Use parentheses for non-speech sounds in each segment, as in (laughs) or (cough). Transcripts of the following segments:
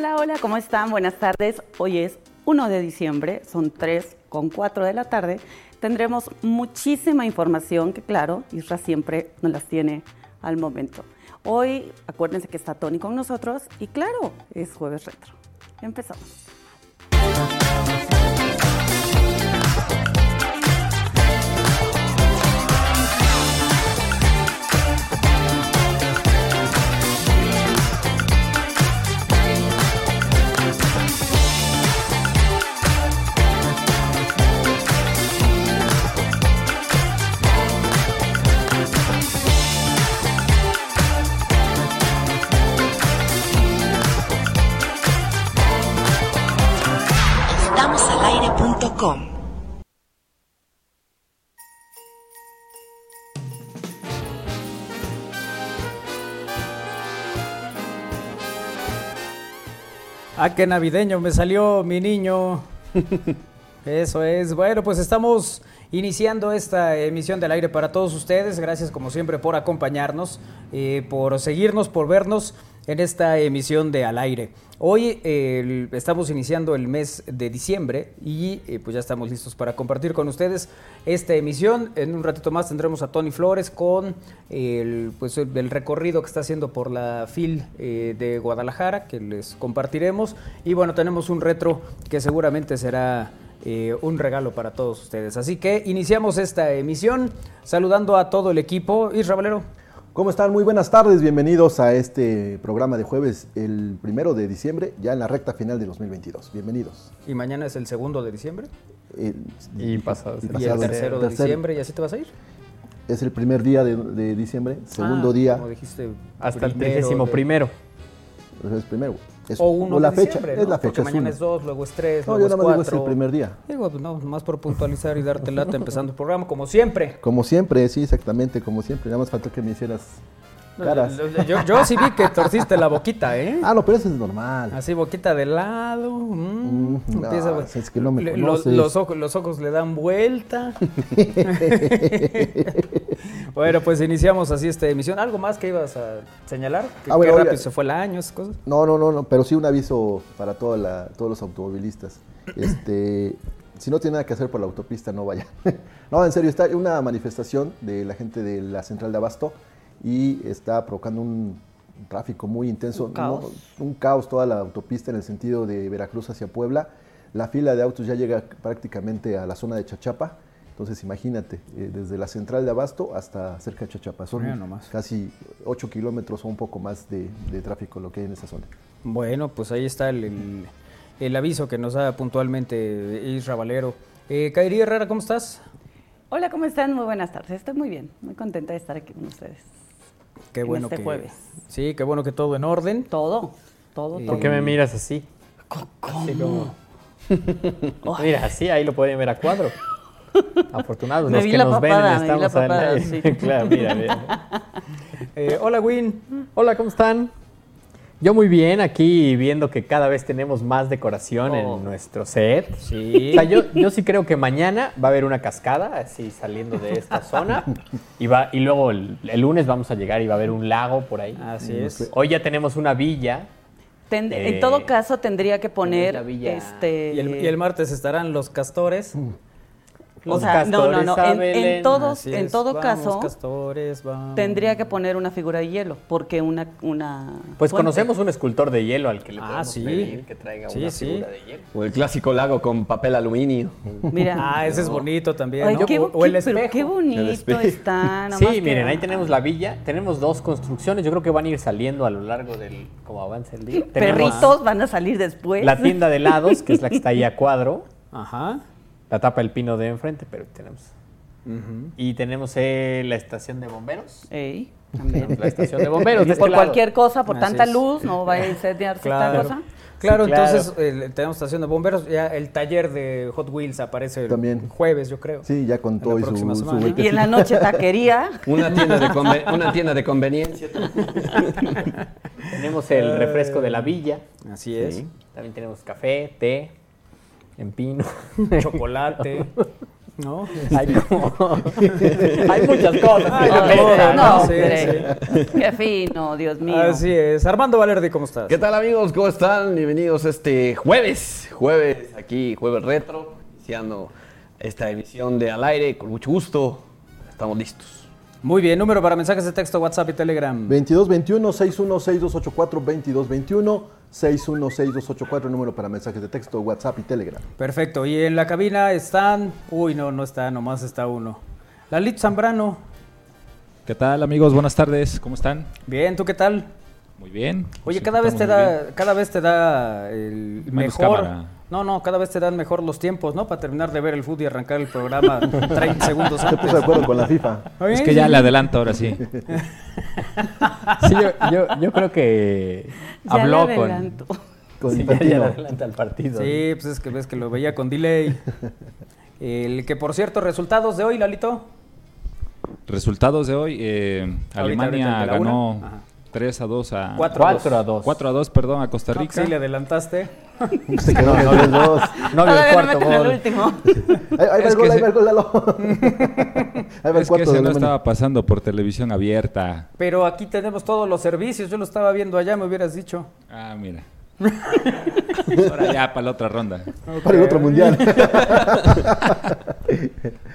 Hola, hola, ¿cómo están? Buenas tardes. Hoy es 1 de diciembre, son 3 con 4 de la tarde. Tendremos muchísima información que, claro, Isra siempre nos las tiene al momento. Hoy, acuérdense que está Tony con nosotros y, claro, es jueves retro. Empezamos. Ah, qué navideño me salió mi niño. (laughs) Eso es. Bueno, pues estamos iniciando esta emisión del aire para todos ustedes. Gracias como siempre por acompañarnos, eh, por seguirnos, por vernos en esta emisión de Al aire. Hoy estamos iniciando el mes de diciembre y eh, pues ya estamos listos para compartir con ustedes esta emisión. En un ratito más tendremos a Tony Flores con el, pues, el, recorrido que está haciendo por la FIL eh, de Guadalajara que les compartiremos. Y bueno, tenemos un retro que seguramente será eh, un regalo para todos ustedes. Así que iniciamos esta emisión saludando a todo el equipo. Isra Valero. ¿Cómo están? Muy buenas tardes, bienvenidos a este programa de jueves, el primero de diciembre, ya en la recta final de 2022. Bienvenidos. Y mañana es el segundo de diciembre. El- Y pasado y el tercero de diciembre. ¿Y así te vas a ir? Es el primer día de, de diciembre, segundo Ah, día, Como dijiste. Hasta el trigésimo de- primero. pues es primero. Es, O uno la de fecha, diciembre, es ¿no? la Porque fecha. es mañana uno. es dos, luego es tres, No, luego yo es digo es cuatro. el primer día. Digo, pues no, más por puntualizar y darte lata empezando el programa, como siempre. Como siempre, sí, exactamente, como siempre. Nada más faltó que me hicieras caras. Yo, yo sí vi que torciste la boquita, ¿eh? (laughs) Ah, no, pero eso es normal. Así, boquita de lado. mm, Mm, no, empieza, es que no me conoces. los ojos, los ojos le dan vuelta. (laughs) (laughs) bueno, pues iniciamos así esta emisión. ¿Algo más que ibas a señalar? ¿Qué, Ah, bueno, qué oiga. rápido se fue el año, esas cosas? No, no, no, no, pero sí un aviso para toda la- todos los automovilistas. Este, si no tiene nada que hacer por la autopista, no vaya. (laughs) no, en serio, está una manifestación de la gente de la central de Abasto y está provocando un tráfico muy intenso. Un caos. No, un caos toda la autopista en el sentido de Veracruz hacia Puebla. La fila de autos ya llega prácticamente a la zona de Chachapa. Entonces imagínate, eh, desde la central de Abasto hasta cerca de Chachapa. Son casi 8 kilómetros o un poco más de, de tráfico lo que hay en esa zona. Bueno, pues ahí está el, el- el aviso que nos da puntualmente Isra Valero. Eh, Kairi Herrera, ¿cómo estás? Hola, ¿cómo están? Muy buenas tardes. Estoy muy bien, muy contenta de estar aquí con ustedes. Qué En bueno este que jueves. Sí, qué bueno que todo en orden. Todo, todo, Sí. todo. ¿Por qué me miras así? Así como- (laughs) Mira, así ahí lo pueden ver a cuadro. (laughs) Afortunados Me los vi que la nos ven papada, en me vi la Estamos al papada, Aire. sí. (laughs) claro, mira, mira. Eh, hola, Win. Hola, ¿cómo están? Yo muy bien, aquí viendo que cada vez tenemos más decoración Oh. en nuestro set. Sí. O sea, yo, yo sí creo que mañana va a haber una cascada así saliendo de esta (laughs) zona y, va, y luego el, el lunes vamos a llegar y va a haber un lago por ahí. Así es. Hoy ya tenemos una villa. Ten- Eh, en todo caso, tendría que poner la villa. este. Y el, y el martes estarán los castores. o Los sea, no, no, no. En, todos, en todo Vamos, caso, castores, tendría que poner una figura de hielo, porque una, una. Pues fuente- conocemos un escultor de hielo al que le Ah, podemos sí. pedir que traiga Sí, una sí. figura de hielo. O el clásico lago con papel aluminio. Mira. Ah, ese es bonito también. Ay, ¿no? qué, o, o el pero espejo. qué bonito espejo. está. (laughs) nada Sí, más que- miren, ahí tenemos la villa. Tenemos dos construcciones. Yo creo que van a ir saliendo a lo largo del. como avanza el día. Tenemos Perritos van a salir después. La tienda de helados, que es la que está ahí a cuadro. Ajá. La tapa el pino de enfrente, pero tenemos. Y tenemos eh, la estación de bomberos. Ey, también. La estación de bomberos. (laughs) de este por lado. cualquier cosa, por Así tanta es. luz, no vaya a (laughs) incendiarse Claro. esta cosa. Claro, Sí, claro. entonces eh, tenemos estación de bomberos. Ya el taller de Hot Wheels aparece el También. jueves, yo creo. Sí, ya con todo y su, su. Y en la noche taquería. (laughs) Una tienda de, una tienda de conveniencia. Tenemos el refresco de la villa. Así es. Sí. También tenemos café, té, en pino. (laughs) Chocolate. ¿no? Hay, como- (laughs) hay muchas cosas. Ay, no, no, ¿no? sí, hombre. Qué fino, Dios mío. Así es. Armando Valerdi, ¿cómo estás? ¿Qué tal amigos? ¿Cómo están? Bienvenidos este jueves, jueves aquí, jueves retro, iniciando esta emisión de Al Aire con mucho gusto. Estamos listos. Muy bien, número para mensajes de texto, WhatsApp y Telegram. 2221 616284 2221 616284 número para mensajes de texto, WhatsApp y Telegram. Perfecto. Y en la cabina están. Uy, no, no está, nomás está uno. Lalito Zambrano. ¿Qué tal amigos? Buenas tardes, ¿cómo están? Bien, ¿tú qué tal? Muy bien. Oye, cada vez te da, cada vez te da el Menos mejor. cámara. No, no, cada vez te dan mejor los tiempos, ¿no? Para terminar de ver el fútbol y arrancar el programa (laughs) 30 segundos Se antes. puso de acuerdo con la FIFA. Es que ya le adelanto ahora sí. (laughs) Sí, yo, yo, yo creo que Ya habló le con. adelanto. Con Sí, ya, ya adelanta el partido. Sí, pues es que ves que lo veía con delay. El que, por cierto, resultados de hoy, Lalito. Resultados de hoy, eh, Alemania ahorita, ganó. 3 a 2 a... Cuatro. 4 a 2. 4 a 2, perdón, a Costa Rica. Sí, le adelantaste. (laughs) Se quedó en el 2. No vio el Todavía no cuarto meten el gol. último. Ahí, ahí va Es el gol, que ahí se- va el gol, Lalo. (laughs) Ahí va el es que cuarto ese no estaba pasando por televisión abierta. Pero aquí tenemos todos los servicios. Yo lo estaba viendo allá, me hubieras dicho. Ah, mira. (laughs) Ahora ya para la otra ronda. Para el otro mundial.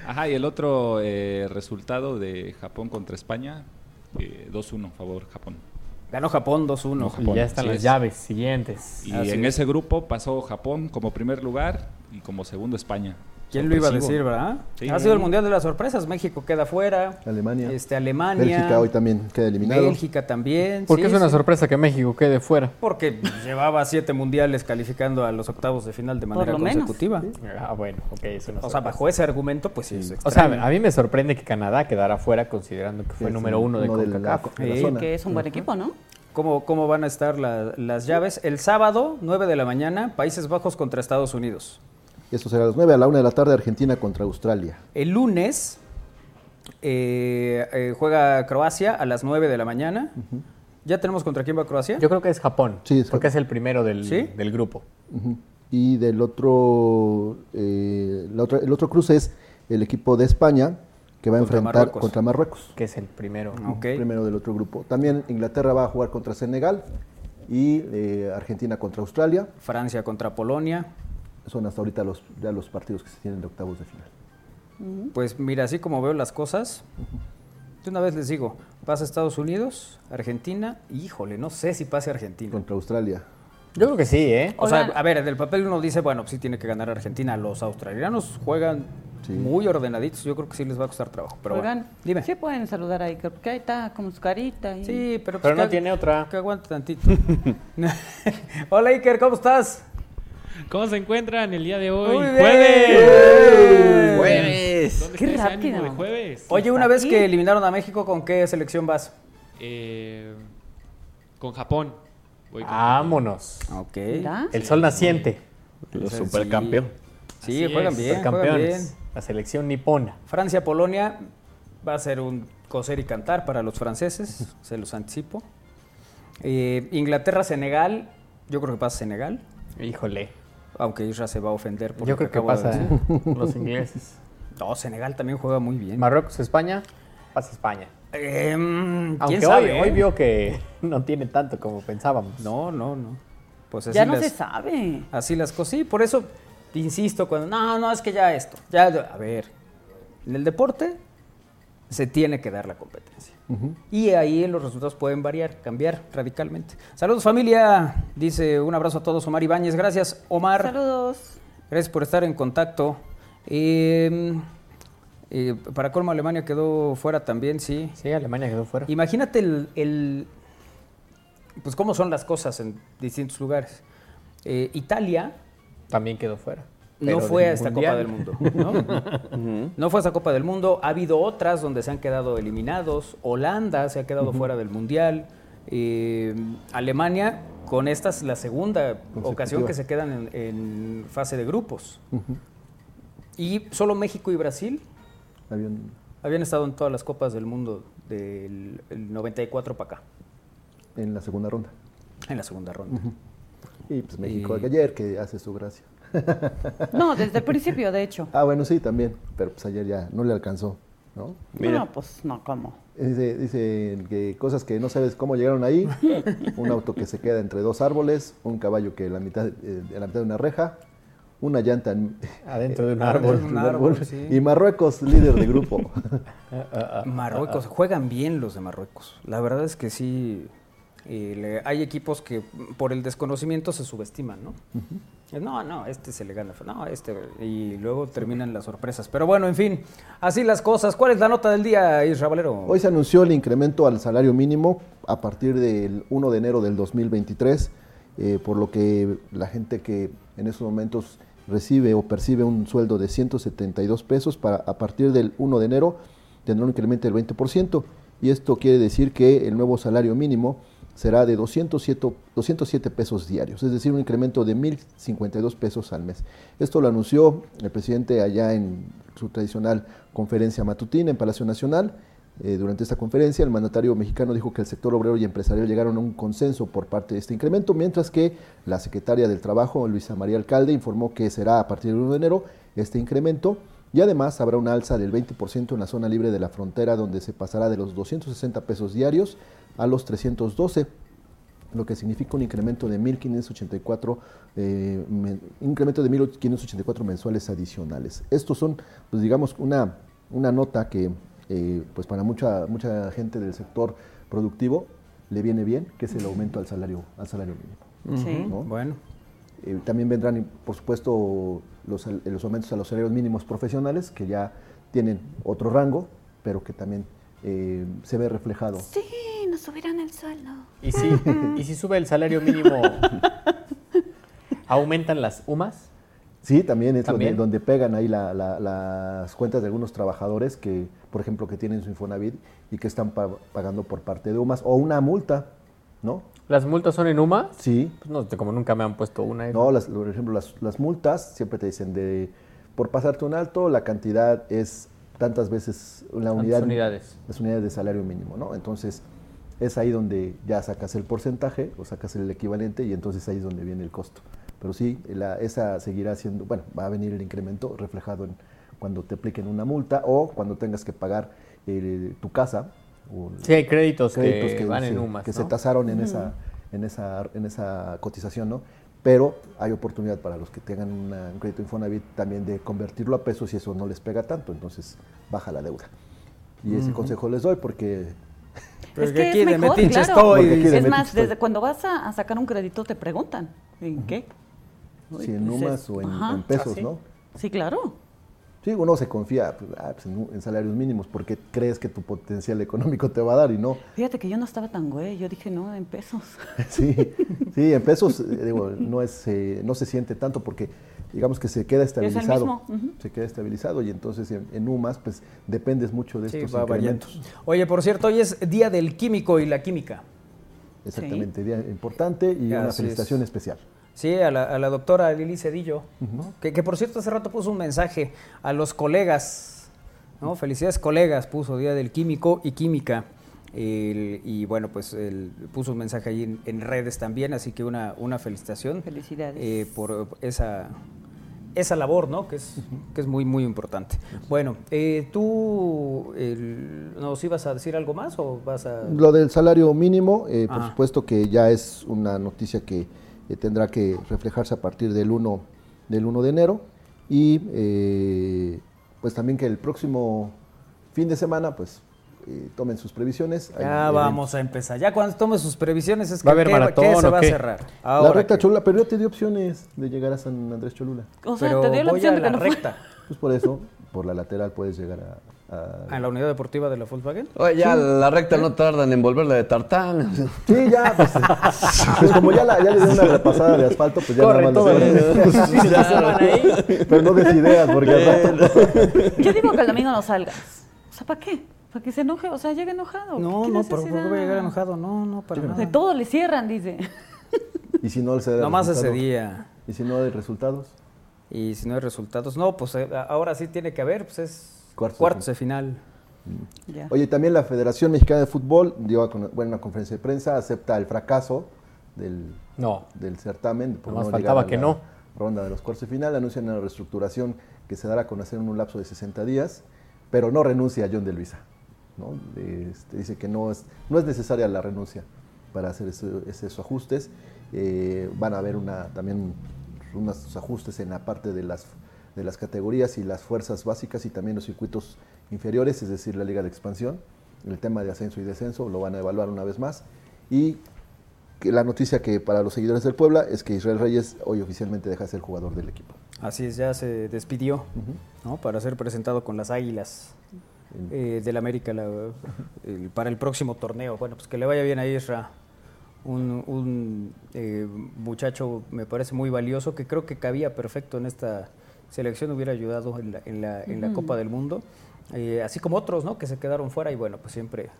Ajá, y el otro eh, resultado de Japón contra España, eh, 2-1 favor Japón. Ganó Japón 2-1. No, Y Japón. ya están Sí las es. llaves siguientes. Y Así en es. ese grupo pasó Japón como primer lugar y como segundo España. ¿Quién lo iba a decir, verdad? Sí. Ha sido el Mundial de las Sorpresas. México queda fuera. Alemania. Este, Alemania. Bélgica hoy también queda eliminado. Bélgica también. ¿Por qué sí, es una sí. sorpresa que México quede fuera? Porque llevaba siete mundiales calificando a los octavos de final de manera consecutiva. Ah, bueno, ok, es una O sea, bajo ese argumento, pues sí. es O sea, a mí me sorprende que Canadá quedara fuera considerando que fue Es número uno de CONCACAF. Que es un buen equipo, ¿no? ¿Cómo, ¿Cómo van a estar la- las llaves? El sábado, 9 de la mañana, Países Bajos contra Estados Unidos. Eso será a las 9 a la 1 de la tarde, Argentina contra Australia. El lunes eh, eh, juega Croacia a las 9 de la mañana. ¿Ya tenemos contra quién va Croacia? Yo creo que es Japón, Sí, es porque Japón. es el primero del, ¿Sí? del grupo. Y del otro, eh, la otra- el otro cruce es el equipo de España que va a Contra enfrentar Marruecos. contra Marruecos. que es el primero. Ok. Primero del otro grupo. También Inglaterra va a jugar contra Senegal y eh, Argentina contra Australia. Francia contra Polonia. Son hasta ahorita los, ya los partidos que se tienen de octavos de final. Pues mira, así como veo las cosas, de una vez les digo, pasa Estados Unidos, Argentina, híjole, no sé si pase Argentina. Contra Australia. Yo creo que sí, ¿eh? O sea, a ver, en el papel uno dice, bueno, pues sí tiene que ganar Argentina. Los australianos juegan Sí. muy ordenaditos, yo creo que sí les va a costar trabajo. Pero bueno, dime. ¿sí pueden saludar a Iker? Porque ahí está, como su carita. Y... Sí, pero, Pero pues no que- tiene otra. Que aguante tantito. (laughs) (laughs) Hola Iker, ¿cómo estás? ¿Cómo se encuentran el día de hoy? Muy. ¡Jueves! ¡Jueves! ¿Dónde ¡Qué está ese rápido! ánimo de jueves? Oye, una vez que eliminaron a México, ¿con qué selección vas? Eh, con Japón. Voy con Vámonos. Ok. Mira. El sol naciente. Los supercampeón. Sí, Así juegan es. bien, juegan bien. Campeones. La selección nipona. Francia-Polonia va a ser un coser y cantar para los franceses, se los anticipo. Eh, Inglaterra-Senegal, yo creo que pasa Senegal, Híjole. Aunque Isra se va a ofender. por Yo lo creo que de pasa decir. ¿eh? los ingleses. No, Senegal también juega muy bien. Marruecos, España, pasa España. Em, ¿Quién Aunque sabe? hoy, eh? hoy vio que (laughs) no tiene tanto como pensábamos. No, no, no. Pues así Ya no las, se sabe. Así las cosas. Sí, por eso te insisto cuando, no, no, es que ya esto. Ya, a ver, en el deporte se tiene que dar la competencia. Y ahí los resultados pueden variar, cambiar radicalmente. Saludos familia, dice un abrazo a todos Omar Ibáñez. Gracias Omar. Saludos. Gracias por estar en contacto. Eh, eh, para colmo Alemania quedó fuera también, sí. Sí, Alemania quedó fuera. Imagínate el, el- pues cómo son las cosas en distintos lugares. Eh, Italia También quedó fuera. No fue a esta. Copa del Mundo. (laughs) ¿no? No fue a esta Copa del Mundo. Ha habido otras donde se han quedado eliminados. Holanda se ha quedado fuera del Mundial. Eh, Alemania, con esta es la segunda ocasión que se quedan en, en fase de grupos. Y solo México y Brasil Habían- habían estado en todas las Copas del Mundo del el 94 para acá, en la segunda ronda. en la segunda ronda. Y pues México Y- ayer que hace su gracia. No, desde el principio, de hecho. Ah, bueno, sí, también, pero pues ayer ya no le alcanzó, ¿no? Mira. No, pues no, ¿cómo? Dice, dice que cosas que no sabes cómo llegaron ahí, un auto que se queda entre dos árboles, un caballo que la mitad, eh, en la mitad de una reja, una llanta en- Adentro de un eh, árbol. adentro de Un árbol, sí. y Marruecos líder de grupo. (laughs) Marruecos, juegan bien los de Marruecos. La verdad es que sí, eh, le- hay equipos que por el desconocimiento se subestiman, ¿no? Eh, No, no, este se le gana, no, este, y luego terminan las sorpresas. Pero bueno, en fin, así las cosas. ¿Cuál es la nota del día, Isra Valero? Hoy se anunció el incremento al salario mínimo a partir del 1 de enero del 2023, eh, por lo que la gente que en estos momentos recibe o percibe un sueldo de 172 pesos, para, a partir del 1 de enero tendrá un incremento del 20%, y esto quiere decir que el nuevo salario mínimo será de 207, 207 pesos diarios, es decir, un incremento de 1.052 pesos al mes. Esto lo anunció el presidente allá en su tradicional conferencia matutina en Palacio Nacional. Eh, durante esta conferencia, el mandatario mexicano dijo que el sector obrero y empresarial llegaron a un consenso por parte de este incremento, mientras que la secretaria del Trabajo, Luisa María Alcalde, informó que será a partir del 1 de enero este incremento y además habrá una alza del 20% en la zona libre de la frontera, donde se pasará de los 260 pesos diarios a los 312 lo que significa un incremento de 1.584 eh, men- incremento de 1.584 mensuales adicionales. Estos son, pues digamos, una, una nota que eh, pues para mucha, mucha gente del sector productivo le viene bien, que es el aumento al salario, al salario mínimo. Sí. ¿no? Bueno, Eh, también vendrán, por supuesto, los, los aumentos a los salarios mínimos profesionales, que ya tienen otro rango, pero que también eh, se ve reflejado. Sí, nos subirán el sueldo. ¿Y si, y si sube el salario mínimo, ¿aumentan las UMAS? Sí, también es ¿También? Donde, donde pegan ahí la- la- las cuentas de algunos trabajadores que, por ejemplo, que tienen su Infonavit y que están pa- pagando por parte de UMAS o una multa, ¿no? ¿Las multas son en UMA? Sí, Pues no, como nunca me han puesto una. no, las, por ejemplo, las, las multas siempre te dicen de por pasarte un alto, la cantidad es tantas veces la ¿Cuántas unidad, unidades? las unidades de salario mínimo, ¿no? Entonces, es ahí donde ya sacas el porcentaje o sacas el equivalente y entonces ahí es donde viene el costo. Pero sí, la- esa seguirá siendo, bueno, va a venir el incremento reflejado en cuando te apliquen una multa o cuando tengas que pagar eh, tu casa o Sí, hay créditos, créditos que, van en se- UMAS, que ¿no? se tasaron en, esa, en, esa, en esa cotización, ¿no? Pero hay oportunidad para los que tengan una- un crédito Infonavit también de convertirlo a pesos y eso no les pega tanto, entonces baja la deuda. Y ese consejo les doy porque Pero es que aquí es de mejor, claro. estoy. Porque aquí de es más, estoy. desde cuando vas a, a sacar un crédito te preguntan, ¿en qué? si en Dices, UMAS o en, pesos, Ah, ¿sí? ¿no? Sí, claro. Sí, uno se confía pues, ah, pues, en, en salarios mínimos porque crees que tu potencial económico te va a dar y no. Fíjate que yo no estaba tan güey, yo dije, no, en pesos. (laughs) Sí, sí, en pesos eh, digo, no, es, eh, no se siente tanto porque digamos que se queda estabilizado. mismo. Se queda estabilizado y entonces en, en UMAS pues dependes mucho de Sí, estos incrementos. Oye, por cierto, hoy es Día del Químico y la Química. Exactamente, día importante y una felicitación es. especial. Sí, a la, a la doctora Lili Cedillo, ¿no? que, que por cierto hace rato puso un mensaje a los colegas, ¿no? Felicidades colegas, puso Día del Químico y Química. El- y bueno, pues él puso un mensaje ahí en, en redes también, así que una, una felicitación. Felicidades. eh, por esa, esa labor, ¿no? Que es, que es muy, muy importante. Bueno, eh, ¿tú el- nos ibas a decir algo más o vas a...? Lo del salario mínimo, eh, por Ajá. supuesto que ya es una noticia que eh, tendrá que reflejarse a partir del 1, del 1 de enero y eh, pues también que el próximo fin de semana pues eh, tomen sus previsiones. Ya vamos a empezar. Ya cuando tome sus previsiones es que ¿Va a haber ¿qué- maratón qué se va qué? a cerrar. La recta que- Cholula, pero yo te di opciones de llegar a San Andrés Cholula. O sea, pero te dio la opción de la recta. Pues por eso, por la lateral puedes llegar a... a- ¿A la unidad deportiva de la Volkswagen? Oye, ya la recta no tardan en volverla de tartán. Sí, ya, pues, pues como ya, la- ya le di una repasada de asfalto, pues ya Corre nada más de ahí. Pero no des ideas, porque al rato... Yo digo que el domingo no salgas. O sea, ¿para qué? ¿Para que se enoje? O sea, llega enojado. No, ¿Qué no, ¿por por qué voy a llegar enojado? No, no, para De nada. todo le cierran, dice. Y si no se da Nomás ese día. Y si no hay resultados, Y si no hay resultados, no, pues eh, ahora sí tiene que haber, pues es Cuartos de cuartos de final. Ya. Oye, también la Federación Mexicana de Fútbol dio a bueno, una conferencia de prensa, acepta el fracaso del, No. del certamen. por Nomás no faltaba a que la- no. ronda de los cuartos de final. Anuncian una reestructuración que se dará a conocer en un lapso de 60 días, pero no renuncia a John de Luisa. ¿no? Este, dice que no es, no es necesaria la renuncia para hacer ese- esos ajustes. Eh, van a haber una, también unos ajustes en la parte de las, de las categorías y las fuerzas básicas y también los circuitos inferiores, es decir, la liga de expansión. El tema de ascenso y descenso lo van a evaluar una vez más. Y que la noticia que para los seguidores del Puebla es que Israel Reyes hoy oficialmente deja de ser jugador del equipo. Así es, ya se despidió ¿no? para ser presentado con las Águilas eh, del América la- el- para el próximo torneo. Bueno, pues que le vaya bien a Isra, un, un, eh, muchacho me parece muy valioso que creo que cabía perfecto en esta selección, hubiera ayudado en la, en la, en la Copa del Mundo, eh, así como otros ¿no? que se quedaron fuera y bueno, pues siempre...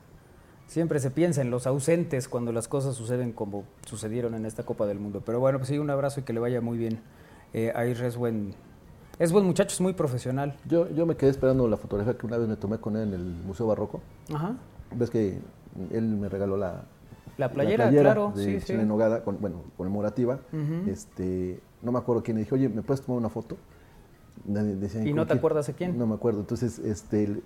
Siempre se piensa en los ausentes cuando las cosas suceden como sucedieron en esta Copa del Mundo. Pero bueno, pues sí, un abrazo y que le vaya muy bien. Eh, a Isra es buen, es buen muchacho, es muy profesional. Yo, yo me quedé esperando la fotografía que una vez me tomé con él en el Museo Barroco. Ajá. Ves que él me regaló la, La playera, claro, de sí, sí. Nogada, con, bueno, conmemorativa. Ujú. este, no me acuerdo quién le dije, oye, ¿me puedes tomar una foto? Nadie decía, ¿Y ¿con no te quién? acuerdas de quién? No me acuerdo. Entonces, este,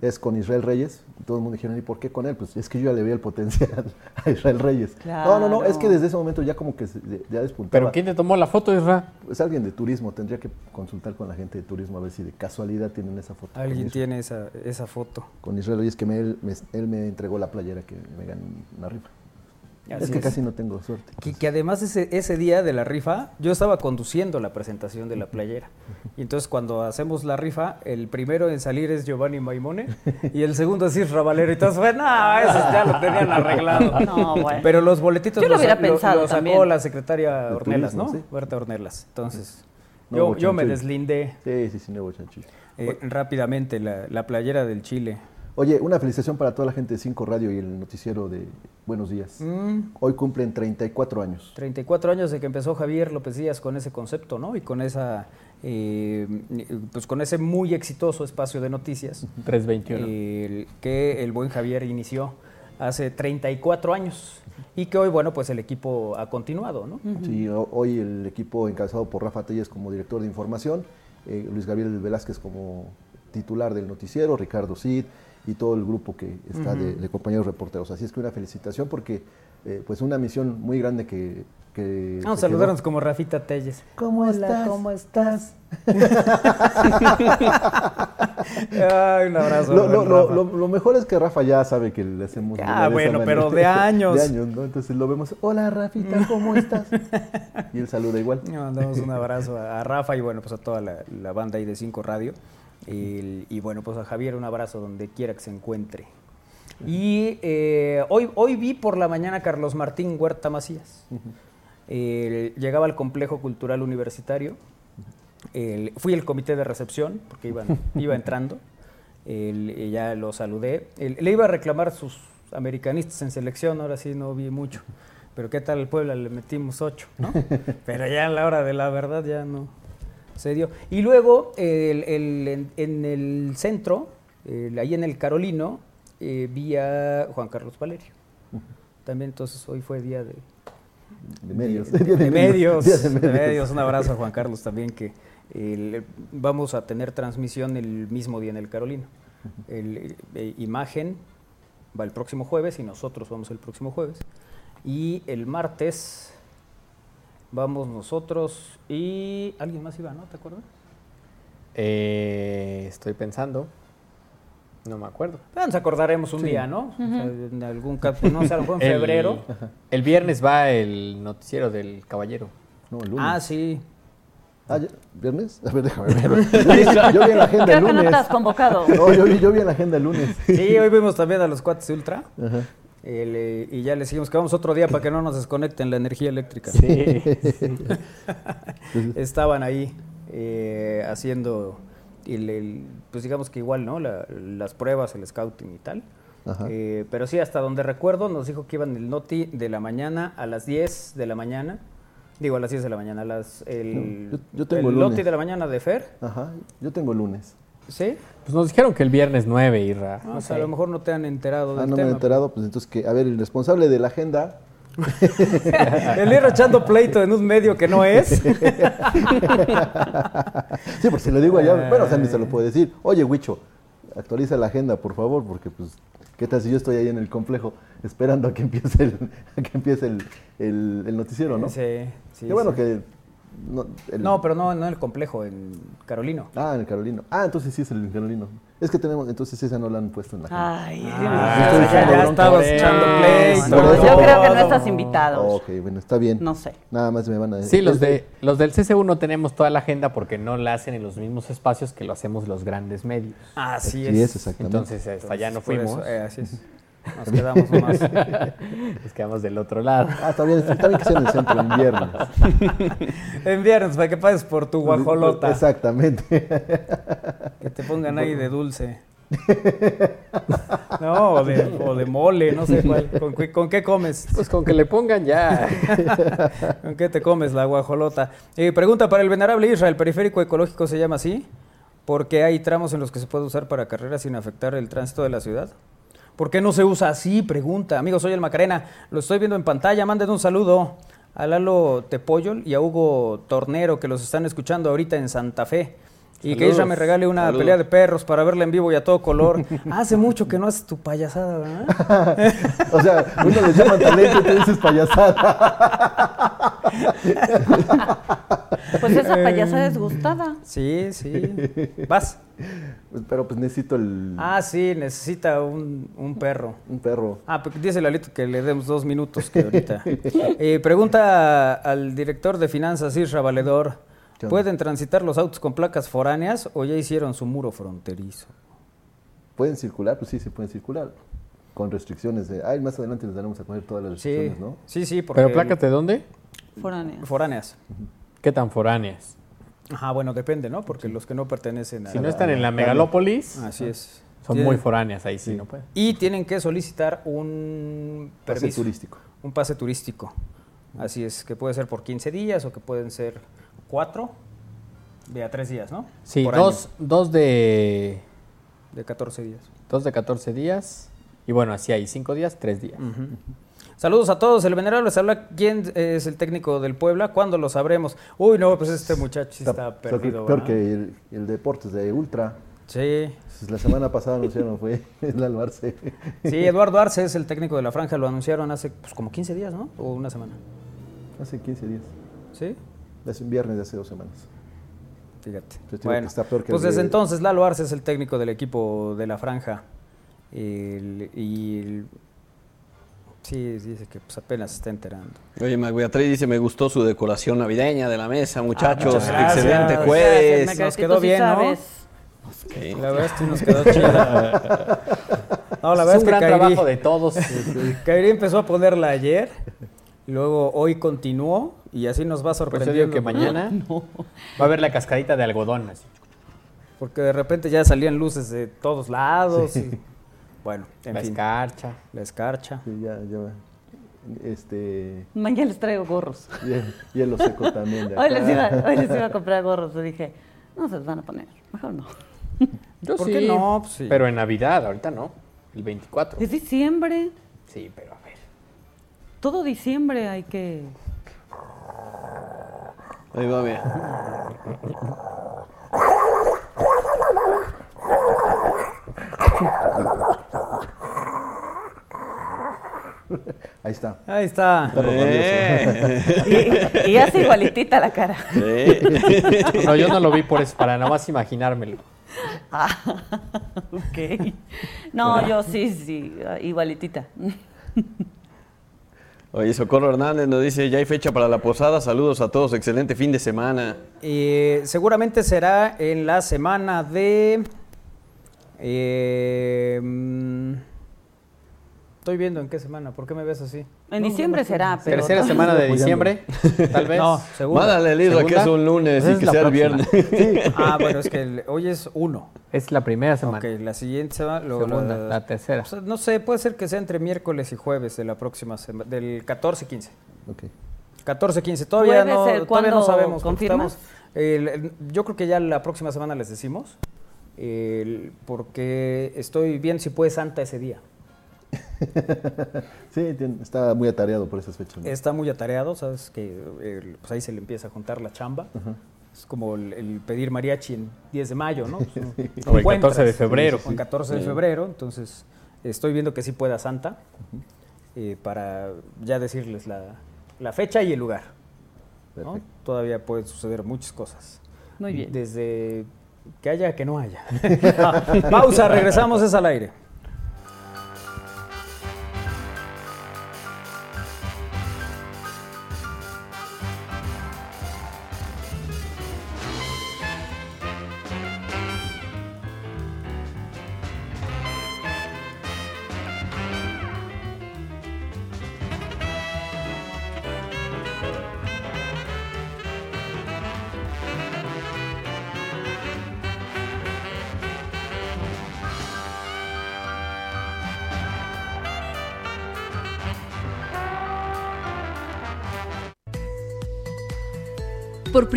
es con Israel Reyes. Todo el mundo dijeron, ¿y por qué con él? Pues es que yo ya le veía el potencial (laughs) a Israel Reyes. No, no, no, es que desde ese momento ya como que se- ya despuntaba. ¿Pero quién te tomó la foto, Isra? Es alguien de turismo, tendría que consultar con la gente de turismo a ver si de casualidad tienen esa foto. Alguien Israel- tiene esa, esa foto. Con Israel Reyes, que me- él, me, él me entregó la playera que me gané una rifa. Así es que es. casi no tengo suerte. Que, que además ese, ese día de la rifa, yo estaba conduciendo la presentación de la playera. Y entonces cuando hacemos la rifa, el primero en salir es Giovanni Maimone y el segundo es Isra Valero. Y entonces fue, no, eso ya lo tenían arreglado. (laughs) No, bueno. Pero los boletitos Yo lo los- hubiera pensado lo sacó la secretaria De Ornelas, turismo, ¿no? sí. Berta Ornelas. Entonces, No yo, hubo yo me deslindé Sí, sí, sí, nuevo chanchillo. eh, rápidamente la, la playera del Chile. Oye, una felicitación para toda la gente de Cinco Radio y el noticiero de Buenos Días. Mm, Hoy cumplen 34 años. 34 años de que empezó Javier López Díaz con ese concepto, ¿no? Y con esa, eh, pues con ese muy exitoso espacio de noticias 321. el- que el buen Javier inició hace 34 años y que hoy, bueno, pues el equipo ha continuado, ¿no? Sí, ho- hoy el equipo encabezado por Rafa Telles como director de información, eh, Luis Gabriel Velázquez como titular del noticiero, Ricardo Cid y todo el grupo que está de, de compañeros reporteros. Así es que una felicitación porque eh, pues una misión muy grande que... que Vamos quedó. saludarnos como Rafita Telles. ¿Cómo estás? ¿Cómo estás? Ay, un abrazo. Lo, lo- buen lo- Rafa. lo- lo mejor es que Rafa ya sabe que le hacemos. Ah, bueno, pero de (laughs) años. De años, ¿no? Entonces lo vemos. Hola, Rafita, ¿cómo estás? (laughs) Y él saluda igual. Le mandamos un abrazo a, a Rafa y bueno, pues a toda la, la banda ahí de Cinco Radio. Y, y, bueno, pues a Javier un abrazo donde quiera que se encuentre. Y eh, hoy, hoy vi por la mañana a Carlos Martín Huerta Macías. Eh, llegaba al complejo cultural universitario. El- fui el comité de recepción porque iban, (laughs) iba entrando. El- y ya lo saludé. El- le iba a reclamar sus americanistas en selección, ahora sí no vi mucho. Pero qué tal el Puebla, le metimos ocho, ¿no? (laughs) Pero ya a la hora de la verdad ya no se dio. Y luego el- el- en, en el centro, el- ahí en el Carolino, eh, vi a Juan Carlos Valerio. También entonces hoy fue día de, De medios. de, medios, de medios. Un abrazo a Juan Carlos también, que vamos a tener transmisión el mismo día en el Carolino. Eh, imagen va el próximo jueves y nosotros vamos el próximo jueves. Y el martes vamos nosotros y alguien más iba, ¿no? ¿Te acuerdas? Eh, estoy pensando. No me acuerdo. Ah, Nos acordaremos un día, ¿no? O sea, en algún caso, no sé, a lo mejor en (laughs) febrero. El viernes va el noticiero del caballero. No, el lunes. Ah, sí. Ah. ¿Viernes? A ver, déjame ver. (laughs) (laughs) Yo vi- en la agenda Creo el que no lunes. has convocado. No, yo vi, yo vi en la agenda el lunes. Sí, hoy vimos también a los cuates de Ultra. Ajá. El, eh, y ya les dijimos que vamos otro día para que no nos desconecten la energía eléctrica. Sí. (laughs) Estaban ahí eh, haciendo, el, el- pues digamos que igual, ¿no? La- las pruebas, el scouting y tal. Ajá. Eh, pero sí, hasta donde recuerdo, nos dijo que iban el Noti de la mañana a las 10 de la mañana. Digo, a las 10 de la mañana. a Las, el, yo- yo tengo el Noti de la mañana de Fer. Ajá, yo tengo el lunes. ¿Sí? Pues nos dijeron que el viernes 9, Irra. No, No o sea, sé. a lo mejor no te han enterado Ah, del no me he enterado, pues entonces que, a ver, el responsable de la agenda (laughs) El ir echando pleito en un medio que no es. (laughs) Sí, porque si lo digo allá, bueno, Sandy se lo puede decir. Oye, Huicho, actualiza la agenda, por favor, porque pues, ¿qué tal si yo estoy ahí en el complejo esperando a que empiece el, a que empiece el, el- el noticiero, ¿no? Sí, sí. Qué bueno sí. que... No, el- No, pero no, no en el complejo, en Carolino. Ah, en el Carolino. Ah, entonces sí es el Carolino. Es que tenemos, entonces esa no la han puesto en la agenda. Ay, Ah, ya, echando ya él. echando pleito. no, yo creo que no estás invitado. Ok, bueno, está bien. No sé. Nada más me van a decir. Sí, los, de, los del CCU no tenemos toda la agenda porque no la hacen en los mismos espacios que lo hacemos los grandes medios. Así Sí, es. es exactamente. Entonces, hasta allá no Por eso, fuimos. eh, así es. Nos quedamos nomás. (laughs) Nos quedamos del otro lado. Ah, está bien, está bien que sea en el centro, en viernes. (laughs) en viernes, para que pases por tu guajolota. Exactamente. Que te pongan ahí de dulce. (laughs) No, o de, o de mole, no sé cuál. ¿Con, qué- con qué comes? Pues con que le pongan ya. ¿Con qué te comes la guajolota? Eh, pregunta para el venerable Israel, ¿el periférico ecológico se llama así? Porque hay tramos en los que se puede usar para carreras sin afectar el tránsito de la ciudad. ¿Por qué no se usa así? Pregunta. Amigos, soy el Macarena. Lo estoy viendo en pantalla. Manden un saludo a Lalo Tepoyol y a Hugo Tornero, que los están escuchando ahorita en Santa Fe. Y que. Isra me regale una Saludos. pelea de perros para verla en vivo y a todo color. (laughs) Hace mucho que no haces tu payasada, ¿verdad? (laughs) o sea, uno le llama talento y tú dices payasada. (laughs) (laughs) Pues esa payasa desgustada. Sí, sí. Vas. Pero pues necesito el, Ah, sí, necesita un, un perro. un perro. Ah, porque dice Lalito que le demos dos minutos, que ahorita. (laughs) Eh, pregunta al director de finanzas, Isra Valedor. ¿Pueden transitar los autos con placas foráneas o ya hicieron su muro fronterizo? ¿Pueden circular? Pues sí, sí pueden circular. Con restricciones de... Ay, más adelante les daremos a coger todas las Sí, restricciones, ¿no? sí, sí, porque... ¿Pero placas de dónde? Foránea. Foráneas. ¿Qué tan foráneas? Ajá, bueno, depende, ¿no? Porque los que no pertenecen a... Si no están en la megalópolis, Así es. son Tienen- muy foráneas ahí, sí, no pueden. Y tienen que solicitar un Pase turístico. Un pase turístico. Así es, que puede ser por 15 días o que pueden ser cuatro de a tres días, ¿no? Sí, Por dos, dos de de 14 días. dos de 14 días. Y bueno, así hay cinco días, tres días. Saludos a todos. El venerable habla. ¿Quién es el técnico del Puebla? ¿Cuándo lo sabremos? Uy, no, pues este muchacho sí está, Está perdido. peor ¿verdad? que el, el Deportes de Ultra. Sí. Pues, La semana pasada anunciaron, fue (laughs) el Albarce. Sí, Eduardo Arce es el técnico de la franja. Lo anunciaron hace pues, como 15 días, ¿no? O una semana. Hace 15 días. ¿Sí? Hace un viernes de hace dos semanas. Fíjate. Que está peor que pues desde de- entonces Lalo Arce es el técnico del equipo de la franja. El- y el- sí, dice que pues apenas se está enterando. Oye, Magbeatriz dice, me gustó su decoración navideña de la mesa, muchachos. gracias. Excelente jueves. Nos quedó bien, ¿no? La verdad es que nos quedó chido. (laughs) No, la verdad es es un que gran Kairi- trabajo de todos. (laughs) Kairi empezó a ponerla ayer, luego hoy continuó y así nos va Por eso sorprendiendo. digo que mañana (laughs) va a haber la cascadita de algodón. Así. Porque de repente ya salían luces de todos lados. y- bueno, en la fin, escarcha. la escarcha. Sí, ya, ya. Este. Mañana les traigo gorros. Y hielo seco también. de Hoy les, iba, hoy les iba a (laughs) comprar gorros. Y dije, no se los van a poner. Mejor no. (laughs) Yo ¿Por sí, qué no? Pues sí. Pero en Navidad, ahorita no. El 24. Es diciembre. Sí, pero a ver. Todo diciembre hay que. Ahí va, mira. (laughs) (laughs) Ahí está. Ahí está. Perro rabioso. Y, y hace igualitita la cara. Sí. No, yo no lo vi por eso, para nada más imaginármelo. Ah, ok. No, yo sí, sí, igualitita. Oye, Socorro Hernández nos dice, ya hay fecha para la posada. Saludos a todos, excelente fin de semana. Eh, seguramente será en la semana de... eh, mm, estoy viendo en qué semana. ¿Por qué me ves así? En diciembre será, pero. Tercera semana de diciembre, tal vez. No, seguro. Mándale el Isra que es un lunes y que sea el viernes. Ah, bueno, es que el- hoy es uno. Es la primera semana. Ok, la siguiente semana... luego Segunda, la tercera. o sea, no sé, puede ser que sea entre miércoles y jueves de la próxima semana, del 14-15. Ok. 14-15, todavía ¿Puede no, ser todavía no sabemos. confirmas? el- el- yo creo que ya la próxima semana les decimos, porque estoy bien si puede Santa ese día. (laughs) Sí, está muy atareado por esas fechas. ¿no? Está muy atareado, sabes que eh, pues ahí se le empieza a juntar la chamba. Es como el, el pedir mariachi en 10 de mayo, ¿no? (laughs) Pues, no- no O el encuentras. 14 de febrero. O el 14 de Sí. febrero, entonces estoy viendo que sí pueda Santa eh, para ya decirles la, la fecha y el lugar. Todavía pueden suceder muchas cosas. Muy bien. Desde que haya a que no haya. (laughs) Pausa, regresamos, es al aire.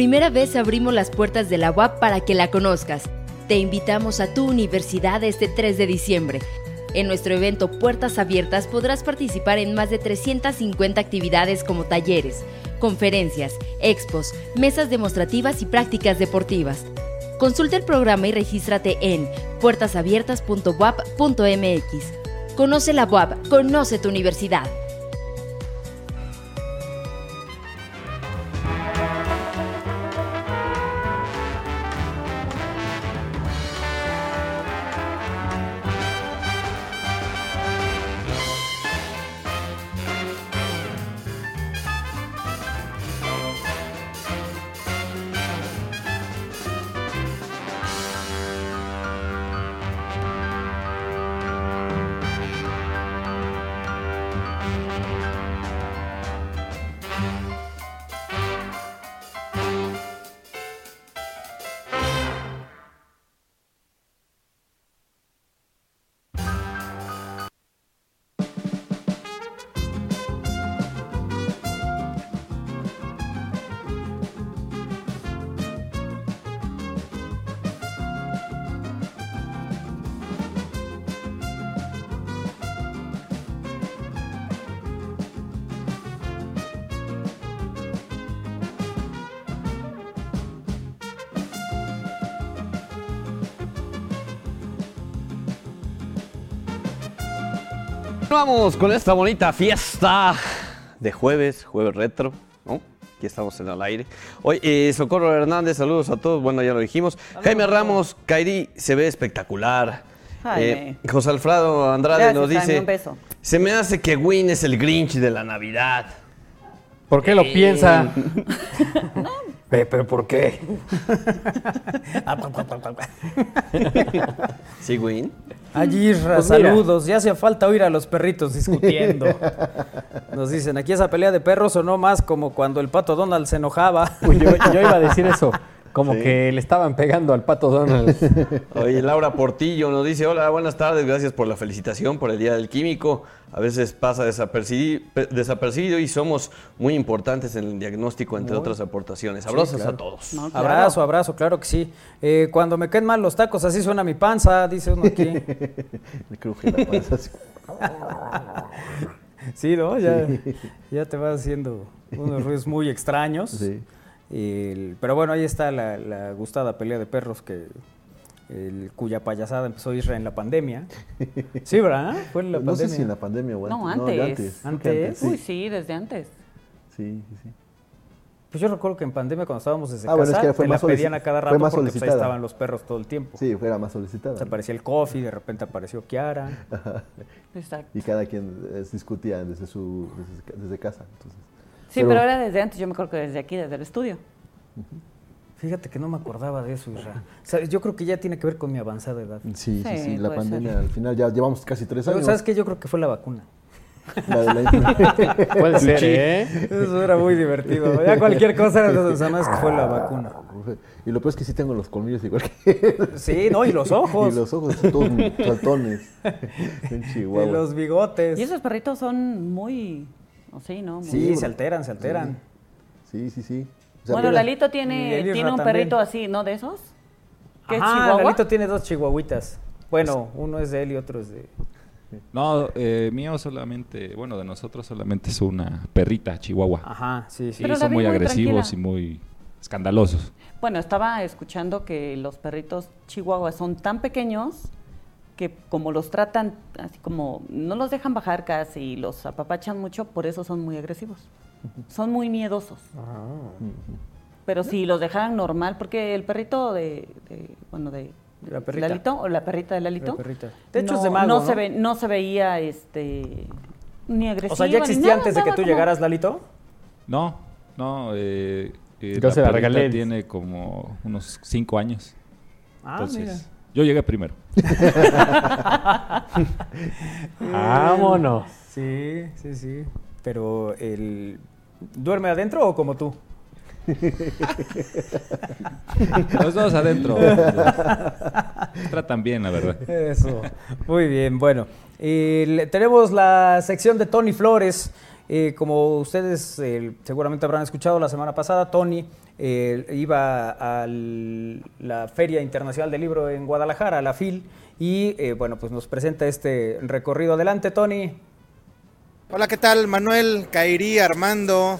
Primera vez abrimos las puertas de la UAP para que la conozcas. Te invitamos a tu universidad este 3 de diciembre. En nuestro evento Puertas Abiertas podrás participar en más de 350 actividades como talleres, conferencias, expos, mesas demostrativas y prácticas deportivas. Consulta el programa y regístrate en puertasabiertas.wap.mx. Conoce la UAP, conoce tu universidad. Vamos con esta bonita fiesta de jueves, jueves retro, ¿no? Aquí estamos en el aire. Hoy, eh, Socorro Hernández, saludos a todos. Bueno, ya lo dijimos. Jaime Ramos, Kairi se ve espectacular. Eh, José Alfredo Andrade Gracias, nos dice: Jaime, un beso. Se me hace que Win es el Grinch de la Navidad. ¿Por qué lo piensa? (laughs) Pe- ¿Pero por qué? (laughs) (laughs) ¿Sí, Win? Allí, Pues saludos. Ya hacía falta oír a los perritos discutiendo. (laughs) Nos dicen, aquí esa pelea de perros sonó más como cuando el pato Donald se enojaba. Uy, yo, yo iba a decir eso. Como Sí. que le estaban pegando al pato Donald. (laughs) Oye, Laura Portillo nos dice, hola, buenas tardes, gracias por la felicitación por el Día del Químico. A veces pasa desapercibi- pe- desapercibido y somos muy importantes en el diagnóstico, entre otras aportaciones. Abrazos a todos. No, claro. Abrazo, abrazo, claro que sí. Eh, cuando me queden mal los tacos, así suena mi panza, dice uno aquí. (laughs) Me cruje la panza así. (laughs) Sí, ¿no? Ya, ya te vas haciendo unos ruidos muy extraños. Sí. El- pero bueno, ahí está la, la gustada pelea de perros que el- cuya payasada empezó Israel en la pandemia. (laughs) Sí, ¿verdad? Fue en la no pandemia. sé si en la pandemia o No, antes. antes. antes. ¿Antes? sí. Uy, sí, desde antes. Sí, sí, sí. Pues yo recuerdo que en pandemia cuando estábamos desde Ah, bueno, casa, es que fue te la pedían a cada rato porque pues, ahí estaban los perros todo el tiempo. Sí, fuera más solicitada. O sea, aparecía el coffee, de repente apareció Kiara. (laughs) Exacto. Y cada quien eh, discutía desde, su, desde, desde casa. Entonces. Sí, pero, ahora desde antes, yo me acuerdo que desde aquí, desde el estudio. Fíjate que no me acordaba de eso, Isra. O sea, yo creo que ya tiene que ver con mi avanzada edad. Sí, sí, Sí, sí. La pandemia, ser. al final ya llevamos casi tres Pero, años. ¿Sabes qué? Yo creo que fue la vacuna. La de la- (laughs) Puede ser, ¿eh? Eso era muy divertido. Ya cualquier cosa era de los que fue la vacuna. Y lo peor es que sí tengo los colmillos igual que. Sí, no, y los ojos. Y los ojos todos saltones. (laughs) En Chihuahua. Y los bigotes. Y esos perritos son muy. ¿O sí, ¿no? Muy- Sí, se alteran, se alteran. Sí, sí, sí. O sea, bueno, mira, Lalito tiene, tiene un también. perrito así, ¿no? De esos. ¿Qué es Ajá, Chihuahua? Lalito tiene dos chihuahuitas. Bueno, uno es de él y otro es de, No, eh, mío solamente, bueno, de nosotros solamente es una perrita chihuahua. Ajá, sí, sí. Pero son muy muy agresivos tranquila. y muy escandalosos. Bueno, estaba escuchando que los perritos chihuahuas son tan pequeños que como los tratan así como no los dejan bajar casi y los apapachan mucho, por eso son muy agresivos. Son muy miedosos. Pero si los dejaran normal, porque el perrito de, de- bueno, de, de La perrita. Lalito o la perrita de Lalito, La perrita. De hecho, no, es de mago, no ¿no? se ve, no se veía este ni agresiva. O sea, ¿ya existía nada, antes de que tú como- llegaras, Lalito? No, no, eh, eh, Yo se la perrita regalé. tiene como unos cinco años. Ah, Entonces, mira. Yo llegué primero. (laughs) Vámonos. Sí, sí, sí. Pero el... ¿Duerme adentro o como tú? (laughs) Los dos adentro. Tratan bien, la verdad. Eso. Muy bien, bueno. eh, tenemos la sección de Tony Flores. Eh, como ustedes eh, seguramente habrán escuchado la semana pasada, Tony eh, iba a la Feria Internacional del Libro en Guadalajara, a la FIL, y eh, bueno, pues nos presenta este recorrido. Adelante, Tony. Hola, ¿qué tal? Manuel, Kairi, Armando,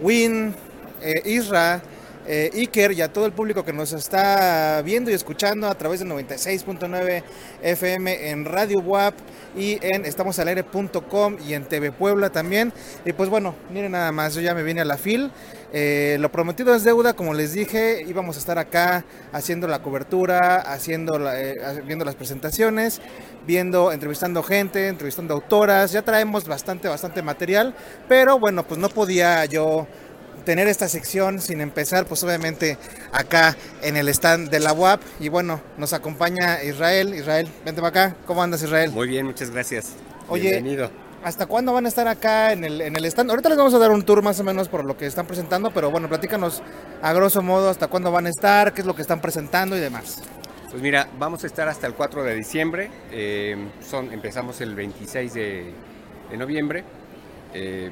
Win, eh, Isra, Iker y a todo el público que nos está viendo y escuchando a través de 96.9 FM en Radio WAP y en estamosalaire.com y en TV Puebla también. Y pues bueno, miren nada más, yo ya me vine a la FIL. Eh, lo prometido es deuda, como les dije, íbamos a estar acá haciendo la cobertura, haciendo la- eh, viendo las presentaciones, viendo, entrevistando gente, entrevistando autoras, ya traemos bastante, bastante material, pero bueno, pues no podía yo tener esta sección sin empezar, pues obviamente acá en el stand de la UAP, y bueno, nos acompaña Israel, Israel, vente para acá, ¿cómo andas Israel? Muy bien, muchas gracias. Oye, Bienvenido. ¿Hasta cuándo van a estar acá en el, en el stand? Ahorita les vamos a dar un tour más o menos por lo que están presentando, pero bueno, platícanos a grosso modo hasta cuándo van a estar, qué es lo que están presentando y demás. Pues mira, vamos a estar hasta el 4 de diciembre. eh, son, empezamos el 26 de, de noviembre. eh,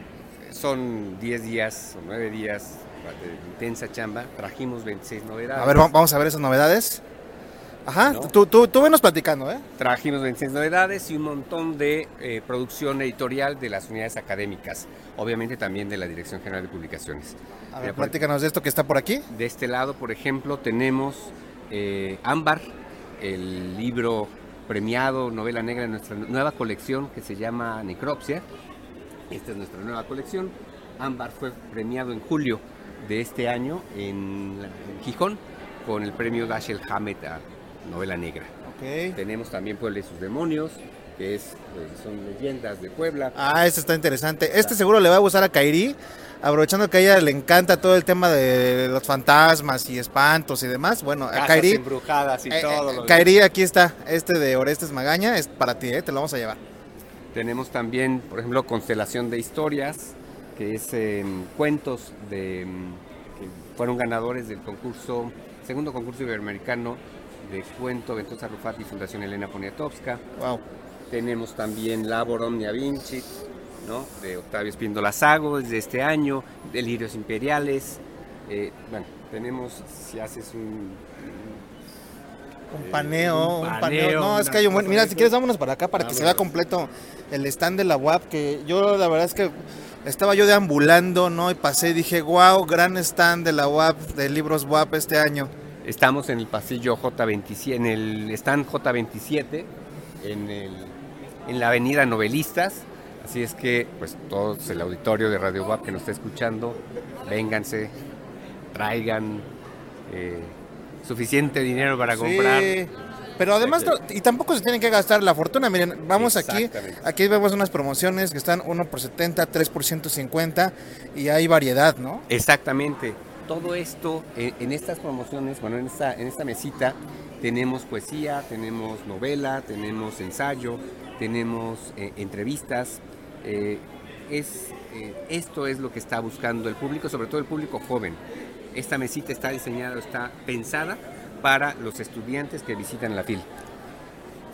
son 10 días o 9 días de intensa chamba. Trajimos 26 novedades. A ver, va- vamos a ver esas novedades. Ajá, ¿No? tú, tú, tú venos platicando, ¿eh? Trajimos 26 novedades y un montón de eh, producción editorial de las unidades académicas. Obviamente también de la Dirección General de Publicaciones. A ver, platícanos de esto que está por aquí. De este lado, por ejemplo, tenemos eh, Ámbar, el libro premiado, novela negra de nuestra nueva colección que se llama Necropsia. Esta es nuestra nueva colección. Ámbar fue premiado en julio de este año en Gijón con el premio Dashiell Hammett a novela negra. Tenemos también Puebla y sus demonios, que es, eh, son leyendas de Puebla. Ah, este está interesante. Este seguro le va a gustar a Kairi, aprovechando que a ella le encanta todo el tema de los fantasmas y espantos y demás. Bueno, a Casas Kairi, embrujadas y eh, todo. eh, lo Kairi, aquí está, este de Orestes Magaña, es para ti, ¿eh? te lo vamos a llevar. Tenemos también, por ejemplo, Constelación de Historias, que es eh, cuentos de, mm, que fueron ganadores del concurso, segundo concurso iberoamericano de cuento Ventosa Rufati Fundación Elena Poniatowska. Wow. Tenemos también Labor Omnia Vinci, ¿no? de Octavio Espíndola Sago, desde este año, Delirios Imperiales. Eh, bueno, tenemos, si haces un... Un paneo, un un paneo. No, es que hay un buen. Mira, de si quieres, vámonos para acá para que se vea completo el stand de la UAP. Que yo, la verdad es que estaba yo deambulando, ¿no? Y pasé y dije, wow, gran stand de la UAP, de libros UAP este año. Estamos en el pasillo J27, en el stand J27, en, el, en la avenida Novelistas. Así es que, pues, todos el auditorio de Radio WAP que nos está escuchando, vénganse, traigan eh, suficiente dinero para comprar. Pero además, no- y tampoco se tienen que gastar la fortuna. Miren, vamos aquí, aquí vemos unas promociones que están 1 por 70, 3 por 150 y hay variedad, ¿no? Exactamente. Todo esto, en estas promociones, bueno, en esta, en esta mesita, tenemos poesía, tenemos novela, tenemos ensayo, tenemos eh, entrevistas. Eh, es, eh, esto es lo que está buscando el público, sobre todo el público joven. Esta mesita está diseñada, está pensada para los estudiantes que visitan la FIL.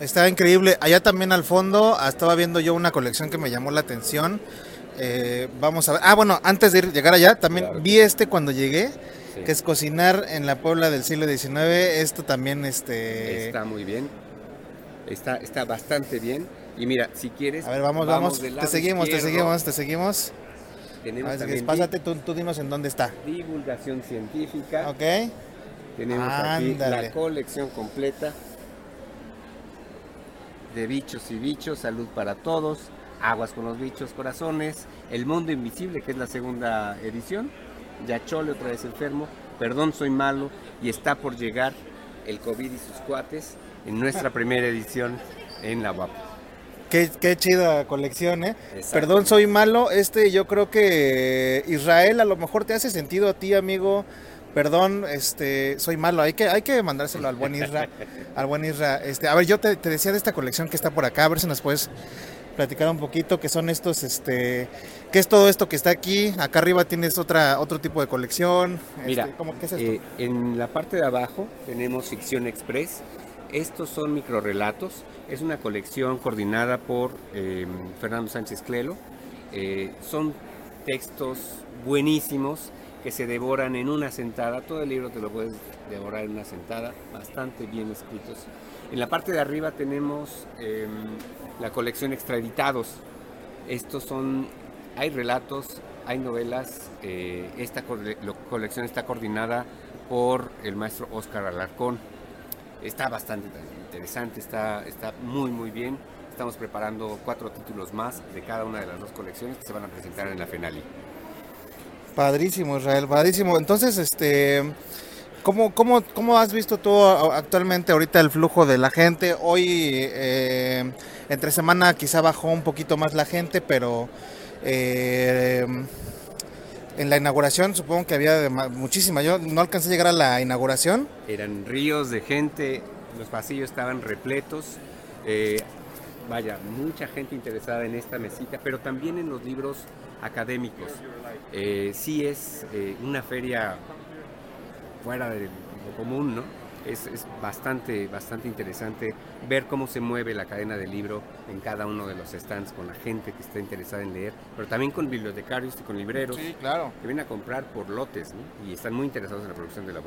Está increíble. Allá también al fondo ah, estaba viendo yo una colección que me llamó la atención. Eh, vamos a ver. Ah, bueno, antes de ir, llegar allá, también Claro. vi este cuando llegué, Sí. que es cocinar en la Puebla del siglo XIX. Esto también, este... Está muy bien. Está, está bastante bien. Y mira, si quieres. A ver, vamos, vamos. Te seguimos, te seguimos, te seguimos. Tenemos A ver, también pásate, tú, tú dinos en dónde está. di- divulgación científica. ¿Ok? Tenemos aquí Ándale. la colección completa de bichos y bichos, salud para todos, aguas con los bichos, corazones, El mundo invisible, que es la segunda edición, Yachole otra vez enfermo, Perdón soy malo y está por llegar el COVID y sus cuates en nuestra primera edición en la UAP. Qué, qué chida colección, ¿eh? Perdón, soy malo. Este, yo creo que Israel a lo mejor te hace sentido a ti, amigo. Perdón, este, soy malo. Hay que, hay que mandárselo al buen Isra. (laughs) al buen Isra. Este, a ver, yo te, te decía de esta colección que está por acá. A ver si nos puedes platicar un poquito. Que son estos, este, qué es todo esto que está aquí. Acá arriba tienes otra, otro tipo de colección. Mira, Este, ¿cómo, qué es esto? eh, en la parte de abajo tenemos Ficción Express. Estos son microrelatos. Es una colección coordinada por eh, Fernando Sánchez Clelo. Eh, son textos buenísimos que se devoran en una sentada. Todo el libro te lo puedes devorar en una sentada, bastante bien escritos. En la parte de arriba tenemos eh, la colección extraeditados. Estos son, hay relatos, hay novelas. eh, esta colección está coordinada por el maestro Oscar Alarcón. Está bastante interesante, está, está muy muy bien. Estamos preparando cuatro títulos más de cada una de las dos colecciones que se van a presentar en la Fenali. Padrísimo, Israel, padrísimo. Entonces, este, ¿cómo, cómo, cómo has visto tú actualmente ahorita el flujo de la gente? Hoy, eh, entre semana, quizá bajó un poquito más la gente, pero eh, en la inauguración supongo que había muchísima. Yo no alcancé a llegar a la inauguración. Eran ríos de gente, los pasillos estaban repletos. eh, vaya, mucha gente interesada en esta mesita, pero también en los libros académicos. Eh, sí es eh, una feria fuera de lo común, ¿no? Es, es bastante, bastante interesante ver cómo se mueve la cadena del libro en cada uno de los stands con la gente que está interesada en leer, pero también con bibliotecarios y con libreros claro. que vienen a comprar por lotes ¿no? y están muy interesados en la producción de la.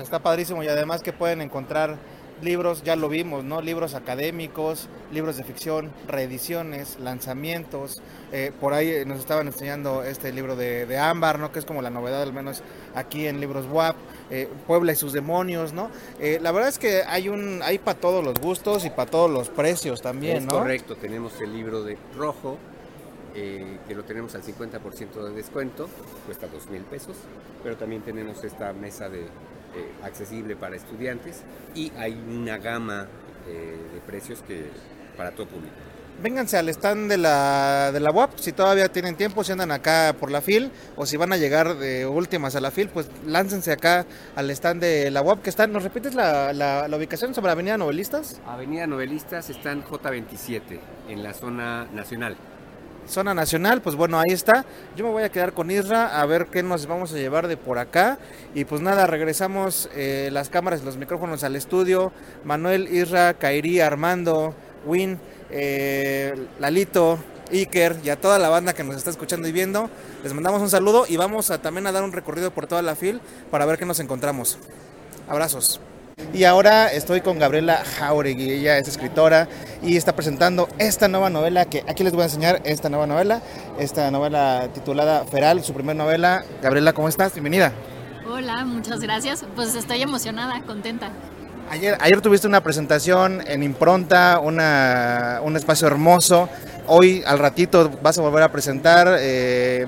Está padrísimo y además que pueden encontrar libros, ya lo vimos, ¿no? Libros académicos, libros de ficción, reediciones, lanzamientos. Eh, por ahí nos estaban enseñando este libro de, de Ámbar, ¿no? Que es como la novedad, al menos aquí en Libros WAP. eh, Puebla y sus demonios, ¿no? Eh, la verdad es que hay un hay para todos los gustos y para todos los precios también, es ¿no? correcto, tenemos el libro de rojo, eh, que lo tenemos al 50% de descuento, cuesta dos mil pesos, pero también tenemos esta mesa de eh, accesible para estudiantes y hay una gama eh, de precios que para todo público. Vénganse al stand de la, de la UAP, si todavía tienen tiempo, si andan acá por la FIL, o si van a llegar de últimas a la FIL, pues láncense acá al stand de la UAP, que está, ¿nos repites la, la- la ubicación sobre Avenida Novelistas? Avenida Novelistas está en J27, en la zona nacional. Zona Nacional, pues bueno, ahí está. Yo me voy a quedar con Isra a ver qué nos vamos a llevar de por acá. Y pues nada, regresamos eh, las cámaras y los micrófonos al estudio. Manuel, Isra, Kairi, Armando, Win, eh, Lalito, Iker y a toda la banda que nos está escuchando y viendo. Les mandamos un saludo y vamos a también a dar un recorrido por toda la fil para ver qué nos encontramos. Abrazos. Y ahora estoy con Gabriela Jauregui, ella es escritora y está presentando esta nueva novela que aquí les voy a enseñar esta nueva novela, esta novela titulada Feral, su primera novela. Gabriela, ¿cómo estás? Bienvenida. Hola, muchas gracias. Pues estoy emocionada, contenta. Ayer, ayer tuviste una presentación en Impronta, una, un espacio hermoso. Hoy al ratito vas a volver a presentar eh,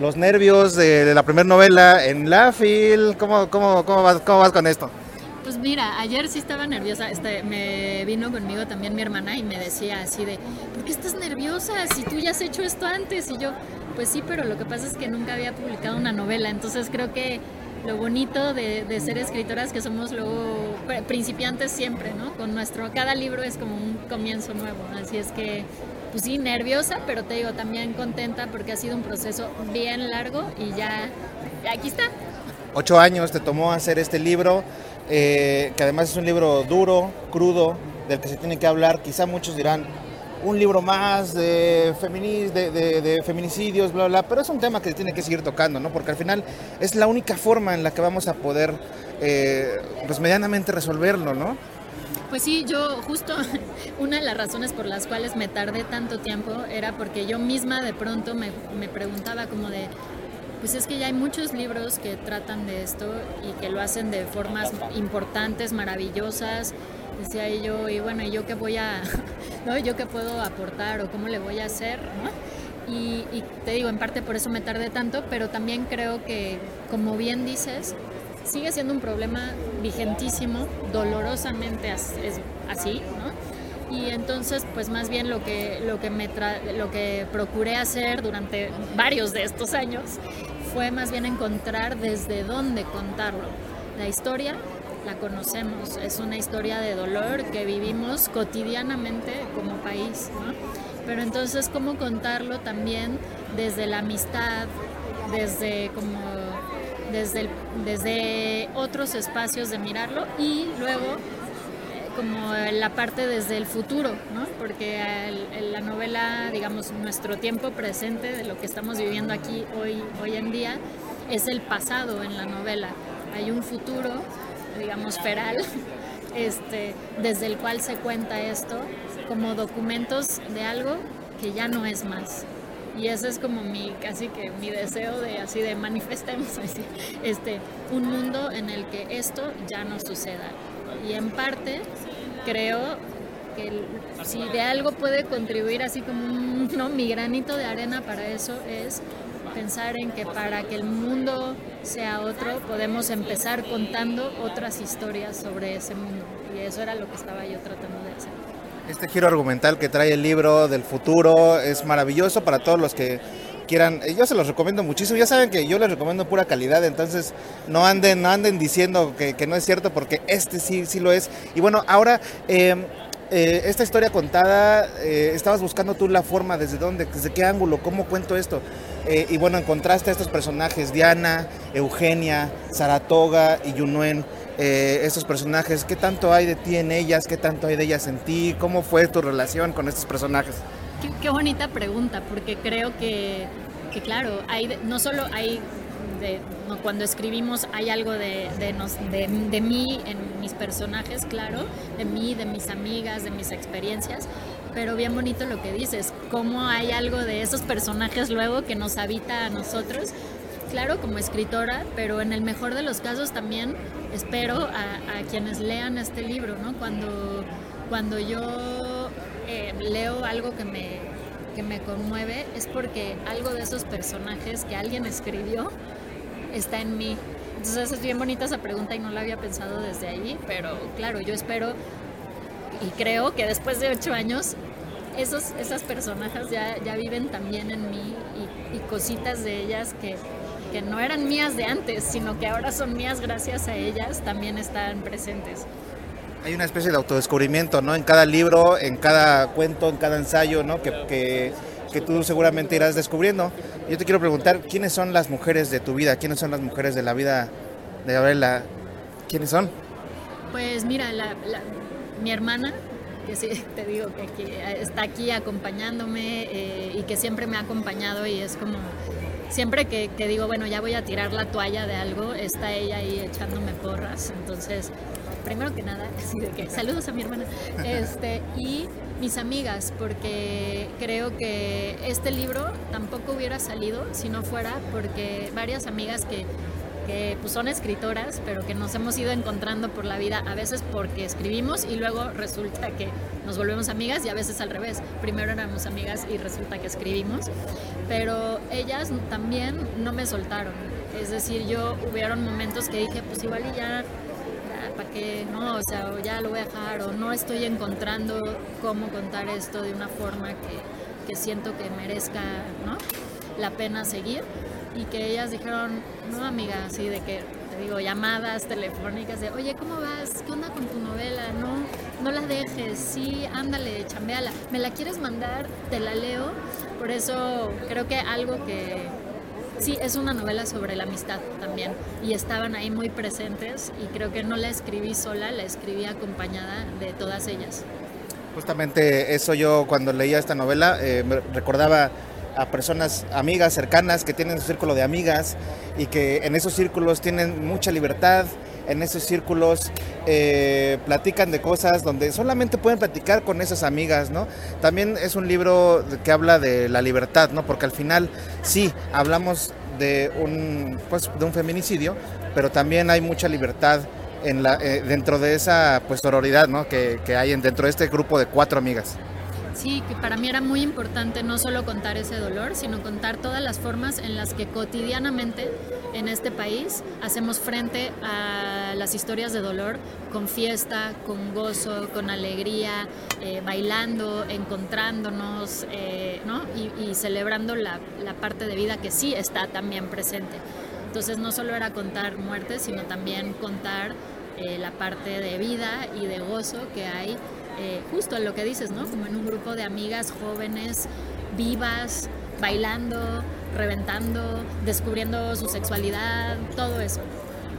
los nervios de, de la primera novela en la FIL. ¿Cómo, cómo, cómo, vas, ¿Cómo vas con esto? Pues mira, ayer sí estaba nerviosa. Este, me vino conmigo también mi hermana y me decía así de, ¿por qué estás nerviosa? Si tú ya has hecho esto antes. Y yo, pues sí, pero lo que pasa es que nunca había publicado una novela. Entonces creo que lo bonito de, ser escritoras que somos luego pr- principiantes siempre, ¿no? Con nuestro, cada libro es como un comienzo nuevo. Así es que, pues sí, nerviosa, pero te digo, también contenta porque ha sido un proceso bien largo y ya aquí está. Ocho años te tomó hacer este libro, eh, que además es un libro duro, crudo, del que se tiene que hablar. Quizá muchos dirán, un libro más de, femini- de, de- de feminicidios, bla, bla, pero es un tema que se tiene que seguir tocando, ¿no? Porque al final es la única forma en la que vamos a poder, eh, pues medianamente resolverlo, ¿no? Pues sí, yo justo (laughs) una de las razones por las cuales me tardé tanto tiempo era porque yo misma de pronto me, me preguntaba como de, pues es que ya hay muchos libros que tratan de esto y que lo hacen de formas importantes, maravillosas. Decía yo, y bueno, ¿y yo qué voy a, (laughs) no? ¿Yo qué puedo aportar o cómo le voy a hacer, ¿no? Y, y te digo, en parte por eso me tardé tanto, pero también creo que, como bien dices, sigue siendo un problema vigentísimo, dolorosamente es así, ¿no? Y entonces, pues más bien lo que, lo que, me tra- lo que procuré hacer durante varios de estos años fue más bien encontrar desde dónde contarlo. La historia la conocemos, es una historia de dolor que vivimos cotidianamente como país, ¿no? Pero entonces, ¿cómo contarlo también desde la amistad, desde como desde, desde otros espacios de mirarlo y luego como la parte desde el futuro, ¿no? Porque el- la novela, digamos, nuestro tiempo presente de lo que estamos viviendo aquí hoy, hoy en día es el pasado en la novela. Hay un futuro, digamos, feral, (laughs) este, desde el cual se cuenta esto como documentos de algo que ya no es más. Y ese es como mi, casi que mi deseo de así de manifestemos (laughs) este, un mundo en el que esto ya no suceda. Y en parte creo que si de algo puede contribuir así como ¿no? mi granito de arena para eso es pensar en que para que el mundo sea otro podemos empezar contando otras historias sobre ese mundo. Y eso era lo que estaba yo tratando de hacer. Este giro argumental que trae el libro del futuro es maravilloso para todos los que quieran. eh, Yo se los recomiendo muchísimo. Ya saben que yo les recomiendo pura calidad, entonces no anden, no anden diciendo que, no es cierto porque este sí, sí lo es. Y bueno, ahora eh, eh, esta historia contada, estabas buscando tú la forma, desde dónde, desde qué ángulo, cómo cuento esto. Y bueno, encontraste a estos personajes, Diana, Eugenia, Saratoga y Yunuen. estos personajes, ¿qué tanto hay de ti en ellas? ¿Qué tanto hay de ellas en ti? ¿Cómo fue tu relación con estos personajes? Qué, qué bonita pregunta, porque creo que, que claro, hay no solo hay, de, no, cuando escribimos hay algo de, de, nos- de, de mí en mis personajes, claro, de mí, de mis amigas, de mis experiencias, pero bien bonito lo que dices, cómo hay algo de esos personajes luego que nos habita a nosotros. Claro, como escritora, pero en el mejor de los casos también espero a, a quienes lean este libro, ¿no? Cuando, cuando yo eh, leo algo que me, que me conmueve es porque algo de esos personajes que alguien escribió está en mí. Entonces es bien bonita esa pregunta y no la había pensado desde ahí, pero claro, yo espero y creo que después de ocho años esos, esas personajes ya, ya viven también en mí y, y cositas de ellas que, que no eran mías de antes, sino que ahora son mías gracias a ellas, también están presentes. Hay una especie de autodescubrimiento, ¿no? En cada libro, en cada cuento, en cada ensayo, ¿no? Que, que, que tú seguramente irás descubriendo. Yo te quiero preguntar, ¿quiénes son las mujeres de tu vida? ¿Quiénes son las mujeres de la vida de Gabriela? ¿Quiénes son? Pues mira, mi hermana, que sí, (laughs) te digo que aquí, está aquí acompañándome eh, y que siempre me ha acompañado y es como, siempre que, que digo, bueno, ya voy a tirar la toalla de algo, está ella ahí echándome porras. Entonces, primero que nada, (laughs) así de que saludos a mi hermana. Este, y mis amigas, porque creo que este libro tampoco hubiera salido si no fuera porque varias amigas que que pues, son escritoras, pero que nos hemos ido encontrando por la vida, a veces porque escribimos y luego resulta que nos volvemos amigas y a veces al revés. Primero éramos amigas y resulta que escribimos, pero ellas también no me soltaron. Es decir, yo hubieron momentos que dije, pues igual y ya, ¿para qué? No, o sea, ya lo voy a dejar, o no estoy encontrando cómo contar esto de una forma que, que siento que merezca ¿no? la pena seguir y que ellas dijeron, no amiga, así de que, te digo, llamadas telefónicas de, oye, ¿cómo vas? ¿Qué onda con tu novela? No, no la dejes, sí, ándale, chambeala. ¿Me la quieres mandar? Te la leo. Por eso creo que algo que, sí, es una novela sobre la amistad también. Y estaban ahí muy presentes y creo que no la escribí sola, la escribí acompañada de todas ellas. Justamente eso yo cuando leía esta novela eh, me recordaba a personas, amigas cercanas que tienen su círculo de amigas y que en esos círculos tienen mucha libertad en esos círculos eh, platican de cosas donde solamente pueden platicar con esas amigas, ¿no? También es un libro que habla de la libertad, ¿no? Porque al final sí hablamos de un, pues, de un feminicidio, pero también hay mucha libertad en la, eh, dentro de esa pues sororidad ¿no? que, que hay en- dentro de este grupo de cuatro amigas. Sí, que para mí era muy importante no solo contar ese dolor, sino contar todas las formas en las que cotidianamente en este país hacemos frente a las historias de dolor con fiesta, con gozo, con alegría, eh, bailando, encontrándonos eh, ¿no? y, y celebrando la, la parte de vida que sí está también presente. Entonces no solo era contar muertes, sino también contar eh, la parte de vida y de gozo que hay eh, justo en lo que dices, ¿no? Como en un grupo de amigas jóvenes, vivas, bailando, reventando, descubriendo su sexualidad, todo eso.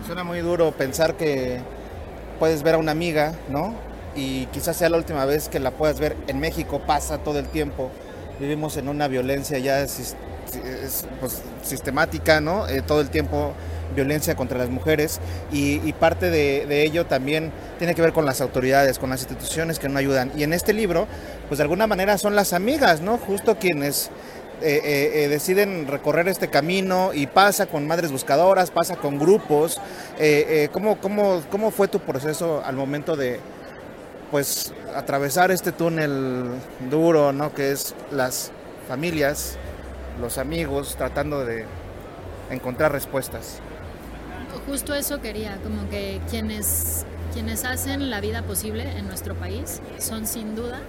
Suena muy duro pensar que puedes ver a una amiga, ¿no? Y quizás sea la última vez que la puedas ver. En México pasa todo el tiempo. Vivimos en una violencia ya sis- es, pues, sistemática, ¿no? Eh, todo el tiempo violencia contra las mujeres y, parte de, ello también tiene que ver con las autoridades, con las instituciones que no ayudan. Y en este libro, pues de alguna manera son las amigas, ¿no? Justo quienes eh, eh, eh, deciden recorrer este camino y pasa con madres buscadoras, pasa con grupos. ¿cómo, cómo, cómo fue tu proceso al momento de pues atravesar este túnel duro, ¿no? Que es las familias, los amigos, tratando de encontrar respuestas. Justo eso quería, como que quienes, quienes hacen la vida posible en nuestro país son sin duda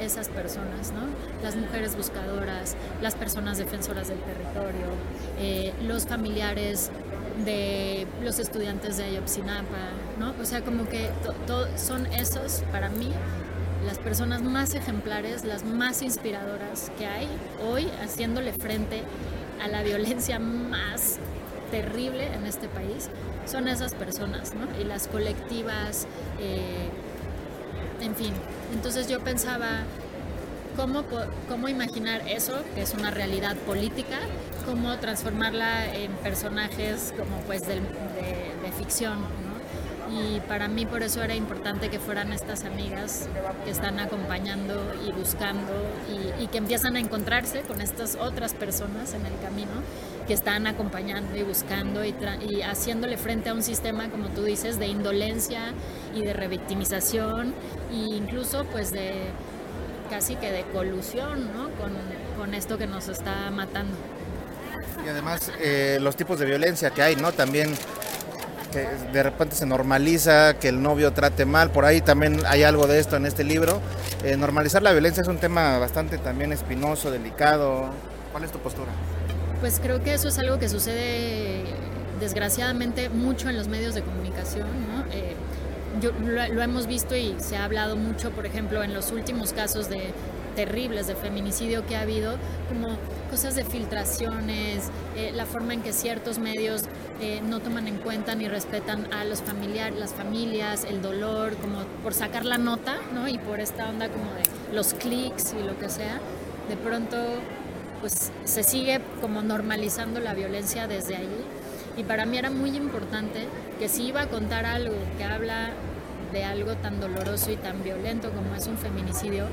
esas personas, ¿no? Las mujeres buscadoras, las personas defensoras del territorio, eh, los familiares de los estudiantes de Ayotzinapa, ¿no? O sea, como que son esos, para mí, las personas más ejemplares, las más inspiradoras que hay hoy haciéndole frente a la violencia más terrible en este país son esas personas, ¿no? Y las colectivas, eh, en fin. Entonces yo pensaba, ¿cómo, ¿cómo imaginar eso, que es una realidad política, cómo transformarla en personajes como pues de, ficción. Y para mí por eso era importante que fueran estas amigas que están acompañando y buscando y, que empiezan a encontrarse con estas otras personas en el camino que están acompañando y buscando y, y haciéndole frente a un sistema, como tú dices, de indolencia y de revictimización e incluso pues de casi que de colusión ¿no? con, con esto que nos está matando. Y además eh, los tipos de violencia que hay, ¿no? También que de repente se normaliza que el novio trate mal, por ahí también hay algo de esto en este libro. Eh, normalizar la violencia es un tema bastante también espinoso, delicado. ¿Cuál es tu postura? Pues creo que eso es algo que sucede desgraciadamente mucho en los medios de comunicación, ¿no? Eh, yo, lo, lo hemos visto y se ha hablado mucho, por ejemplo, en los últimos casos de terribles de feminicidio que ha habido, como cosas de filtraciones, eh, la forma en que ciertos medios eh, no toman en cuenta ni respetan a los familiares, las familias, el dolor, como por sacar la nota, ¿no? Y por esta onda como de los clics y lo que sea, de pronto pues se sigue como normalizando la violencia desde allí. Y para mí era muy importante que si iba a contar algo que habla de algo tan doloroso y tan violento como es un feminicidio,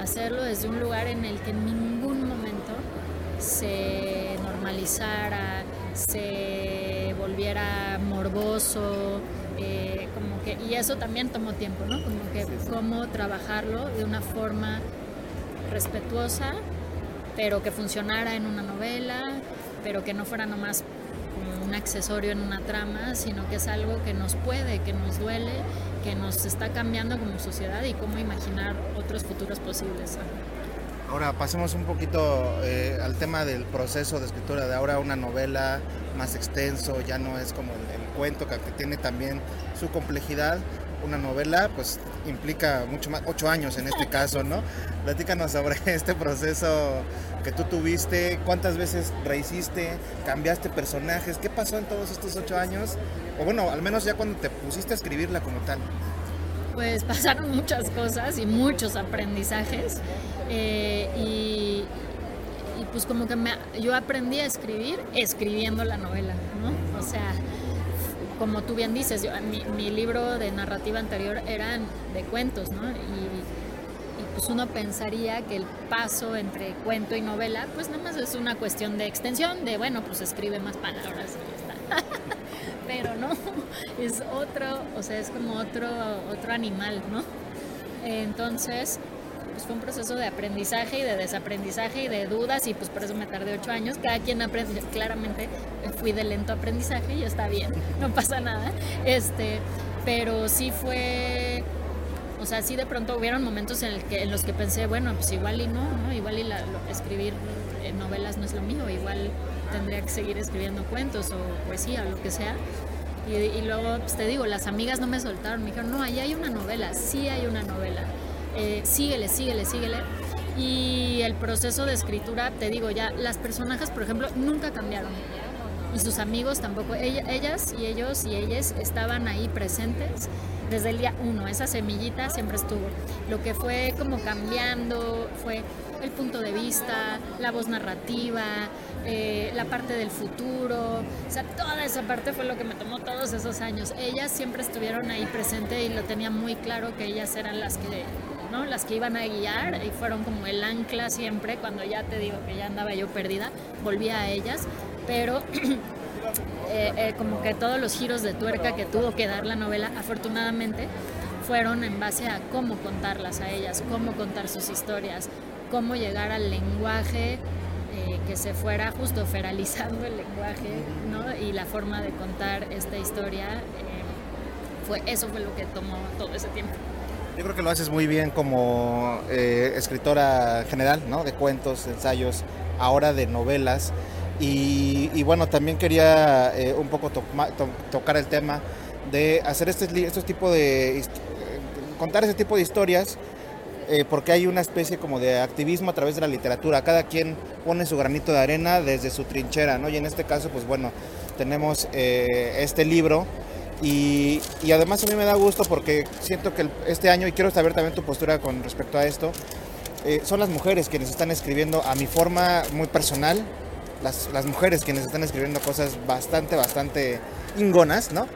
hacerlo desde un lugar en el que en ningún momento se normalizara, se volviera morboso, eh, como que, y eso también tomó tiempo, ¿no? Como que cómo trabajarlo de una forma respetuosa, pero que funcionara en una novela, pero que no fuera nomás como un accesorio en una trama, sino que es algo que nos puede, que nos duele, que nos está cambiando como sociedad y cómo imaginar otros futuros posibles. Ahora pasemos un poquito eh, al tema del proceso de escritura de ahora una novela más extenso, ya no es como el, cuento que tiene también su complejidad. Una novela pues implica mucho más, ocho años en este caso, ¿no? Platícanos sobre (laughs) este proceso que tú tuviste, cuántas veces rehiciste, cambiaste personajes, qué pasó en todos estos ocho años, o bueno, al menos ya cuando te pusiste a escribirla como tal. Pues (laughs) pasaron muchas cosas y muchos aprendizajes eh, y, y, pues como que me, yo aprendí a escribir escribiendo la novela, ¿no? O sea, como tú bien dices, mi, libro de narrativa anterior eran de cuentos, ¿no? Y, y pues uno pensaría que el paso entre cuento y novela, pues nada más es una cuestión de extensión, de bueno, pues escribe más palabras y ya está. (laughs) Pero no, es otro, o sea, es como otro, otro animal, ¿no? Entonces, pues fue un proceso de aprendizaje y de desaprendizaje y de dudas y pues por eso me tardé ocho años. Cada quien aprende, claramente fui de lento aprendizaje y está bien, (laughs) no pasa nada. Este, pero sí fue, o sea, sí de pronto hubieron momentos en, el que, en los que pensé, bueno, pues igual y no, ¿no? igual y la- lo- escribir eh, novelas no es lo mío, igual tendría que seguir escribiendo cuentos o poesía o lo que sea. Y, y luego, pues te digo, las amigas no me soltaron, me dijeron, no, ahí hay una novela, sí hay una novela, Eh, síguele, síguele, síguele. Y el proceso de escritura, te digo, ya las personajes, por ejemplo, nunca cambiaron. Y sus amigos tampoco. Ella- ellas y ellos y ellas estaban ahí presentes desde el día uno. Esa semillita siempre estuvo. Lo que fue como cambiando fue el punto de vista, la voz narrativa, eh, la parte del futuro. O sea, toda esa parte fue lo que me tomó todos esos años. Ellas siempre estuvieron ahí presentes y lo tenía muy claro que ellas eran las que ¿no? Las que iban a guiar y fueron como el ancla siempre, cuando ya te digo que ya andaba yo perdida, volvía a ellas, pero (clears throat) eh, eh, como que todos los giros de tuerca que tuvo que dar la novela, afortunadamente, fueron en base a cómo contarlas a ellas, cómo contar sus historias, cómo llegar al lenguaje eh, que se fuera justo feralizando el lenguaje. Y la forma de contar esta historia, eso fue lo que tomó todo ese tiempo. Yo creo que lo haces muy bien como eh, escritora general, ¿no? De cuentos, ensayos, ahora de novelas. Y, bueno, también quería eh, un poco tocar el tema de hacer este, estos tipo de... eh, contar ese tipo de historias porque hay una especie como de activismo a través de la literatura. Cada quien pone su granito de arena desde su trinchera, ¿no? Y en este caso, pues bueno, tenemos este libro y, y además a mí me da gusto porque siento que este año, y quiero saber también tu postura con respecto a esto, eh, son las mujeres quienes están escribiendo a mi forma muy personal, las, las mujeres quienes están escribiendo cosas bastante, bastante ingonas, ¿no?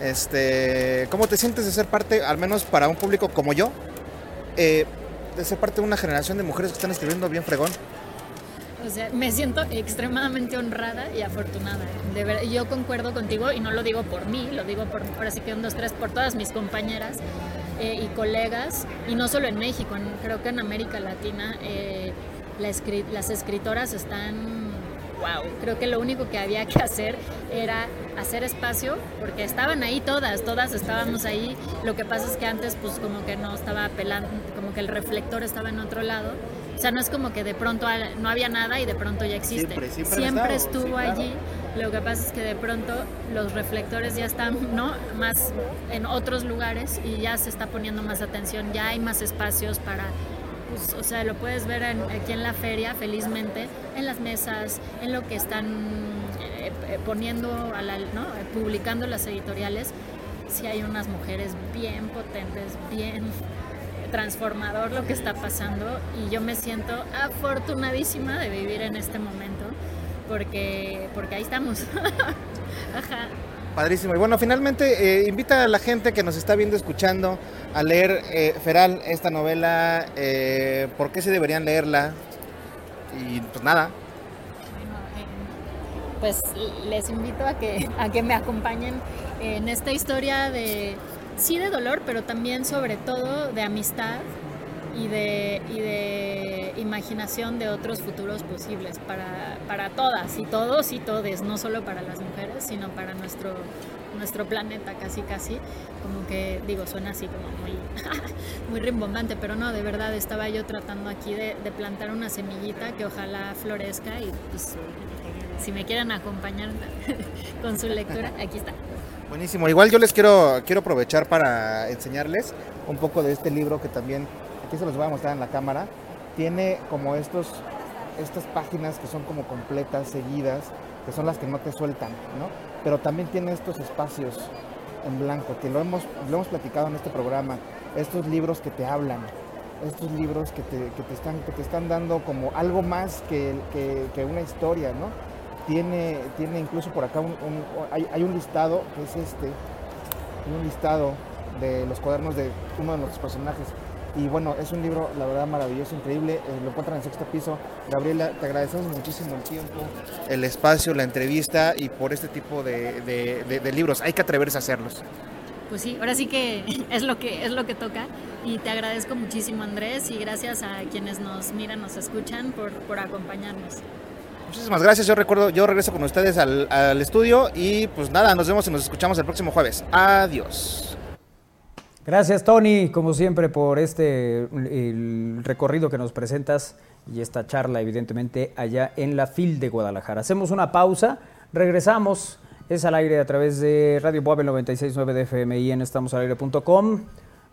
Este, ¿Cómo te sientes de ser parte, al menos para un público como yo, eh, de ser parte de una generación de mujeres que están escribiendo bien fregón? O sea, me siento extremadamente honrada y afortunada. De ver, yo concuerdo contigo y no lo digo por mí, lo digo por, ahora sí que un, dos, tres, por todas mis compañeras eh, y colegas, y no solo en México, en- creo que en América Latina eh, la escri- las escritoras están, wow, creo que lo único que había que hacer era hacer espacio, porque estaban ahí todas, todas estábamos ahí, lo que pasa es que antes pues como que no estaba pelando, como que el reflector estaba en otro lado. O sea, no es como que de pronto no había nada y de pronto ya existe. Siempre, siempre han estado, estuvo sí, claro. allí. Lo que pasa es que de pronto los reflectores ya están, ¿no? Más en otros lugares y ya se está poniendo más atención, ya hay más espacios para pues, o sea, lo puedes ver en- aquí en la feria, felizmente, en las mesas, en lo que están eh, eh, poniendo, a la, ¿no? Publicando las editoriales. Sí hay unas mujeres bien potentes, bien transformador lo que está pasando y yo me siento afortunadísima de vivir en este momento porque, porque ahí estamos. (laughs) Ajá. Padrísimo. Y bueno, finalmente eh, invita a la gente que nos está viendo, escuchando, a leer eh, Feral, esta novela, eh, por qué se deberían leerla. Y pues nada, pues les invito a que, a que me acompañen en esta historia de, sí de dolor, pero también sobre todo de amistad y de, y de imaginación de otros futuros posibles para, para todas y todos y todes, no solo para las mujeres, sino para nuestro, nuestro planeta casi casi, como que digo, suena así como muy, (laughs) muy rimbombante, pero no, de verdad estaba yo tratando aquí de, plantar una semillita que ojalá florezca y pues si me quieren acompañar (laughs) con su lectura, aquí está. Buenísimo. Igual yo les quiero, quiero aprovechar para enseñarles un poco de este libro que también, aquí se los voy a mostrar en la cámara. Tiene como estos, estas páginas que son como completas, seguidas, que son las que no te sueltan, ¿no? Pero también tiene estos espacios en blanco, que lo hemos, lo hemos platicado en este programa, estos libros que te hablan, estos libros que te, que te, están, que te están dando como algo más que, que, que una historia, ¿no? Tiene, tiene incluso por acá un, hay, un listado, que es este, un listado de los cuadernos de uno de nuestros personajes. Y bueno, es un libro, la verdad, maravilloso, increíble. eh, lo encuentran en sexto piso. Gabriela, te agradecemos muchísimo el tiempo, el espacio, la entrevista y por este tipo de- de libros. Hay que atreverse a hacerlos. Pues sí, ahora sí que (laughs) es lo que es lo que toca y te agradezco muchísimo Andrés y gracias a quienes nos miran, nos escuchan por, por acompañarnos. Muchísimas gracias. Yo recuerdo, yo regreso con ustedes al, al estudio y pues nada, nos vemos y nos escuchamos el próximo jueves. Adiós. Gracias, Tony, como siempre, por este el recorrido que nos presentas y esta charla, evidentemente, allá en la FIL de Guadalajara. Hacemos una pausa, regresamos. Es al aire a través de Radio Boab 96.9 de FM y en estamosalaire.com.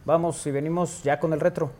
Vamos y venimos ya con el retro.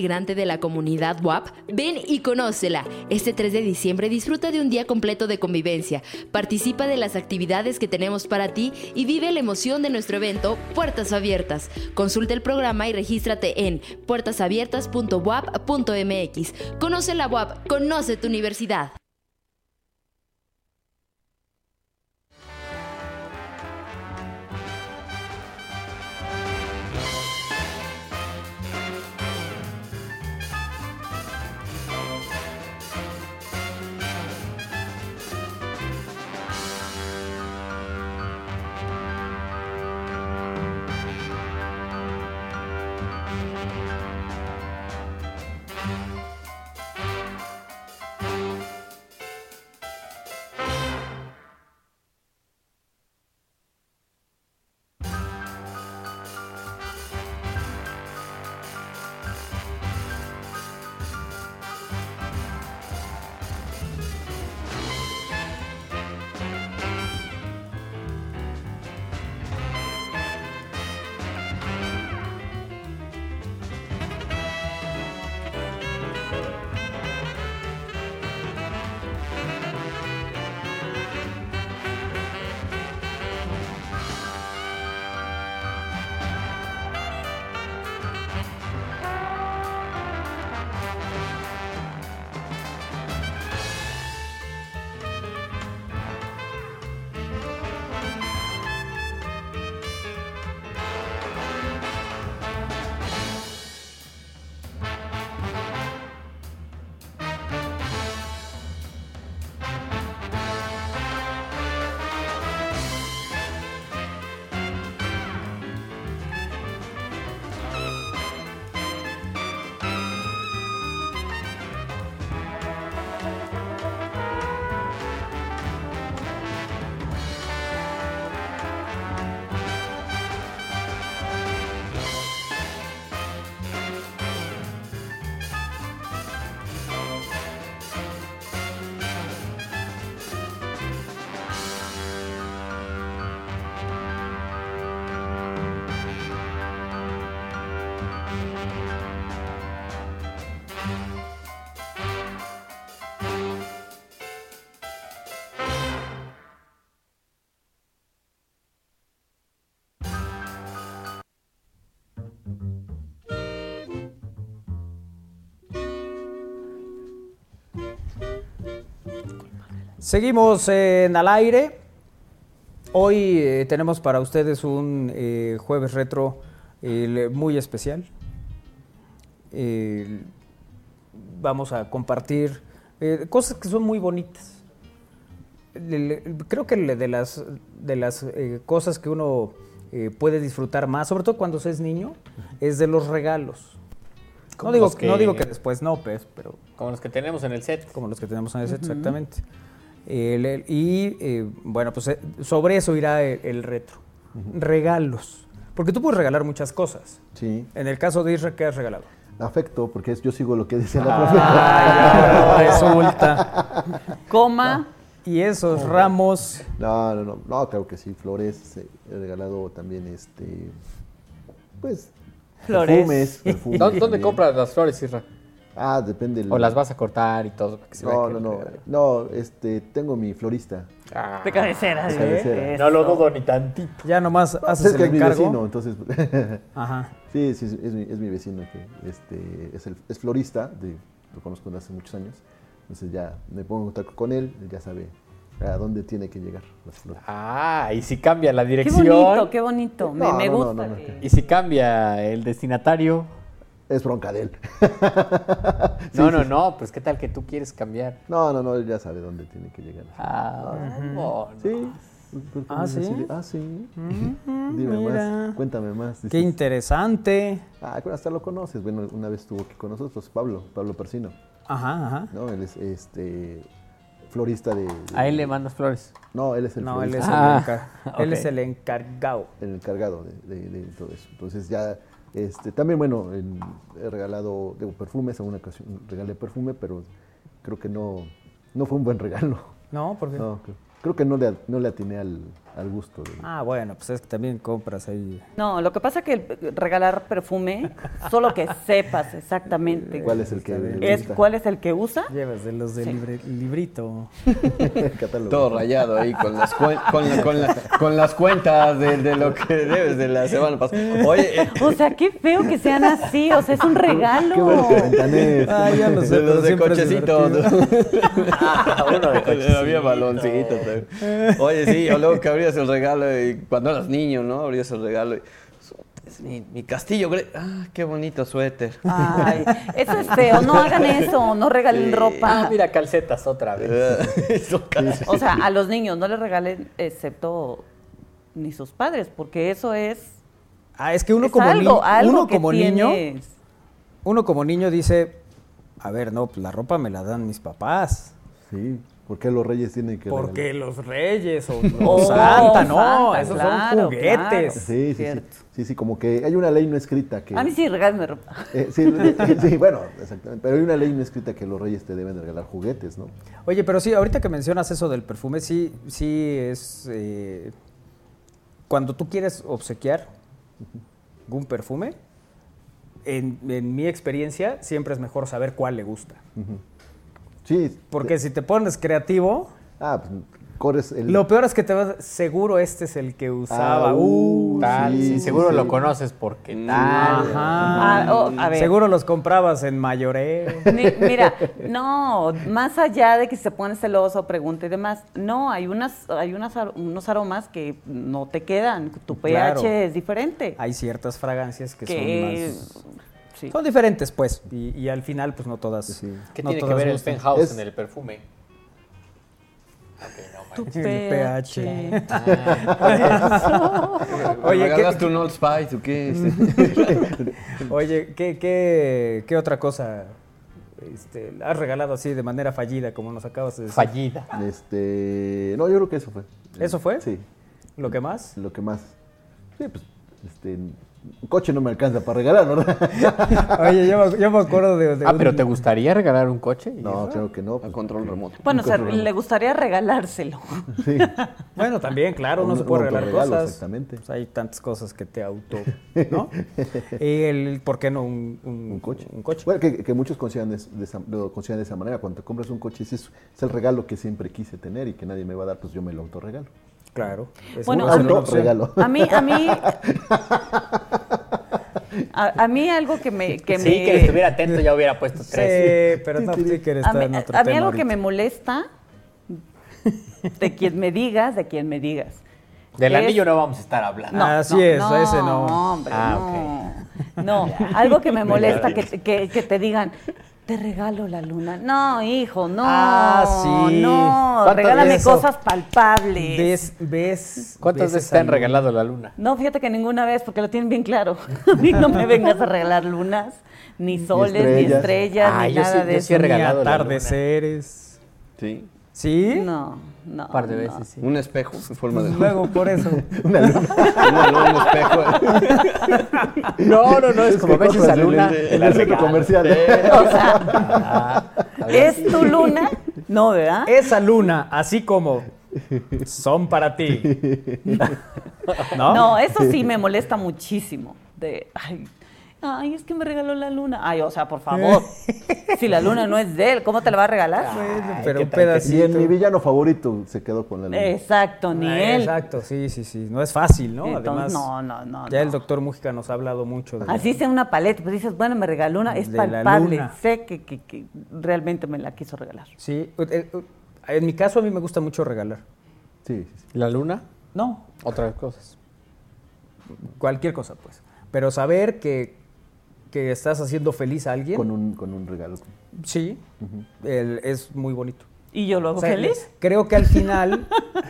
De la comunidad WAP? Ven y conócela. Este 3 de diciembre disfruta de un día completo de convivencia. Participa de las actividades que tenemos para ti y vive la emoción de nuestro evento Puertas Abiertas. Consulta el programa y regístrate en puertasabiertas.wap.mx. Conoce la WAP, conoce tu universidad. Seguimos en al aire. Hoy eh, tenemos para ustedes un eh, jueves retro eh, muy especial. Vamos a compartir eh, cosas que son muy bonitas. Creo que de las, de las eh, cosas que uno eh, puede disfrutar más, sobre todo cuando se es niño, es de los regalos. No digo, que- no digo que después no, pues, pero Como los que tenemos en el set. como los que tenemos en el set, exactamente. El- el- y eh, bueno, pues eh, sobre eso irá el, el retro. Regalos. Porque tú puedes regalar muchas cosas. Sí. En el caso de Isra, ¿qué has regalado? Afecto, porque es- yo sigo lo que decía la Ah, profe. ya resulta. (laughs) Coma. Y esos ramos. No, no, no, no, claro que sí, flores. eh, He regalado también este. Pues. Flores. Perfumes. perfumes (laughs) ¿Dónde, compras las flores, Isra? Ah, depende. del- ¿O las vas a cortar y todo? que se No, no, no. regalo? No, este, tengo mi florista. Ah, De cabecera. De cabecera. Eso. no lo dudo ni tantito. Ya nomás Pues haces es que el es mi encargo. vecino, entonces. (laughs) Ajá. sí, sí, es mi, es mi vecino que este, es, el, es florista, de, lo conozco desde hace muchos años. Entonces ya me pongo en contacto con él, él ya sabe a dónde tiene que llegar las flores. Ah, y si cambia la Qué dirección. bonito, qué bonito. Me, No, me no, no, gusta. no, no. que- Y si cambia el destinatario. Es bronca de él. (laughs) Sí, no, no, sí. no, pues qué tal que tú quieres cambiar. No, no, no, él ya sabe dónde tiene que llegar. Ah, no, Sí. Ah, ¿sí? Así de, Ah, sí. Ujú, Dime mira. más, cuéntame más. Qué interesante. Ah, hasta lo conoces. Bueno, una vez estuvo aquí con nosotros, Pablo, Pablo Persino. Ajá, ajá. ¿no? Él es este florista de, de- A él le mandas flores. No, él es el No, él es, el, Ah, él es el encargado. el encargado de, de- de todo eso. Entonces ya, este, también bueno, en- he regalado digo, perfumes, en una ocasión regalé perfume, pero creo que no, no fue un buen regalo. No, porque. No, creo, creo que no le, no le atiné al, al gusto. de- Ah, bueno, pues es que también compras ahí. No, lo que pasa es que regalar perfume, solo que (laughs) sepas exactamente ¿Cuál es el que es gusta? cuál es el que usa. Llevas de los de libre- librito. (laughs) Todo rayado ahí con las, cuen- con la- con la- con las cuentas de, de lo que debes de la semana pasada. Oye, eh, O sea, qué feo que sean así, o sea, es un (laughs) regalo. Qué bueno que ventanés. Ah, ya lo sé, de los de siempre es cochecitos. Ah, uno de cochecitos. Había baloncitos. también. Oye, sí, o luego que abrías el regalo y cuando eras niño, ¿no? Abrías el regalo y... Es mi, mi castillo, ah, qué bonito suéter. Ay, eso (laughs) es feo, no hagan eso, no regalen Ah, ropa. mira, calcetas otra vez. (laughs) Eso casi. O sea, a los niños no les regalen excepto ni sus padres, porque eso es, Ah, es que uno es como, algo, ni- algo uno que como niño, uno como niño dice, a ver, no, pues la ropa me la dan mis papás. Sí, ¿por qué los reyes tienen que Porque regalar? los reyes o, (laughs) o Oh, Santa, no, Santa, esos claro, son juguetes. claro. Sí, sí, sí, sí, sí, como que hay una ley no escrita que... A mí sí, regálenme ropa. (laughs) Eh, sí, sí, bueno, exactamente. Pero hay una ley no escrita que los reyes te deben de regalar juguetes, ¿no? Oye, pero sí, ahorita que mencionas eso del perfume, sí, sí es... eh, cuando tú quieres obsequiar un perfume, en, en mi experiencia, siempre es mejor saber cuál le gusta. Sí. Porque si te pones creativo, Ah, pues corres el... lo peor es que te vas, seguro este es el que usaba. Ah, uh, uh, Tal, sí, sí, sí, seguro sí. lo conoces porque tal. Ajá. Ah, oh, a ver. Seguro los comprabas en mayoreo. Ni- Mira, no, más allá de que se pone celoso, pregunta y demás, no, hay unas, hay unas, ar- unos aromas que no te quedan, tu pH Claro. es diferente. Hay ciertas fragancias que, que son más... sí. Son diferentes, pues, y, y al final, pues no todas. Sí. ¿Qué no tiene que ver el gustan. penthouse Es- en el perfume? Ok, no Tu. El pH. (laughs) Ah, Oye, ¿qué- ¿regalaste un Old Spice o qué? (laughs) Oye, ¿qué, qué, qué otra cosa este, has regalado así de manera fallida, como nos acabas de decir? fallida. Este... No, yo creo que eso fue. ¿Eso fue? Sí, ¿Lo que más? lo que más... Sí, pues, este... Un coche no me alcanza para regalar, ¿verdad? (laughs) Oye, yo, me- yo me acuerdo de... de Ah, un- pero ¿te gustaría regalar un coche? No, creo que no. A pues, control remoto. Bueno, o sea, le gustaría regalárselo. Sí. (laughs) Bueno, también, claro, uno Un- se puede regalar cosas. exactamente. Pues hay tantas cosas que te auto... (laughs) ¿No? Y el, ¿Por qué no un, un- Un coche. Un coche. Bueno, que, que muchos consideran de, de esa, lo consideran de esa manera. Cuando te compras un coche, ese es, es el regalo que siempre quise tener y que nadie me va a dar, pues yo me lo autorregalo. Claro. Es Bueno, una- a es mí- una opción. Autorregalo. A mí, a mí, (laughs) a, a mí algo que me, que sí, me, que estuviera atento ya hubiera puesto tres. Sí, pero no, sí que mí, en otro a mí tema algo que me molesta de quien me digas, de quien me digas. Del es- anillo no vamos a estar hablando. No, Así no, es, no, ese no. hombre, Ah, no. No, algo que me (laughs) molesta que, que, que te digan, te regalo la luna. No, hijo, no. Ah, sí. No, ¿Cuántas regálame cosas palpables. ¿Ves? ¿Ves? ¿Cuántas veces te han regalado la luna? No, fíjate que ninguna vez, porque lo tienen bien claro. (laughs) A mí no me vengas a regalar lunas, ni soles, ni estrellas. estrellas, Ah, ni yo nada sí- de yo eso. sí he regalado la luna. atardeceres. Sí. ¿Sí? No, no. Un par de no. veces, sí. Un espejo en forma de. Luego, por eso. (laughs) Una luna. No, no, un espejo. (laughs) No, no, no, es como que veces a compras en luna. el- en centro (laughs) comercial. O sea, Ah, ¿es tu luna? No, ¿verdad? Esa luna, así como son para ti. ¿No? No, eso sí me molesta muchísimo. De, ay, ay, es que me regaló la luna. Ay, o sea, por favor. (laughs) si la luna no es de él, ¿cómo te la va a regalar? Bueno, pero ¿qué un pedacito. Y en mi villano favorito se quedó con la luna. Exacto, ni Ah, él. Exacto, sí, sí, sí. No es fácil, ¿no? Entonces, Además, no, no, no. ya no. el doctor Mújica nos ha hablado mucho de Así sea una paleta, pues dices, bueno, me regaló una, es palpable, luna. sé que, que- que realmente me la quiso regalar. Sí, eh, en mi caso a mí me gusta mucho regalar. Sí, sí, sí. ¿La luna? No, Otras cosas. cualquier cosa, pues. Pero saber que, que estás haciendo feliz a alguien, Con un, con un regalo. sí, el- es muy bonito. ¿Y yo lo hago O sea, feliz? Creo que al final,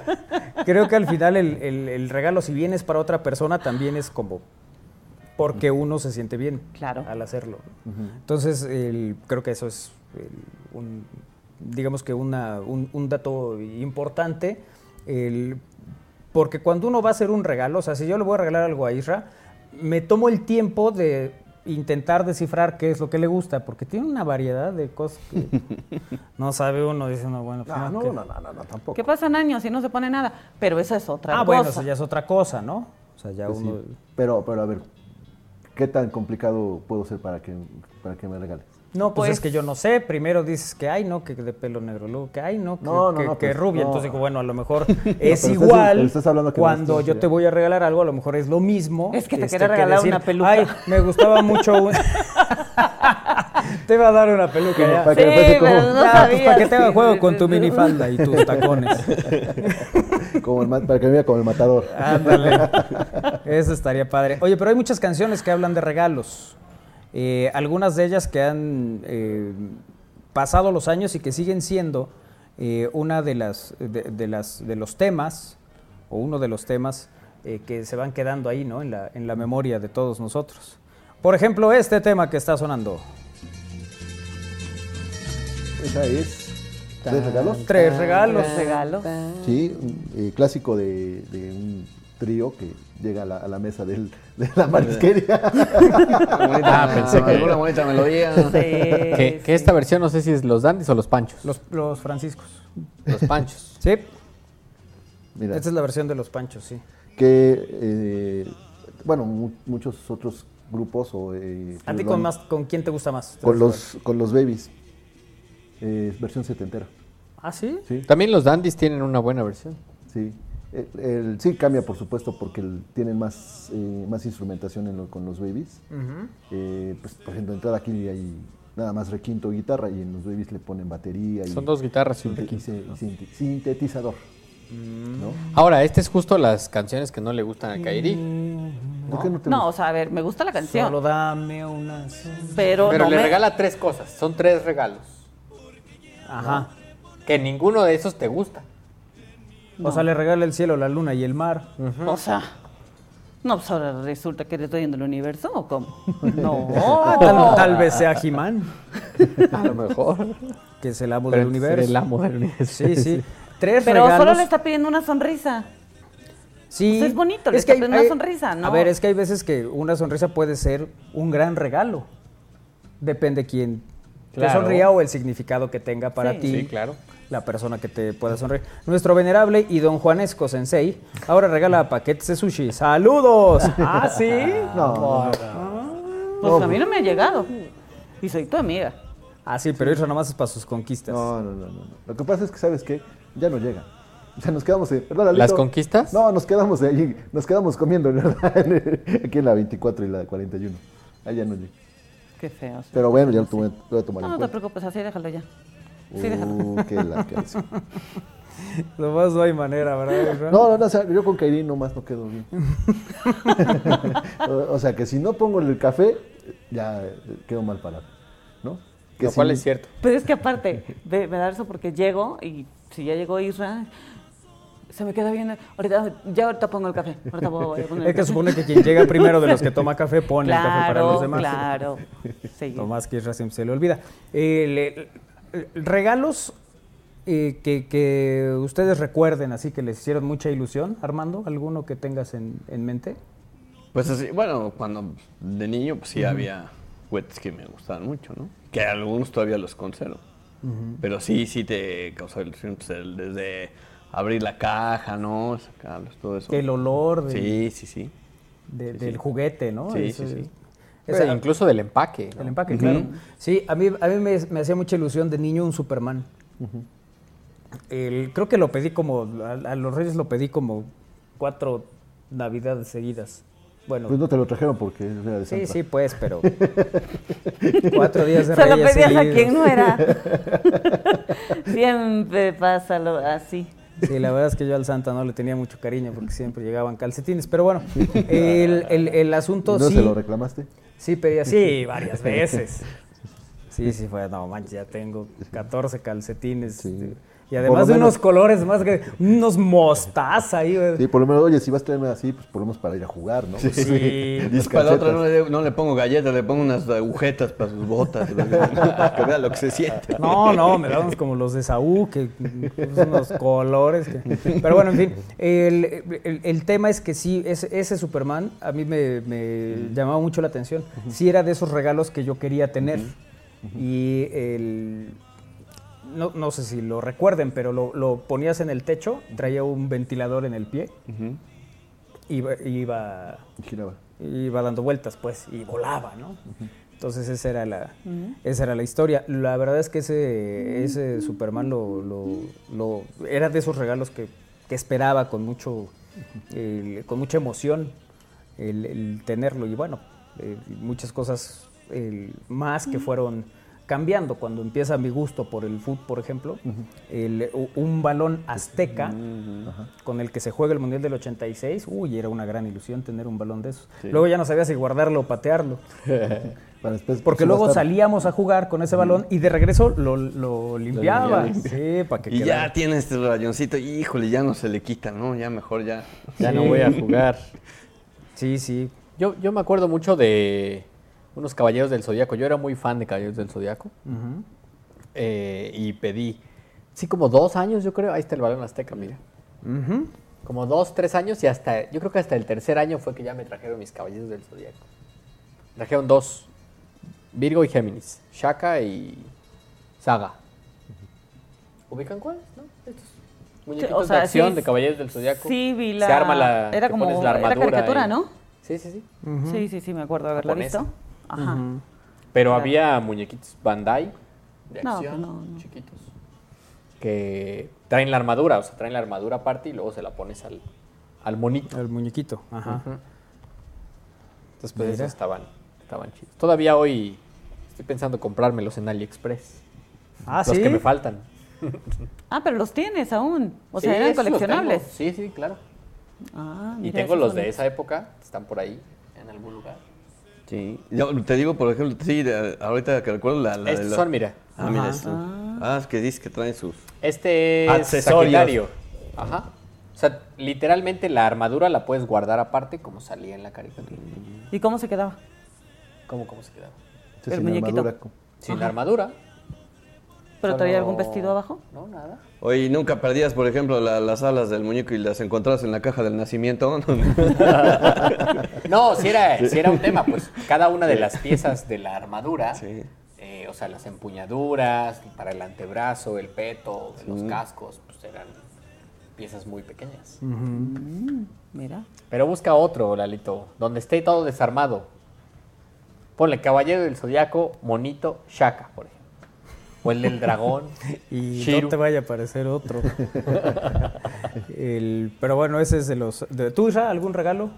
(laughs) creo que al final el, el- el regalo, si bien es para otra persona, también es como porque uno se siente bien Claro. al hacerlo. Entonces, el- creo que eso es el- un, digamos que una, un, un dato importante, el- porque cuando uno va a hacer un regalo, o sea, si yo le voy a regalar algo a Isra, me tomo el tiempo de intentar descifrar qué es lo que le gusta, porque tiene una variedad de cosas que (laughs) no sabe uno, dice uno, bueno, pues, No, no, no, que- no, no, no, no, tampoco. ¿Qué pasan años y no se pone nada? Pero esa es otra Ah, cosa. bueno, eso ya es otra cosa, ¿no? O sea, ya Pues sí. uno... Pero, pero a ver, ¿qué tan complicado puedo ser para que, para que me regales? No, pues, Pues- es que yo no sé. Primero dices que hay, no, que de pelo negro. Luego que hay, no, que, No, no, que, no, que pues, rubia. no. Entonces digo, bueno, a lo mejor (laughs) es estás- igual. estás hablando que no cuando estás- yo te voy a regalar algo, a lo mejor es lo mismo. Es que te este, quiere regalar una peluca. Ay, me gustaba mucho. un-". (laughs) te iba a dar una peluca ya. Para que me Sí, como, no Ya, pues, para que te haga sí, juego sí, con tu sí. minifalda y tus tacones. (laughs) como el para que me vea como el matador. Ándale. Eso estaría padre. Oye, pero hay muchas canciones que hablan de regalos. Eh, algunas de ellas que han eh, pasado los años y que siguen siendo eh, una de las, de, de las de los temas o uno de los temas eh, que se van quedando ahí, ¿no? En la, en la memoria de todos nosotros. Por ejemplo, este tema que está sonando. Esa es. ¿Tres regalos? Tres regalos. Los regalos. Sí, un, eh, clásico de, de un trío que llega a la, a la mesa del- de la (laughs) marisquería. Ah, pensé que- Alguna bonita melodía. Sí, Que, sí. que esta versión no sé si es los dandis o los panchos. Los, los franciscos. Los panchos. (laughs) Sí, Mira, esta es la versión de los panchos, sí. que, eh, bueno, mu- muchos otros grupos o... eh, ¿A ti con, más, con quién te gusta más? Con los, con los babies. Eh, versión setentera. ¿Ah, sí? Sí, También los dandis tienen una buena versión. sí. El, el- sí cambia, por supuesto, porque el- tienen más, eh, más instrumentación en lo- con los babies. Eh, pues, por ejemplo, entrada aquí hay nada más requinto guitarra y en los babies le ponen batería. Y, Son dos guitarras y un sinte- requinto. y se- y sinti- sintetizador. ¿no? Ahora, este es justo las canciones que no le gustan a Kairi. ¿Por qué no te No, o sea, a ver, me gusta la canción, Solo dame una... pero, Pero no le me- regala tres cosas. Son tres regalos. Ajá. Que ninguno de esos te gusta. O sea, le regala el cielo, la luna y el mar. O sea, no, pues ahora resulta que eres dueño del universo o cómo? (laughs) No. (laughs) Tal, tal vez sea Jimán, A lo mejor. que es el amo Pero del universo. el amo del universo. Sí, sí. Tres Pero regalos. solo le está pidiendo una sonrisa. Sí. Pues es bonito, le está pidiendo una sonrisa, ¿no? A ver, es que hay veces que una sonrisa puede ser un gran regalo. Depende quién te Claro. sonría o el significado que tenga para Sí. ti. Sí, claro. La persona que te pueda sonreír. Nuestro venerable y don Juanesco Sensei ahora regala paquetes de sushi. ¡Saludos! (laughs) ¿Ah, sí? No, no, Pues a mí no me ha llegado. Y soy tu amiga. Ah, sí, pero eso nomás es para sus conquistas. no, no, no, no. Lo que pasa es que, ¿sabes qué? Ya no llega. O sea, nos quedamos... ¿Las conquistas? No, nos quedamos ahí, nos quedamos comiendo, ¿verdad? (laughs) Aquí en la 24 y la 41. Allá no llega. Qué feo. Pero bueno, ya lo, tomé- lo voy a tomar No, en no te preocupes, así déjalo ya. Uh, qué la canción. (laughs) Nomás no hay manera, ¿verdad? No, no, no, o sea, yo con Kairín nomás no quedo bien. (laughs) o, o sea, que si no pongo el café, ya quedo mal parado, ¿no? Que Lo si- cual es cierto. Pero es que aparte, ve- me da eso porque llego y si ya llegó Isra, se me queda bien. Ahorita, ya ahorita pongo el café. Ahorita voy a poner el Es que café. supone que quien llega primero de los que toma café pone el café para Claro, los demás. claro. (laughs) Sí. Tomás que siempre se le olvida. Eh, le- eh, regalos eh, que, que ustedes recuerden, así que les hicieron mucha ilusión, Armando, ¿alguno que tengas en, en mente? Pues así, bueno, cuando de niño pues sí había juguetes que me gustaban mucho, ¿no? Que algunos todavía los conservo. Pero sí, sí te causó ilusión, pues, el- desde abrir la caja, ¿no? Sacarlos, todo eso. El olor de- Sí, sí, sí. de- Sí, del sí. juguete, ¿no? Sí, Eso sí, sí. Esa- incluso del empaque. ¿no? El empaque, claro. Sí, a mí, a mí me, me hacía mucha ilusión de niño un Superman. El- creo que lo pedí como, a, a los Reyes lo pedí como cuatro navidades seguidas. Bueno, Pues no te lo trajeron porque era de sí, Santa. sí, pues, pero (laughs) cuatro días de Se lo Reyes pedías a quien no era. (laughs) Siempre pasa lo, así. Sí, la verdad es que yo al Santa no le tenía mucho cariño porque siempre llegaban calcetines. Pero bueno, el, el- el asunto ¿No sí. se lo reclamaste? Sí, pedía, sí, varias veces. Sí, sí, fue, no manches, ya tengo 14 calcetines. este, Y además de menos- unos colores más que unos mostaza ahí. güey. Sí, por lo menos, oye, si vas a traerme así, pues por lo menos para ir a jugar, ¿no? Sí. Dice Las (laughs) para la otra no le, no le pongo galletas, le pongo unas agujetas para sus botas, para (laughs) que vea lo que se siente. No, no, me daban como los de Saúl, que son unos colores. que- Pero bueno, en fin, el, el- el tema es que sí, ese, ese Superman a mí me, me llamaba mucho la atención. Sí era de esos regalos que yo quería tener. Y el... No, no sé si lo recuerden, pero lo, lo ponías en el techo, traía un ventilador en el pie, iba, iba, Giraba. iba dando vueltas, pues, y volaba, ¿no? Entonces esa era la, esa era la historia. La verdad es que ese, ese Superman lo, lo- lo- era de esos regalos que, que esperaba con mucho, el- con mucha emoción el, el tenerlo. Y bueno, eh, muchas cosas el, más que fueron cambiando. Cuando empieza mi gusto por el fútbol, por ejemplo, el- un balón azteca con el que se juega el Mundial del 86, uy, era una gran ilusión tener un balón de esos. Sí. Luego ya no sabía si guardarlo o patearlo. (laughs) Para después Porque luego subastar. salíamos a jugar con ese balón y de regreso lo, lo limpiaba. limpia. Sí, para que Y quedara. ya tiene este rayoncito, híjole, ya no se le quita, ¿no? Ya mejor ya. Ya no voy a jugar. Sí, sí. Yo, yo me acuerdo mucho de unos Caballeros del Zodíaco. Yo era muy fan de Caballeros del Zodíaco. Eh, y pedí, sí, como dos años, yo creo. Ahí está el balón azteca, mira. Como dos, tres años y hasta, yo creo que hasta el tercer año fue que ya me trajeron mis Caballeros del Zodíaco. Trajeron dos, Virgo y Géminis, Shaka y Saga. ¿Ubican cuáles? ¿No? Estos muñequitos o sea, de acción sí, de Caballeros del Zodíaco. Sí, vi la. Se arma la, Era como. la era caricatura, y- ¿no? Sí, sí, sí. Sí, sí, sí, me acuerdo haberla visto. Ajá. Pero Claro. había muñequitos Bandai de No, acción, no, no. chiquitos, que traen la armadura, o sea, traen la armadura aparte y luego se la pones al, al monito. El muñequito. Ajá. Entonces, pues Mira. esos estaban, estaban chidos. Todavía hoy estoy pensando comprármelos en AliExpress. Ah, los sí. que me faltan. (laughs) Ah, pero los tienes aún. O sea, eran coleccionables. Sí, sí, claro. Ah, Y tengo los de esa época, están por ahí, en algún lugar. Sí. Yo te digo, por ejemplo, sí, de- ahorita que recuerdo la. la de Estos la- son, mira. Ah, mira, Ajá. estos. Ah, es que dice que traen sus. Este es Accesorios. Ajá. O sea, literalmente la armadura la puedes guardar aparte como salía en la caricatura. ¿Y cómo se quedaba? ¿Cómo, cómo se quedaba? El sin muñequito. armadura, Sin la armadura. ¿Pero traía algún vestido abajo? No, nada. Oye, ¿y nunca perdías, por ejemplo, la- las alas del muñeco y las encontrabas en la caja del nacimiento. (laughs) No, si era, sí era un tema, pues cada una de las piezas de la armadura, Sí. eh, o sea, las empuñaduras para el antebrazo, el peto, los cascos, pues eran piezas muy pequeñas. Mm, mira. Pero busca otro, Lalito, donde esté todo desarmado. Ponle Caballero del Zodiaco, Monito, Shaka, por ejemplo. O el del dragón. (laughs) Y Shiru. no te vaya a aparecer otro. (laughs) El- pero bueno, ese es de los... De, ¿Tú, Isra, algún regalo?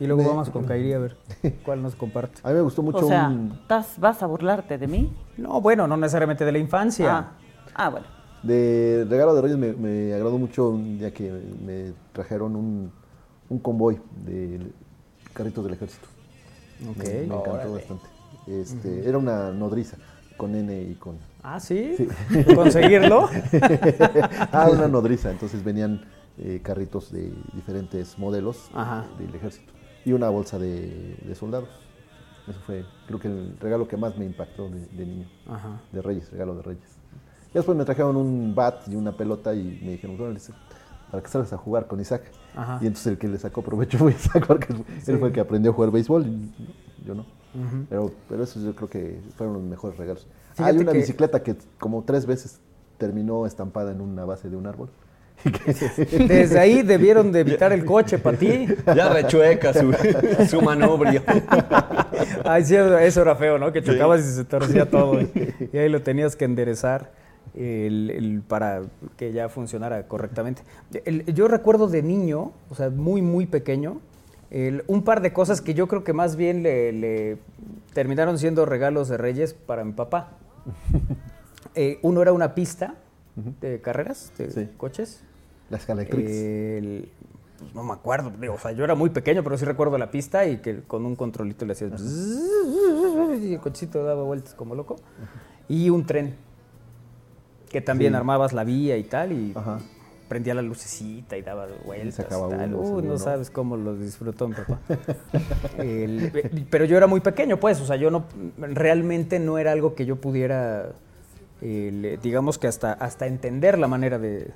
Y luego me- vamos con Kairi a ver (laughs) cuál nos comparte. A mí me gustó mucho O sea, un- ¿estás- ¿vas a burlarte de mí? No, bueno, no necesariamente de la infancia. Ah, ah, bueno. De regalo de Reyes me, me agradó mucho un día que me trajeron un, un convoy de carritos del ejército. Ok. Me, me encantó Órale. bastante. Este, Era una nodriza con N y con... Ah, ¿sí? Sí. ¿Conseguirlo? (laughs) ah, una nodriza. Entonces venían eh, carritos de diferentes modelos Ajá. del ejército y una bolsa de, de soldados. Eso fue, creo que el regalo que más me impactó de, de niño. Ajá. De Reyes, regalo de Reyes. Y después me trajeron un bat y una pelota y me dijeron, "Órale, para que salgas a jugar con Isaac. Ajá. Y entonces el que le sacó provecho fue (laughs) Isaac, porque él fue el que aprendió a jugar béisbol y yo no. Ujú. pero, pero esos yo creo que fueron los mejores regalos. Fíjate Hay una que- bicicleta que como tres veces terminó estampada en una base de un árbol. (laughs) (laughs) Desde ahí debieron de evitar el coche para ti. Ya rechueca su, (laughs) su manubrio. Ay, sí, eso era feo, ¿no? Que chocabas y se torcía todo. Y, y ahí lo tenías que enderezar el- el- para que ya funcionara correctamente. El- yo recuerdo de niño, o sea, muy, muy pequeño, el- un par de cosas que yo creo que más bien le, le terminaron siendo regalos de Reyes para mi papá. (laughs) Eh, uno era una pista de carreras, de Sí. coches. La escala Crix. El- pues, no me acuerdo, digo, o sea, yo era muy pequeño, pero sí recuerdo la pista y que con un controlito le hacías y el cochecito daba vueltas como loco. Y un tren, que también Sí. armabas la vía y tal, y Ajá. Prendía la lucecita y daba vueltas. sacaba y tal. uno, Uy, seguro, no ¿no? sabes cómo lo disfrutó mi papá. (laughs) El- pero yo era muy pequeño, pues, o sea, yo no, realmente no era algo que yo pudiera, el, digamos que hasta, hasta entender la manera de,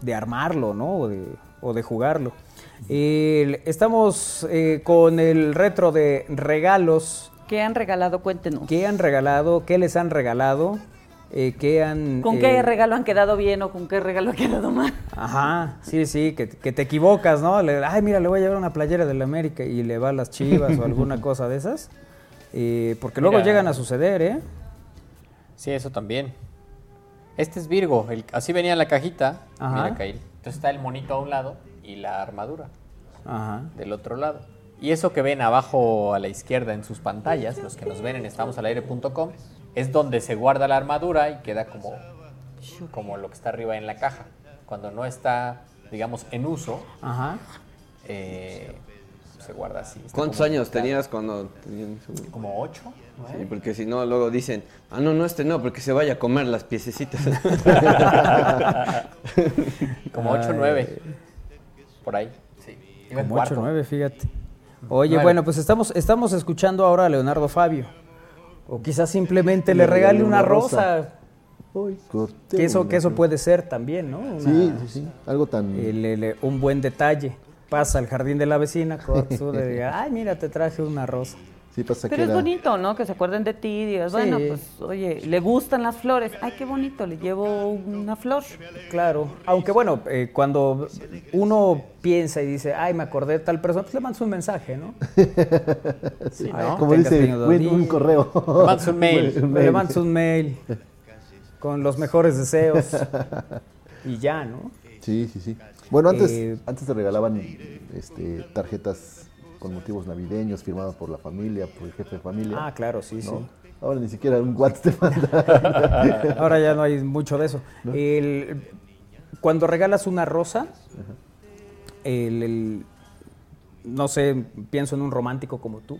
de armarlo, ¿no? O de, o de jugarlo. El- estamos eh, con el retro de regalos. ¿Qué han regalado? Cuéntenos. ¿Qué han regalado? ¿Qué les han regalado? Eh, ¿Qué han... ¿Con eh, qué regalo han quedado bien o con qué regalo ha quedado mal? Ajá, sí, sí, que, que te equivocas, ¿no? Le- ay, mira, le voy a llevar una playera del América y le va a las chivas o alguna (laughs) cosa de esas. Eh, porque luego Mira. llegan a suceder, ¿eh? Sí, eso también. Este es Virgo, el- así venía en la cajita. Ajá. Mira, Kail. Entonces está el monito a un lado y la armadura Ajá. del otro lado. Y eso que ven abajo a la izquierda en sus pantallas, los que nos ven en estamosalaire.com, es donde se guarda la armadura y queda como, como lo que está arriba en la caja. Cuando no está, digamos, en uso, Ajá. eh, se guarda así. Está ¿Cuántos años tenías cuando tenían su- Como ocho. Sí, porque si no, luego dicen, ah, no, no, este no, porque se vaya a comer las piececitas. (laughs) Como 8 o Ay. 9. Por ahí. Sí. Como 8 cuarto. 9, fíjate. Oye, Nueve. bueno, pues estamos, estamos escuchando ahora a Leonardo Fabio. O quizás simplemente le regale una rosa. Uy, corté Que eso, que eso puede ser también, ¿no? Una- Sí, sí, sí. Algo tan... el- el- un buen detalle. Pasa al jardín de la vecina, corta su (laughs) de, ay, mira, te traje una rosa. Sí, pasa Pero que es era- bonito, ¿no? Que se acuerden de ti y digas, Sí. bueno, pues, oye, le gustan las flores. Ay, qué bonito, le llevo una flor. Claro, aunque bueno, eh, cuando uno piensa y dice, ay, me acordé de tal persona, pues le mandas un mensaje, ¿no? (laughs) Sí, Ay, ¿no? Como dice, un correo. Le mandas un mail. (laughs) Le mandas un mail con los mejores deseos y ya, ¿no? Sí, sí, sí. Bueno, antes, Eh, antes te regalaban este, tarjetas con motivos navideños firmadas por la familia, por el jefe de familia. Ah, claro, sí, ¿no? sí. Ahora ni siquiera un WhatsApp te manda. (laughs) Ahora ya no hay mucho de eso. El- cuando regalas una rosa, el- el- no sé, pienso en un romántico como tú.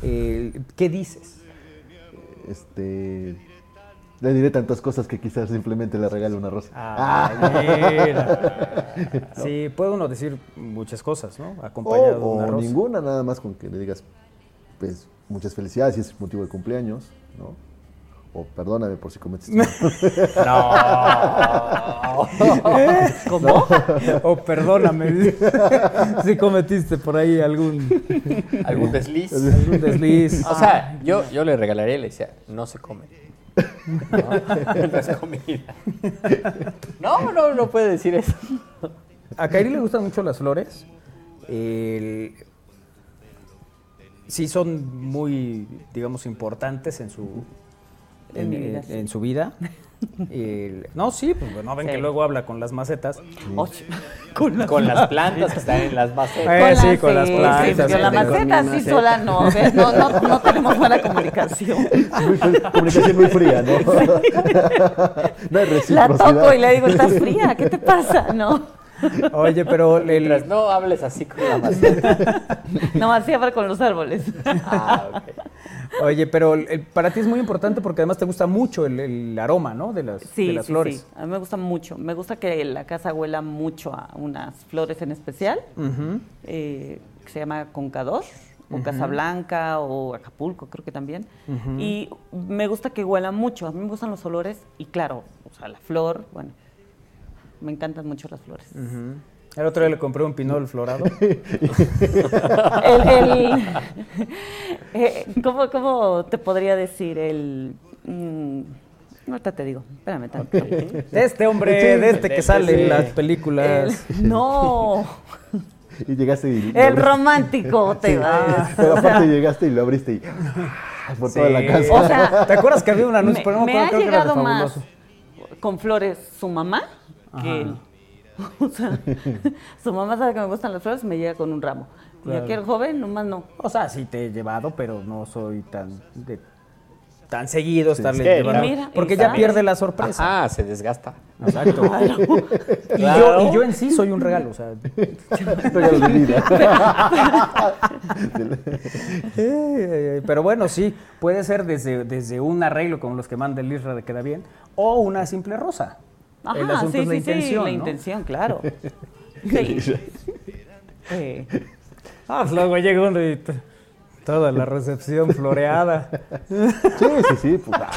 ¿Qué dices? este, le diré tantas cosas que quizás simplemente le regale una rosa. Ah, mira. (laughs) Sí, puede uno decir muchas cosas, ¿no? Acompañado de o, una o rosa. ninguna, nada más con que le digas, pues, muchas felicidades si es motivo de cumpleaños, ¿no? O perdóname por si cometiste. (laughs) un- (laughs) ¿Cómo? O perdóname si cometiste por ahí algún, ¿Algún desliz? algún desliz. O sea, yo, yo le regalaría y le decía, no se come. (laughs) No, no es comida. No, no, no puede decir eso. A Kairi le gustan mucho las flores. El- sí son muy, digamos, importantes en su, En en- sí. en su vida. El- no, sí, pues no ven Sí. que luego habla con las macetas. Och, (laughs) con las, Con las plantas que están en las macetas. Eh, sí, con las sí, plantas, sí, sí, la con mi maceta sí maceta. sola no, ¿ves? no, no, no tenemos buena comunicación. (laughs) Muy comunicación muy fría, ¿no? (laughs) no hay La toco y le digo, estás fría, ¿qué te pasa? No, Oye, pero el- Mientras no hables así con la maceta. (laughs) no, así habla con los árboles. Ah, ok. oye, pero el- para ti es muy importante porque además te gusta mucho el, el aroma, ¿no? De las, Sí, de las sí, flores. sí. A mí me gusta mucho. Me gusta que la casa huela mucho a unas flores en especial, eh, que se llama Concador, o Casablanca, o Acapulco, creo que también. Y me gusta que huela mucho. A mí me gustan los olores y claro, o sea, la flor, bueno, me encantan mucho las flores. El otro día le compré un pinol florado. (laughs) El- el- (laughs) eh, ¿cómo, cómo te podría decir? El... mm, ahorita te digo, espérame tantito. De este hombre, de este que sale en las películas. El- no, (laughs) Y llegaste y... el romántico te Sí, vas. Pero O sea, aparte llegaste y lo abriste y... Por toda la casa. O sea, ¿Te acuerdas que había un anuncio? me, Pero no me ha creo que era de llegado más con flores su mamá que él. (laughs) O sea, su mamá sabe que me gustan las flores, me llega con un ramo. Y Claro. aquel joven, nomás no. O sea, sí te he llevado, pero no soy tan de- tan seguido estarle Sí, llevando. mira, porque ya pierde la sorpresa. Ah, se desgasta. Exacto. (laughs) Y, Claro. yo, y yo en sí soy un regalo. O sea, (laughs) Regalo de vida. Pero bueno, sí, puede ser desde, desde un arreglo como los que manda el Isra de Queda Bien, o una simple rosa. El Ajá, asunto sí, es la sí, sí, intención, la ¿no? intención, claro. (laughs) Sí. Eh, Ah, pues luego llega uno y toda la recepción floreada. (laughs) Sí, sí, sí. Pues, ah,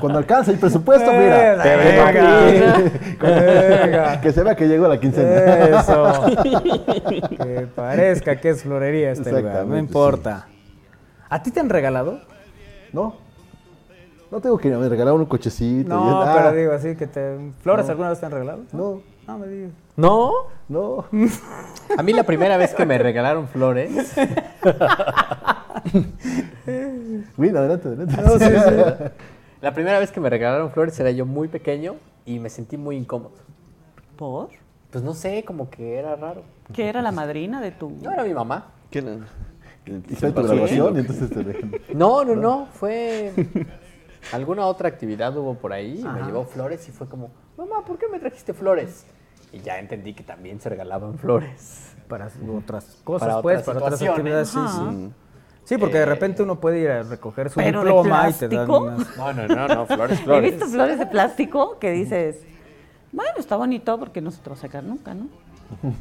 cuando alcanza el presupuesto, mira. Te venga, venga. (laughs) Que se vea que llegó la quincena. Eso. que parezca que es florería este lugar, no importa. ¿A ti te han regalado? No. No tengo que me regalaron un cochecito. No, ah, pero digo así que te... ¿Flores No. alguna vez te han regalado? No, No me digas. ¿No? no. (laughs) A mí la primera vez que me regalaron flores, (laughs) Win, adelante, adelante. (laughs) la primera vez que me regalaron flores era yo muy pequeño y me sentí muy incómodo. ¿Por? Pues no sé, como que era raro. ¿Qué era la madrina de tu...? No era mi mamá. ¿Qué era? Y fue tu graduación y entonces te. No, no, no, fue alguna otra actividad hubo por ahí y me llevó flores y fue como, mamá, ¿por qué me trajiste flores? Y ya entendí que también se regalaban flores. Para otras cosas, Para pues, otras para otras situaciones. actividades, sí, Ajá. sí. Sí, porque de repente uno puede ir a recoger su ¿Pero de diploma y te dan unas... No, no, no, no, flores, He flores. visto flores de plástico que dices, bueno, está bonito porque no se te va a secar nunca, ¿no?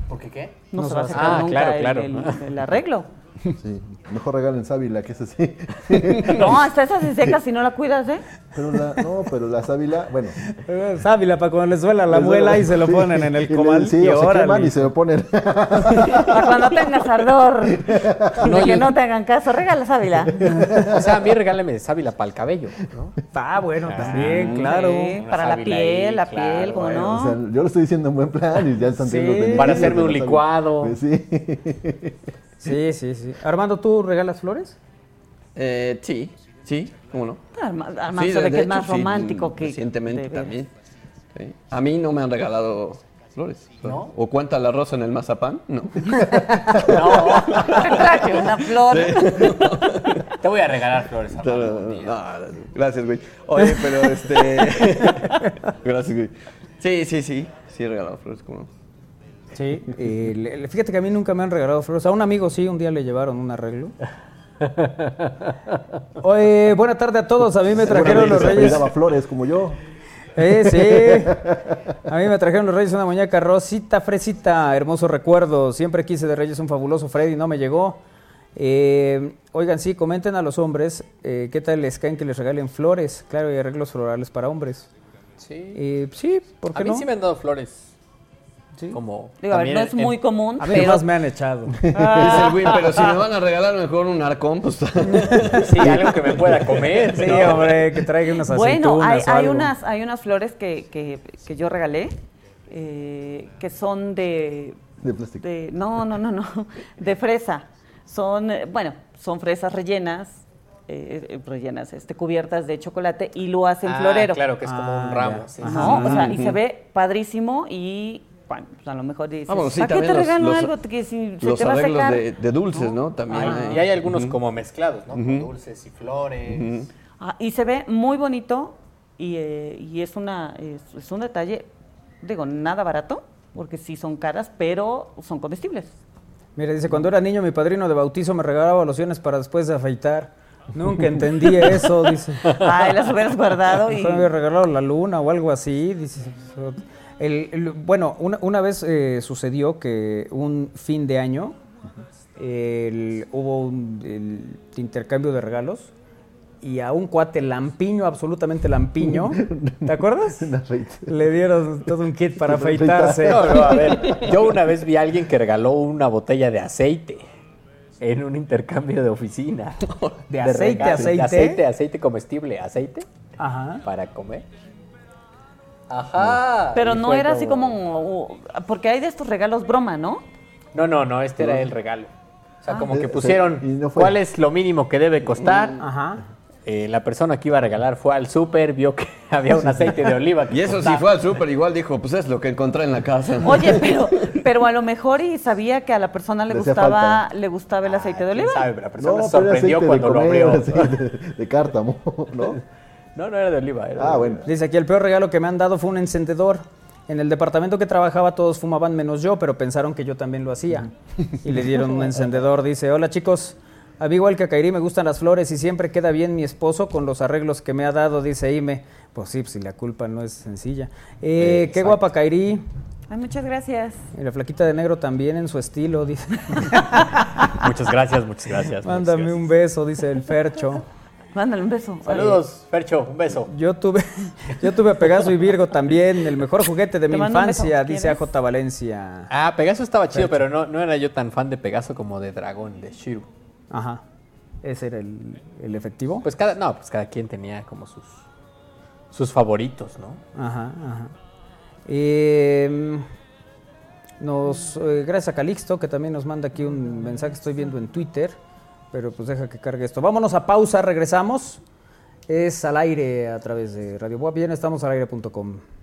¿Por qué qué? No, No se va a a- Ah, nunca claro, el- claro. el- el arreglo. Sí, mejor regalen sábila, que es así. (laughs) No, hasta esa se seca si no la cuidas, ¿eh? Pero la, no, pero la sábila, bueno. Eh, Sábila para cuando les duela la muela y se lo (laughs) sí, ponen en el comal. Sí, y o se órale. queman y se lo ponen. (laughs) Para cuando tengas ardor de que no te hagan caso, regala sábila. O sea, a mí regálame sábila para el cabello, ¿no? Ah, bueno, también, claro. Sí, para la piel, ahí, la claro, piel, como bueno, no. O sea, yo lo estoy diciendo en buen plan y ya están Sí. teniendo Para hacerme un licuado. Pues sí. Sí, sí, sí. Armando, ¿tú regalas flores? Eh, sí, sí, ¿cómo no? Arma- Armando Sí, se de- ve de que es más sí, romántico que. Recientemente también. Sí. A mí no me han regalado flores. ¿No? ¿O cuenta la rosa en el mazapán? (laughs) No. Te traje una flor. Te voy a regalar flores, día. no, gracias, güey. Oye, pero este. (laughs) gracias, güey. Sí, sí, sí. Sí, he regalado flores, ¿cómo no? Sí. (laughs) Eh, le- fíjate que a mí nunca me han regalado flores. A un amigo sí, un día le llevaron un arreglo. (laughs) Oye, buena tarde a todos. A mí me trajeron los reyes. apellidaba flores como yo. Eh, sí. (laughs) A mí me trajeron los Reyes una muñeca rosita, fresita, hermoso recuerdo. Siempre quise de Reyes un fabuloso Freddy, no me llegó. Eh, oigan, sí, comenten a los hombres eh, qué tal les caen que les regalen flores. Claro, y arreglos florales para hombres. Sí. Eh, sí, ¿por qué A mí no? sí me han dado flores. Como Digo, a ver, no en- es muy en- común, A mí pero. nomás me han echado. (laughs) Dice güey, pero si me van a regalar mejor un arcón, pues. (laughs) Sí, algo que me pueda comer. Sí, ¿no? hombre, que traiga unas Bueno, hay, aceitunas o hay algo. unas, hay unas flores que, que, que yo regalé eh, que son de, De plástico. de- No, no, no, no. De fresa. Son, eh, bueno, son fresas rellenas. eh, eh, rellenas, este, cubiertas de chocolate y lo hacen Ah, florero. Claro, que es como Ah, un ramo. ya. sí, ¿no? sí. O sea, y se ve padrísimo y bueno, pues a lo mejor dices, Ah, bueno, sí, ¿para qué te los- regalo los- algo que si se Los te va a arreglos secar? de, de dulces, ¿no? También. Ay, hay. y hay algunos Ujú. como mezclados, ¿no? Con Ujú. dulces y flores. Ah, y se ve muy bonito y, eh, y es, una, es, es un detalle, digo, nada barato, porque sí son caras, pero son comestibles. Mira, dice, cuando era niño mi padrino de bautizo me regalaba lociones para después de afeitar. Nunca entendí eso, dice. (laughs) Ay, las hubieras guardado y... Me había regalado la luna o algo así. Dice. El- el- bueno, una, una vez eh, sucedió que un fin de año el- hubo un el intercambio de regalos y a un cuate lampiño, absolutamente lampiño. (laughs) ¿Te acuerdas? Le dieron todo un kit para (laughs) afeitarse. No, no, a ver, yo una vez vi a alguien que regaló una botella de aceite en un intercambio de oficina. (laughs) ¿De aceite, regalo, aceite? De aceite, aceite comestible, aceite Ajá. para comer. Ajá. Pero no era así como... Porque hay de estos regalos broma, ¿no? No, no, no, este era el regalo. O sea, Ah. como Eh, que sea, pusieron no cuál es lo mínimo que debe costar. Ajá. Eh, la persona que iba a regalar fue al súper, vio que (laughs) había un aceite de oliva. que Y eso sí fue al súper, igual dijo, pues es lo que encontré en la casa. Oye, (laughs) pero, pero a lo mejor y sabía que a la persona le gustaba, le gustaba el aceite de ¿Quién oliva. sabe? La persona No, sorprendió cuando lo abrió. aceite de, de cártamo, ¿no? (laughs) No, no era de oliva. Era Ah, de- bueno. Dice aquí, el peor regalo que me han dado fue un encendedor. En el departamento que trabajaba todos fumaban menos yo, pero pensaron que yo también lo hacía. Y le dieron un encendedor. Dice, hola chicos, a mí igual que a Kairi me gustan las flores y siempre queda bien mi esposo con los arreglos que me ha dado, dice Ime. Pues sí, pues si la culpa no es sencilla. Eh, qué guapa Kairi. Ay, muchas gracias. Y la flaquita de negro también en su estilo, dice. (laughs) Muchas gracias, muchas gracias. Mándame muchas un beso, dice el Fercho. Mándale un beso. Saludos, Percho, un beso. Yo tuve, (laughs) yo tuve a Pegaso y Virgo también, el mejor juguete de Te mi infancia, dice. AJ Valencia. Ah, Pegaso estaba chido, pero no, no era yo tan fan de Pegaso como de Dragón, de Shiru. Ajá. Ese era el, el efectivo. Pues cada, no, pues cada quien tenía como sus, sus favoritos, ¿no? Ajá, ajá. Eh, nos, eh, gracias a Calixto, que también nos manda aquí un mensaje, estoy viendo en Twitter, pero pues deja que cargue esto. Vámonos a pausa, regresamos. Es al aire a través de Radio Boa. Bien, estamos al aire.com.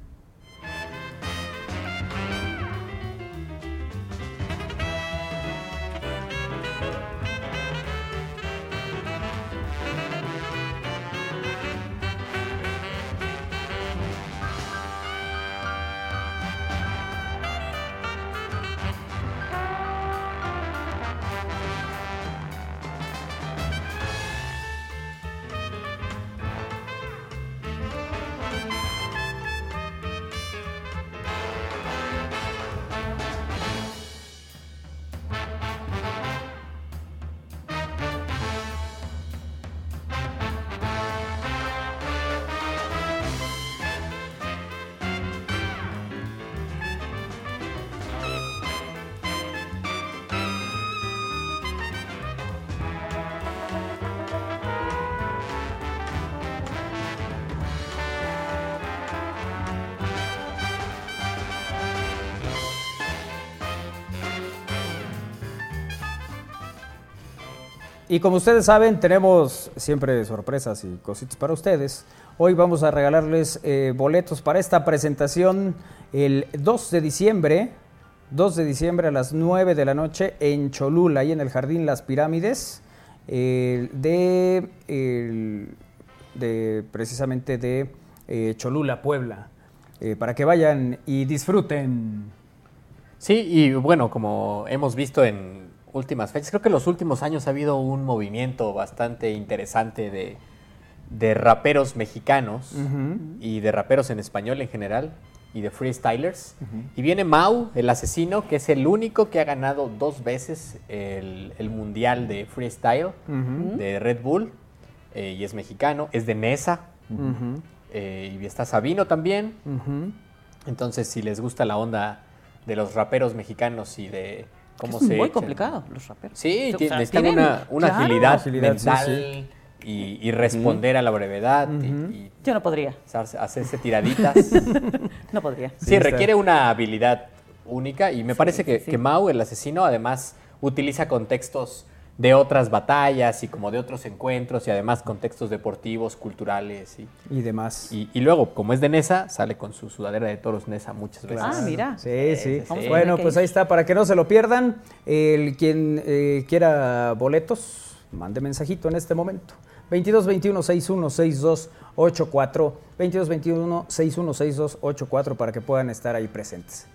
Y como ustedes saben, tenemos siempre sorpresas y cositas para ustedes. Hoy vamos a regalarles eh, boletos para esta presentación el 2 de diciembre, 2 de diciembre a las 9 de la noche en Cholula, ahí en el Jardín Las Pirámides, de, de precisamente de eh, Cholula, Puebla, eh, para que vayan y disfruten. Sí, y bueno, como hemos visto en últimas fechas, creo que en los últimos años ha habido un movimiento bastante interesante de, de raperos mexicanos y de raperos en español en general y de freestylers. Y viene Mau, el asesino, que es el único que ha ganado dos veces el, el mundial de freestyle de Red Bull eh, y es mexicano, es de Nesa. Eh, y está Sabino también. Entonces, si les gusta la onda de los raperos mexicanos y de cómo es se... muy echan- complicado los raperos. Sí, O sea, necesitan tienen- una, una claro. agilidad, Agilidad, sí, mental Y, y responder a la brevedad y- y, Yo no podría. hacerse- tiraditas. (laughs) No podría. sí, requiere una habilidad única y me parece que, que Mau, el asesino, además utiliza contextos de otras batallas y como de otros encuentros y además contextos deportivos, culturales y, Y demás. y, y luego, como es de Nesa, sale con su sudadera de toros Nesa muchas veces. Ah, mira. Sí, sí. Bueno, pues ahí está, para que no se lo pierdan. El quien eh, quiera boletos, mande mensajito en este momento. 22 21 61 62 84 22 21 61 62 84 para que puedan estar ahí presentes.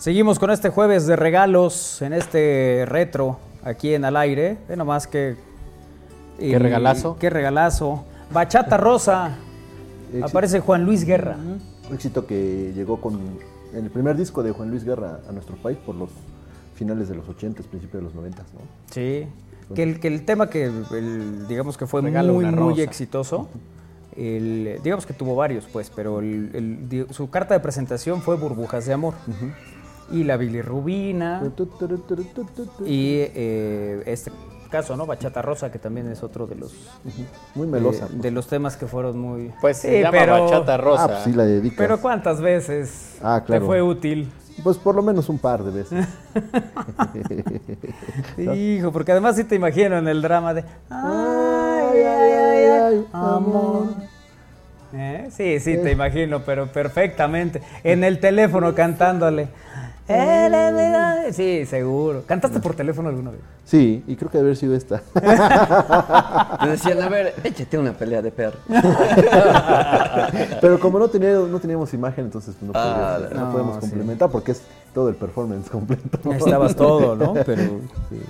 Seguimos con este jueves de regalos en este retro aquí en Al Aire. Ve nomás que... Qué regalazo. Qué regalazo. Bachata Rosa. Éxito. Aparece Juan Luis Guerra. Un éxito que llegó con en el primer disco de Juan Luis Guerra a nuestro país por los finales de los 80, principios de los 90, ¿no? Sí. Que el, que el tema que el- digamos que fue muy, muy exitoso. el- digamos que tuvo varios, pues, pero el- su carta de presentación fue Burbujas de Amor. Y la bilirrubina. Y eh, este caso, ¿no? Bachata Rosa, que también es otro de los... Muy melosa. eh, de los temas que fueron muy... Pues se llama Bachata Rosa. Ah, pues sí la dedicas. Pero ¿cuántas veces Ah, claro. te fue útil? Pues por lo menos un par de veces. (laughs) Hijo, porque además sí te imagino en el drama de... Ay, ay, ay, ay, amor. ¿Eh? Sí, sí, te imagino, pero perfectamente. En el teléfono cantándole. "Él es mi daddy". Sí, seguro. ¿Cantaste por teléfono alguna vez? Sí, y creo que debe haber sido esta. Me decían, a ver, échate una pelea de perro. (laughs) Pero como no, tenía, no teníamos imagen, entonces pues, no, Ah, podíamos- no no, podemos sí. complementar porque es todo el performance completo. (laughs) Estabas todo, ¿no? Pero... Sí.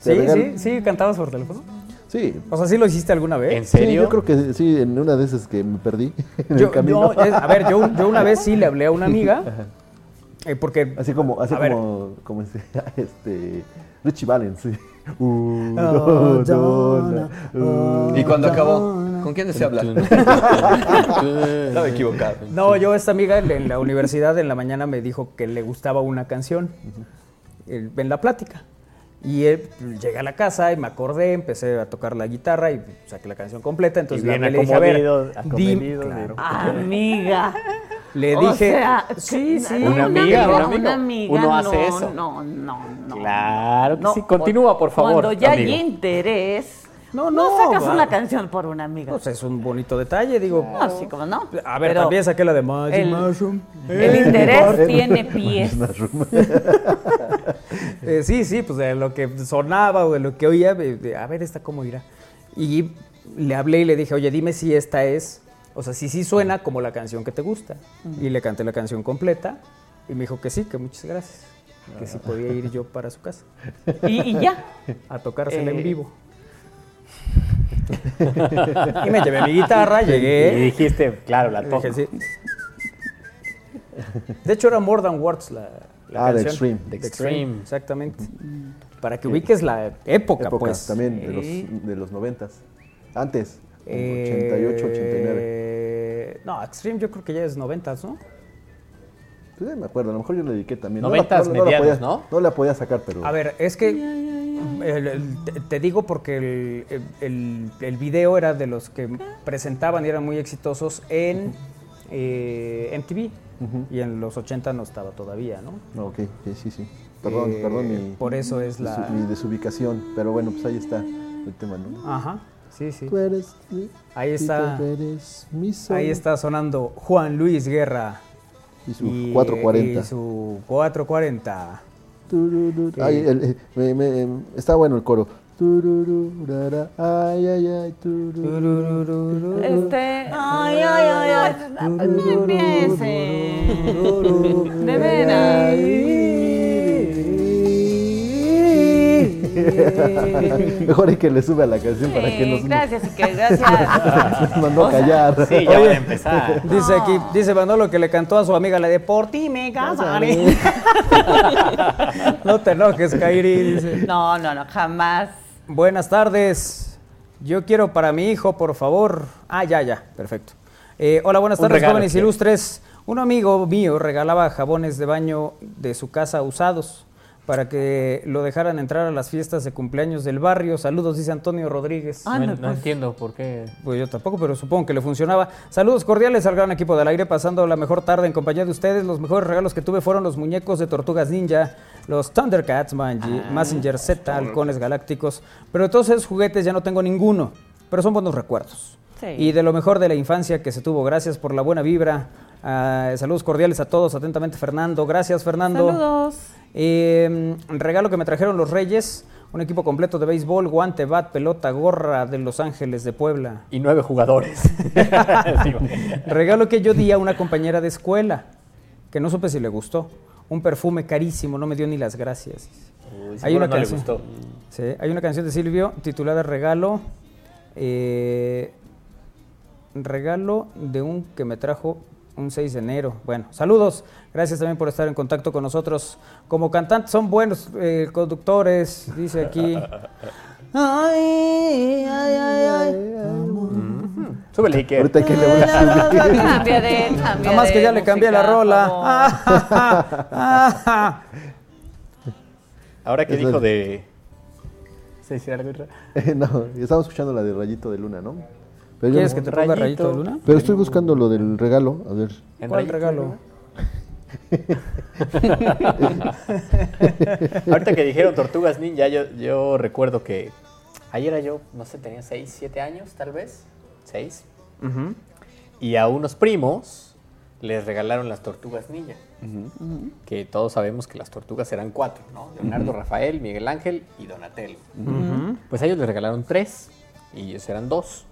Sí, sí, sí, cantabas por teléfono. Sí. O sea, ¿sí lo hiciste alguna vez? ¿En Sí, serio? yo creo que sí, en una de esas que me perdí (laughs) en Yo, el camino. yo, a ver, yo, yo una vez sí le hablé a una amiga, eh, porque... Así como, así como, como este, (laughs) este, Richie Valens. sí. (laughs) Uh, Oh, no, no, no, uh. Y cuando acabó, ¿con quién desea hablar? (laughs) Estaba equivocado. No, yo esta amiga en la universidad en la mañana me dijo que le gustaba una canción en la plática. Y él, pues, llegué a la casa y me acordé, empecé a tocar la guitarra y saqué la canción completa. Entonces Y bien le dije, a ver, dim- claro. Amiga. Le O dije, sea, sí, sí. Una amiga, una amiga, Uno hace no, eso. No, no, no. Claro que No, sí. Continúa, por favor. Cuando ya amigo. hay interés, No, no, no, sacas va. una canción por una amiga. Pues es un bonito detalle, digo. No, sí, como no. A ver, Pero también saqué la de Magic el- Mushroom. El interés tiene pies. (laughs) (laughs) Eh, sí, sí, pues de lo que sonaba o de lo que oía, a ver, esta cómo irá. Y le hablé y le dije, oye, dime si esta es, o sea, si sí suena como la canción que te gusta. Y le canté la canción completa y me dijo que sí, que muchas gracias. Que sí podía ir yo para su casa Y, y ya. a tocársela Eh. en vivo. (laughs) y me llevé mi guitarra, Y llegué. dijiste, claro, la y toco. dije, sí. De hecho, era More Than Words la, la Ah, de canción. Extreme. De Extreme. Exactamente. Para que ubiques la época, Épocas pues. también de Sí. los, de los 90 Antes, Eh, 88, 89. No, Extreme yo creo que ya es 90, ¿no? Pues ya me acuerdo, a lo mejor yo le dediqué también. Noventas medianos, podía, ¿no? No la podía sacar, pero. A ver, es que el- el- te- digo porque el, video era de los que presentaban y eran muy exitosos en eh, MTV. Y en los 80 no estaba todavía, ¿no? Ok, ok, sí, sí. Perdón, Eh, perdón mi, por eso es la- mi desubicación. Pero bueno, pues ahí está el tema, ¿no? Ajá, sí, sí. Tú eres. Ahí está. tú eres mi sol. Ahí está sonando Juan Luis Guerra. Y su 440. Y su 440. Ay, el- me- me- está bueno el coro. Ay, ay, ay. Este. Ay, ay, ay, ay. No empiecen. De veras. (laughs) Mejor hay que le sube a la canción para que nos, gracias, (laughs) gracias. nos mandó a callar. Sí, ya van a empezar. (laughs) Dice aquí, dice Manolo que le cantó a su amiga la de Por ti me casaré. no te enojes, Kairi, dice. No, no, no, jamás. Buenas tardes. Yo quiero para mi hijo, por favor. Ah, ya, ya, perfecto. Eh, hola, buenas tardes, regalo, jóvenes ilustres. Un amigo mío regalaba jabones de baño de su casa usados para que lo dejaran entrar a las fiestas de cumpleaños del barrio. Saludos, dice Antonio Rodríguez. Ah, No, no, no pues. entiendo por qué. Pues yo tampoco, pero supongo que le funcionaba. Saludos cordiales al gran equipo del aire, pasando la mejor tarde en compañía de ustedes. Los mejores regalos que tuve fueron los muñecos de Tortugas Ninja, los Thundercats, Manji- Mazinger Z, halcones galácticos. Pero de todos esos juguetes ya no tengo ninguno, pero son buenos recuerdos. Sí. Y de lo mejor de la infancia que se tuvo. Gracias por la buena vibra. Ah, saludos cordiales a todos. Atentamente, Fernando. Gracias, Fernando. Saludos. Eh, regalo que me trajeron los Reyes, un equipo completo de béisbol, guante, bat, pelota, gorra de Los Ángeles de Puebla. Y nueve jugadores. (laughs) Regalo que yo di a una compañera de escuela, que no supe si le gustó. un perfume carísimo, no me dio ni las gracias. Uy, hay una no le canción, gustó. Sí, hay una canción de Silvio titulada Regalo. eh, regalo de un que me trajo un 6 de enero. Bueno, saludos. Gracias también por estar en contacto con nosotros. Como cantantes son buenos eh, conductores, dice aquí. (laughs) Ay, ay, ay, ay. Súbele, Iker. Ahorita que le voy a subir. Cambia de, cambia Nada más que ya le cambié la rola. (laughs) Ahora que dijo de... ¿Se decir algo, (laughs) no, estamos escuchando la de Rayito de Luna, ¿no? Pero, yo ¿Quieres no- que te ponga Rayito. rayito de luna? pero estoy buscando lo del regalo, a ver. ¿En ¿Cuál regalo? (laughs) Ahorita que dijeron tortugas ninja, yo, yo recuerdo que ayer era yo, no sé, tenía 6, 7 años tal vez, 6. Ujú. Y a unos primos les regalaron las tortugas ninja. Que todos sabemos que las tortugas eran cuatro, ¿no? Leonardo, Rafael, Miguel Ángel y Donatello. Pues a ellos les regalaron tres y ellos eran dos.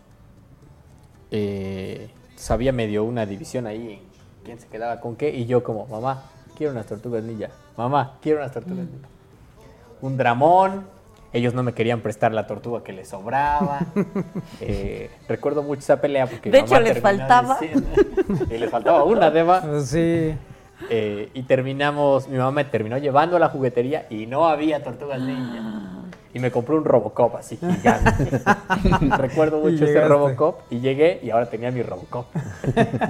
Eh, sabía medio una división ahí en quién se quedaba con qué y yo como, mamá, quiero unas tortugas ninja. Mamá, quiero unas tortugas ninja. Un dramón. Ellos no me querían prestar la tortuga que les sobraba. (laughs) Eh, recuerdo mucho esa pelea porque De hecho, mamá les terminó faltaba. diciendo- (laughs) y les faltaba una, Deba. Pues sí. Eh, y terminamos, mi mamá me terminó llevando a la juguetería y no había tortugas ninja. Y me compró un Robocop así gigante. (laughs) Recuerdo mucho ese llegaste. Robocop y llegué y ahora tenía mi Robocop.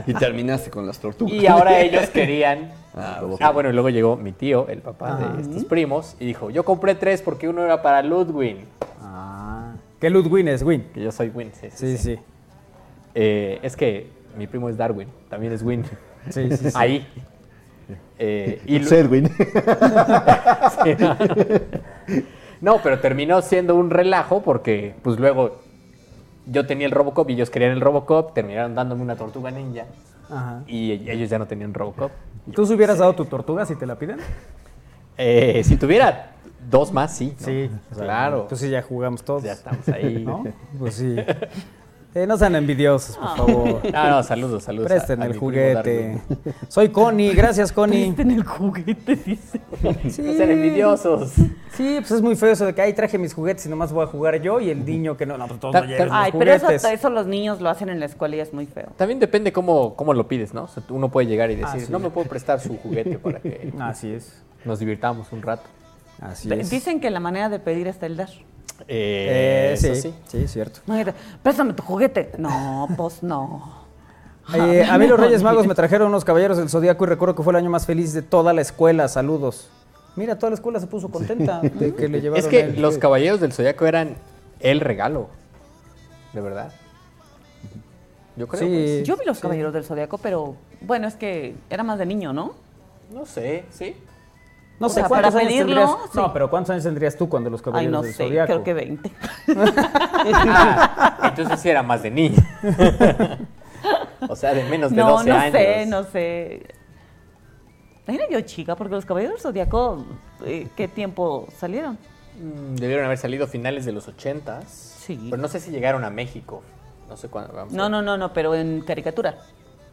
Y terminaste con las tortugas. Y ahora ellos querían. (laughs) Ah, Ah, bueno, y luego llegó mi tío, el papá de estos primos, y dijo: Yo compré tres porque uno era para Ludwig. Ah. ¿Qué Ludwin es Win? Que yo soy Win. Sí, sí, Sí. Eh, es que mi primo es Darwin, también es Win. Sí, sí, sí. Ahí. (laughs) Eh, y Lu- Sedwin. Sí, no. Pero terminó siendo un relajo porque, pues luego yo tenía el Robocop y ellos querían el Robocop, terminaron dándome una tortuga ninja Ajá. y ellos ya no tenían Robocop. ¿Tú se hubieras dado tu tortuga si te la piden? Eh, si tuviera dos más, sí. ¿no? Sí, claro. Entonces ya jugamos todos. Ya estamos ahí. ¿No? Pues sí. (laughs) Eh, no sean envidiosos, por favor. (laughs) No, no, saludos, saludos. Presten a el juguete. Soy Connie, gracias Connie. Presten el juguete, dice. (laughs) Sí. No sean envidiosos. Sí, pues es muy feo eso de que ahí traje mis juguetes y nomás voy a jugar yo y el niño que no, no, pues todos Ta- no los Ay, pero eso, juguetes. eso los niños lo hacen en la escuela y es muy feo. También depende cómo, cómo lo pides, ¿no? O sea, uno puede llegar y decir, Ah, sí. no me puedo prestar su juguete para que (laughs) Así es. nos divirtamos un rato. Así es. Dicen que la manera de pedir está el dar. Eh, eso sí, sí. sí, cierto. Imagínate, Préstame tu juguete. No, (laughs) pues no. Eh, a mí los Reyes Magos me trajeron unos caballeros del Zodíaco y recuerdo que fue el año más feliz de toda la escuela. Saludos. Mira, toda la escuela se puso contenta de que le (laughs) llevaron Es que el- los caballeros del zodiaco eran el regalo. De verdad. Yo creo. Sí. pues. Yo vi los caballeros del zodiaco, pero bueno, es que era más de niño, ¿no? No sé, sí. No O sé sea, cuántos para años pedirlo, tendrías. sí. No, pero ¿cuántos años tendrías tú cuando los Ay, caballeros no del sé, Zodíaco? creo que 20. Ah, entonces sí era más de niño. o sea, de menos de no, 12 no años. sé, no sé. Era yo chica, porque los caballeros del zodiaco, eh, ¿qué tiempo salieron? Mm, Debieron haber salido finales de los 80s. Sí. Pero no sé si llegaron a México. No sé cuándo. vamos No, no, no, no, pero en caricatura.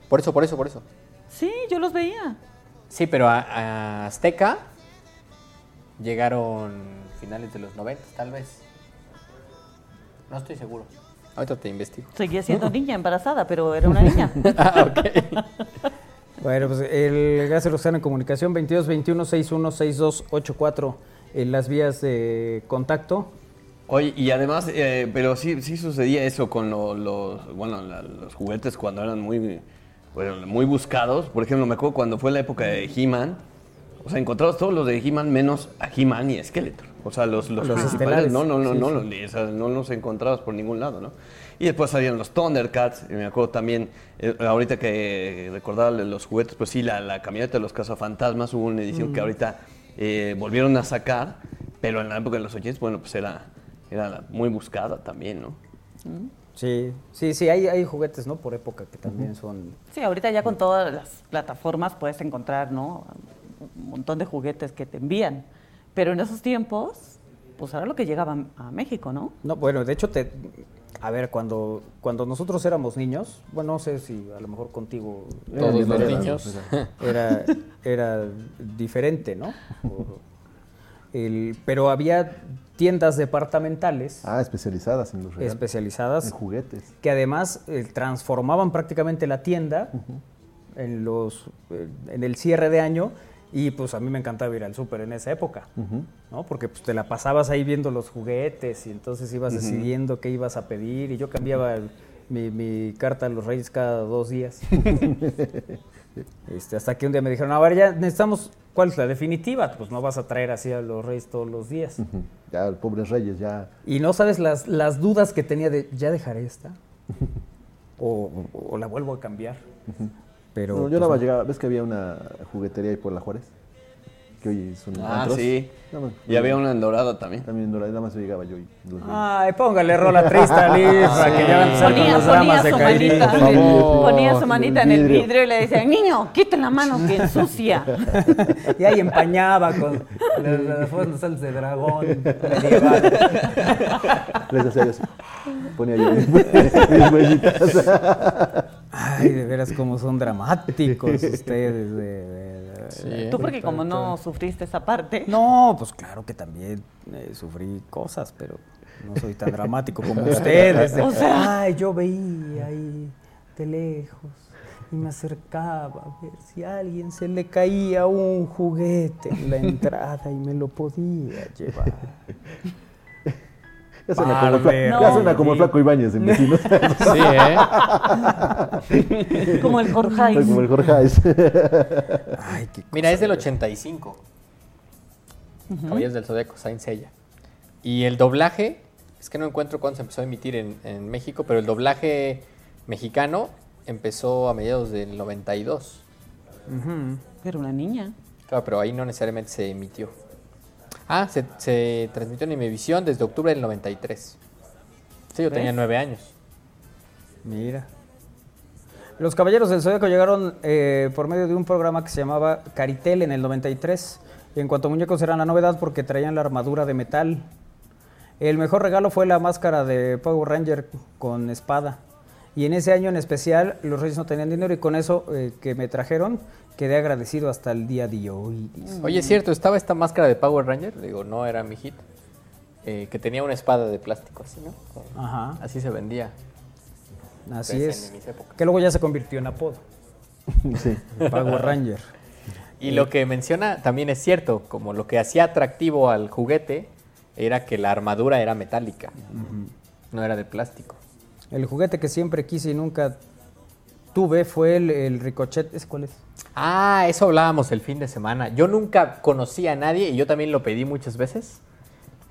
Por eso, por eso, por eso. Sí, yo los veía. Sí, pero a, a Azteca llegaron finales de los 90, tal vez. No estoy seguro. Ahorita te investigo. Seguía siendo (laughs) niña embarazada, pero era una niña. (laughs) ah, ok. (laughs) Bueno, pues el gas Rosana en comunicación 22 21 61 62 84 en las vías de contacto. Oye, y además, eh, pero sí, sí sucedía eso con lo- los, bueno, la- los juguetes cuando eran muy, bueno, muy buscados. Por ejemplo, me acuerdo cuando fue la época de He-Man. O sea, encontrabas todos los de He-Man menos a He-Man y Skeletor. O sea, los, los, Los principales, no, no, no, Sí, no, sí. los- o sea, no los encontrabas por ningún lado, ¿no? Y después salieron los Thundercats, y me acuerdo también, eh, ahorita que recordaba los juguetes, pues sí, la, la camioneta de los cazafantasmas, hubo una edición que ahorita eh, volvieron a sacar, pero en la época de los 80, bueno, pues era, era muy buscada también, ¿no? Sí, sí, sí, hay, hay juguetes, ¿no? Por época que también son... Sí, ahorita ya con todas las plataformas puedes encontrar, ¿no? Un montón de juguetes que te envían. Pero en esos tiempos, pues era lo que llegaba a México, ¿no? No, bueno, de hecho, te, A ver, cuando, cuando nosotros éramos niños, bueno, no sé si a lo mejor contigo Todos los niños. Era, era diferente, ¿no? O- el- pero había tiendas departamentales Ah, especializadas en los regalos. especializadas En juguetes. que además eh, transformaban prácticamente la tienda en los eh, en el cierre de año y pues a mí me encantaba ir al súper en esa época. ¿no? Porque pues te la pasabas ahí viendo los juguetes y entonces ibas decidiendo qué ibas a pedir y yo cambiaba el- mi, mi carta a los Reyes cada dos días. (laughs) Este, hasta que un día me dijeron, a ver, ya necesitamos, ¿cuál es la definitiva? Pues no vas a traer así a los Reyes todos los días. Ujú. Ya, el pobres reyes, ya. Y no sabes las, las dudas que tenía de, ¿ya dejaré esta? o, o la vuelvo a cambiar. Pero No, yo pues, nada más llegaba, ¿ves que había una juguetería ahí por la Juárez? Que hoy es un Ah, antros. sí. Nada más- Y había una en Dorada también. También en Dorada, nada más llegaba yo y los. Ay, póngale rola triste a Lisa, que ya va a empezar con Ponía, los ponía dramas de su Kairi, manita, favor. ponía su manita en el vidrio. vidrio y le decía, niño, quita la mano que ensucia. (laughs) Y ahí empañaba con las, las fondos de dragón medieval. Les hacía yo así. Ponía yo mis, (laughs) mis huellitas. Ay, de veras como son dramáticos (laughs) ustedes. de- de- Tú porque como no sufriste esa parte. No, pues claro que también eh, sufrí cosas, pero no soy tan dramático como (laughs) ustedes. de, O sea- Ay, yo veía ahí de lejos y me acercaba a ver si a alguien se le caía un juguete en la entrada y me lo podía llevar. (laughs) Ya suena como, fla- Bárbaro. ya suena como el flaco Ibáñez en vecinos. (laughs) Sí, ¿eh? Como el Jorge. como el Jorge. Ay, qué Mira, es del 85. Caballeros del Zodíaco, Saint Seiya. Y el doblaje, es que no encuentro cuándo se empezó a emitir en, en México, pero el doblaje mexicano empezó a mediados del 92. Ujú. Era una niña. Claro, pero ahí no necesariamente se emitió. Ah, se, se transmitió en Imevisión desde octubre del 93. Sí, yo tenía nueve años. Mira. Los Caballeros del Zodíaco llegaron eh, por medio de un programa que se llamaba Caritel en el 93. Y en cuanto a muñecos eran la novedad porque traían la armadura de metal. El mejor regalo fue la máscara de Power Ranger con espada. Y en ese año en especial los Reyes no tenían dinero y con eso eh, que me trajeron quedé agradecido hasta el día de hoy. dice. Oye, es cierto, estaba esta máscara de Power Ranger, digo, no era mi hit, eh, que tenía una espada de plástico así, ¿no? Ajá, Así se vendía. así Pues, es. en mis épocas. Que luego ya se convirtió en apodo. (laughs) Sí. Power Ranger. Y lo que menciona también es cierto, como lo que hacía atractivo al juguete era que la armadura era metálica, no era de plástico. El juguete que siempre quise y nunca tuve fue el, el ricochet. ¿Es cuál es? Ah, eso hablábamos el fin de semana. Yo nunca conocí a nadie, y yo también lo pedí muchas veces,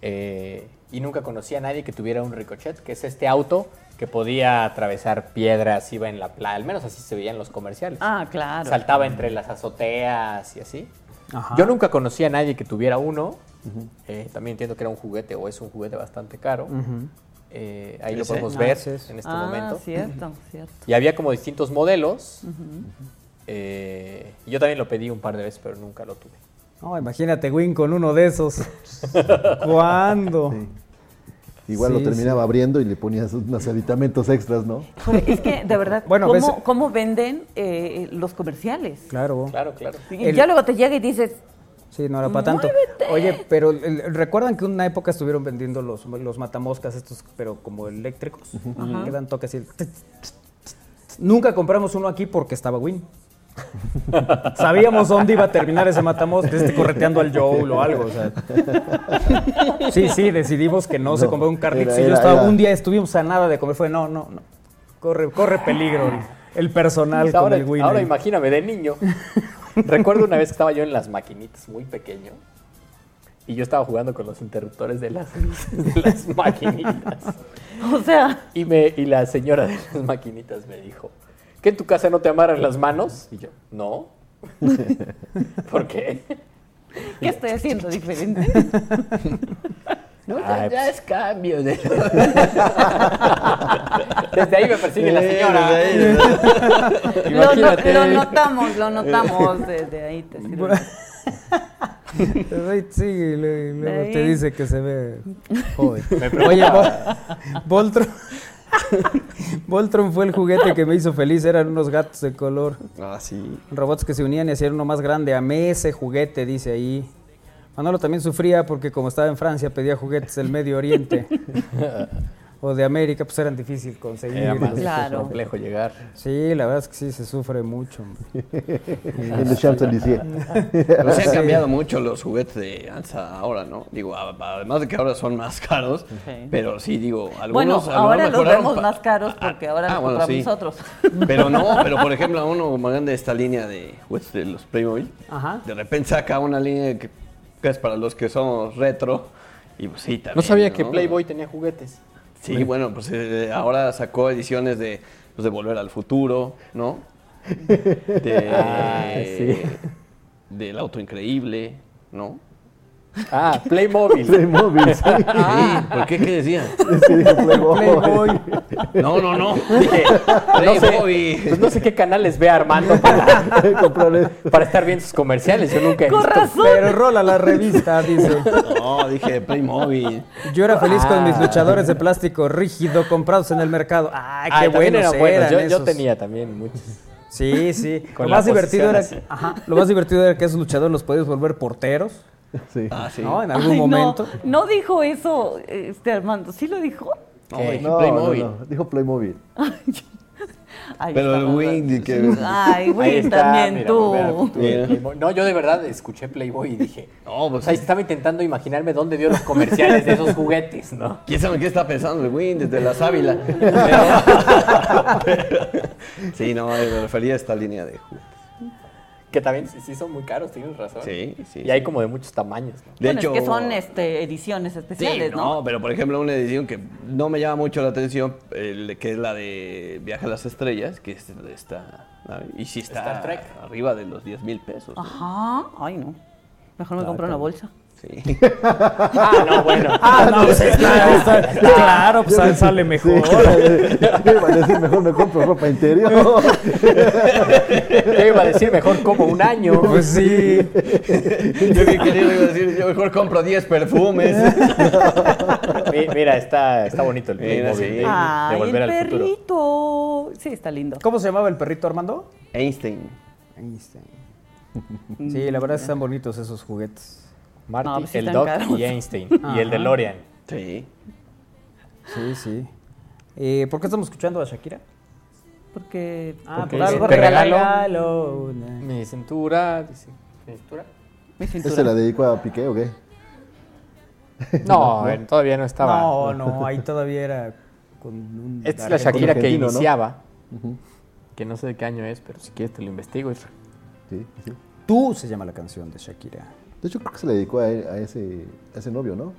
eh, y nunca conocí a nadie que tuviera un ricochet, que es este auto que podía atravesar piedras, iba en la playa, al menos así se veía en los comerciales. Ah, claro. Saltaba entre las azoteas y así. Ajá. Yo nunca conocí a nadie que tuviera uno. Eh, también entiendo que era un juguete o es un juguete bastante caro. Ujú. Eh, ahí lo podemos Ah, ver es. en este ah, momento. cierto, cierto. Y había como distintos modelos. Eh, yo también lo pedí un par de veces, pero nunca lo tuve. No, imagínate Win con uno de esos. (laughs) ¿Cuándo? Sí. Igual Sí, lo terminaba abriendo y le ponías unos aditamentos extras, ¿no? Es que, de verdad, (laughs) Bueno, ¿cómo, ves- cómo venden eh, los comerciales? Claro. Claro, claro. Y El- ya luego te llega y dices, Sí, no era para tanto. Oye, pero el- recuerdan que una época estuvieron vendiendo los, los matamoscas estos, pero como eléctricos, que dan toques así. Nunca compramos uno aquí porque estaba Win. (laughs) Sabíamos dónde iba a terminar ese matamoscas, este correteando al Joel o algo. o sea. (laughs) Sí, sí, decidimos que no, se compró un carrito. Si yo estaba, era- un día estuvimos a nada de comer, fue no, no, no. Corre, corre peligro el, personal con el Win. ahora imagíname, de niño. (laughs) (laughs) Recuerdo una vez que estaba yo en las maquinitas, muy pequeño. Y yo estaba jugando con los interruptores de las, de las (laughs) maquinitas. o sea, Y, me, y la señora de las maquinitas me dijo, ¿que en tu casa no te amarran las manos? Y yo, no. (laughs) ¿Por qué? ¿qué estoy haciendo diferente? No, ya- ya es cambio. De... (laughs) Desde ahí me persigue la señora. desde ahí, (laughs) lo, no- lo notamos, lo notamos desde ahí. Te sirve. Ay, Sí, y le- y luego Ahí. te dice que se ve joven. (laughs) Oye, Vol- Voltron, Voltron fue el juguete que me hizo feliz, eran unos gatos de color. Ah, sí. Robots que se unían y hacían uno más grande. Amé ese juguete, dice ahí. Manolo también sufría porque como estaba en Francia pedía juguetes del Medio Oriente (laughs) o de América, pues eran difícil conseguir. Era más Claro. complejo llegar. Sí, la verdad es que sí, se sufre mucho. En el Champs-Élysées. Pero sí han (laughs) cambiado mucho los juguetes de Ansa ahora, ¿no? Digo, a- además de que ahora son más caros, pero sí, digo, algunos... Bueno, algunos ahora los vemos más caros porque ahora Ah, los bueno, compramos sí. nosotros. Pero no, (laughs) pero por ejemplo, a uno más grande de esta línea de juguetes de los Playmobil, Ajá. de repente saca una línea que, que es para los que somos retro, y pues sí, también. No sabía que. Playboy tenía juguetes. Sí, bueno, pues eh, ahora sacó ediciones de, pues, de Volver al Futuro, ¿no? (laughs) De, Ah, sí. Del Auto Increíble, ¿no? Ah, Playmobil. (laughs) Playmobil, sí. Sí, ¿por qué? ¿Qué decía? Es que dije Playboy. Playboy. No, no, no. Dije, no sé, Playboy. pues no sé qué canales ve Armando (laughs) para, estar viendo sus comerciales. Yo nunca he Con visto. razón. Pero rola la revista, dice. No, dije Playmobil. Yo era feliz con mis Ah. luchadores de plástico rígido comprados en el mercado. Ay, Ah, qué buenos eran buenos. eran Yo, yo esos. tenía también muchos. Sí, sí. Con lo más divertido era, ajá, lo más divertido era que esos luchadores los podías volver porteros, (laughs) Sí. Ah, sí. ¿no? En algún Ay, momento. no dijo eso, este Armando. ¿Sí lo dijo? No, dije No, no, Playmobil. no, dijo Playmobil. (laughs) Ay, Pero el Wing, que... Ay, Ahí Win, está, también mira, tú. de Mira. No, yo de verdad escuché Playboy y dije. (laughs) No, O pues estaba intentando imaginarme dónde vio los comerciales de esos juguetes, ¿no? ¿Quién sabe qué está pensando el Wing desde la sábila? Pero- sí, no, me refería a esta línea de juguetes. Que también sí, sí son muy caros, tienes razón. Sí, sí. Y hay sí. como de muchos tamaños, ¿no? De bueno, hecho, es que son este, ediciones especiales, sí, ¿no? pero por ejemplo una edición que no me llama mucho la atención, el- que es la de Viaje a las Estrellas, que es de esta nave, y sí está Star Trek. arriba de los 10 mil pesos. ¿no? Ajá. Ay, no. Mejor me compro una bolsa. Sí. (laughs) Ah, no, bueno. Ah, no, pues está- está- claro, pues sale- mejor. (laughs) ¿Qué iba a decir? Mejor me compro ropa interior. Yo iba a decir mejor como un año. Pues sí. Yo que quería iba a decir, yo mejor compro 10 perfumes. (laughs) Mi- Mira, está, está bonito el Mira, Playmobil sí. de, de Ay, volver el al futuro. perrito. Sí, está lindo. ¿Cómo se llamaba el perrito Armando? Einstein. Sí, la verdad están bonitos esos juguetes. Marty, No, pues sí el Doc caros. y Einstein. Y el DeLorean. Sí. Sí, sí. Eh, ¿Por qué estamos escuchando a Shakira? Porque. Ah, Porque por dice, algo "Te regalo. regalo". una- Mi cintura, dice. ¿Mi cintura? Mi ¿Este cintura. se la dedicó a Piqué o qué? (laughs) No, todavía no estaba. No, no, ahí todavía era con un... Esta es la. Shakira que iniciaba. Que no sé de qué año es, pero si quieres te lo investigo. Sí. Tú se llama la canción de Shakira. De hecho, creo que se le dedicó a, a ese, a ese novio, ¿no?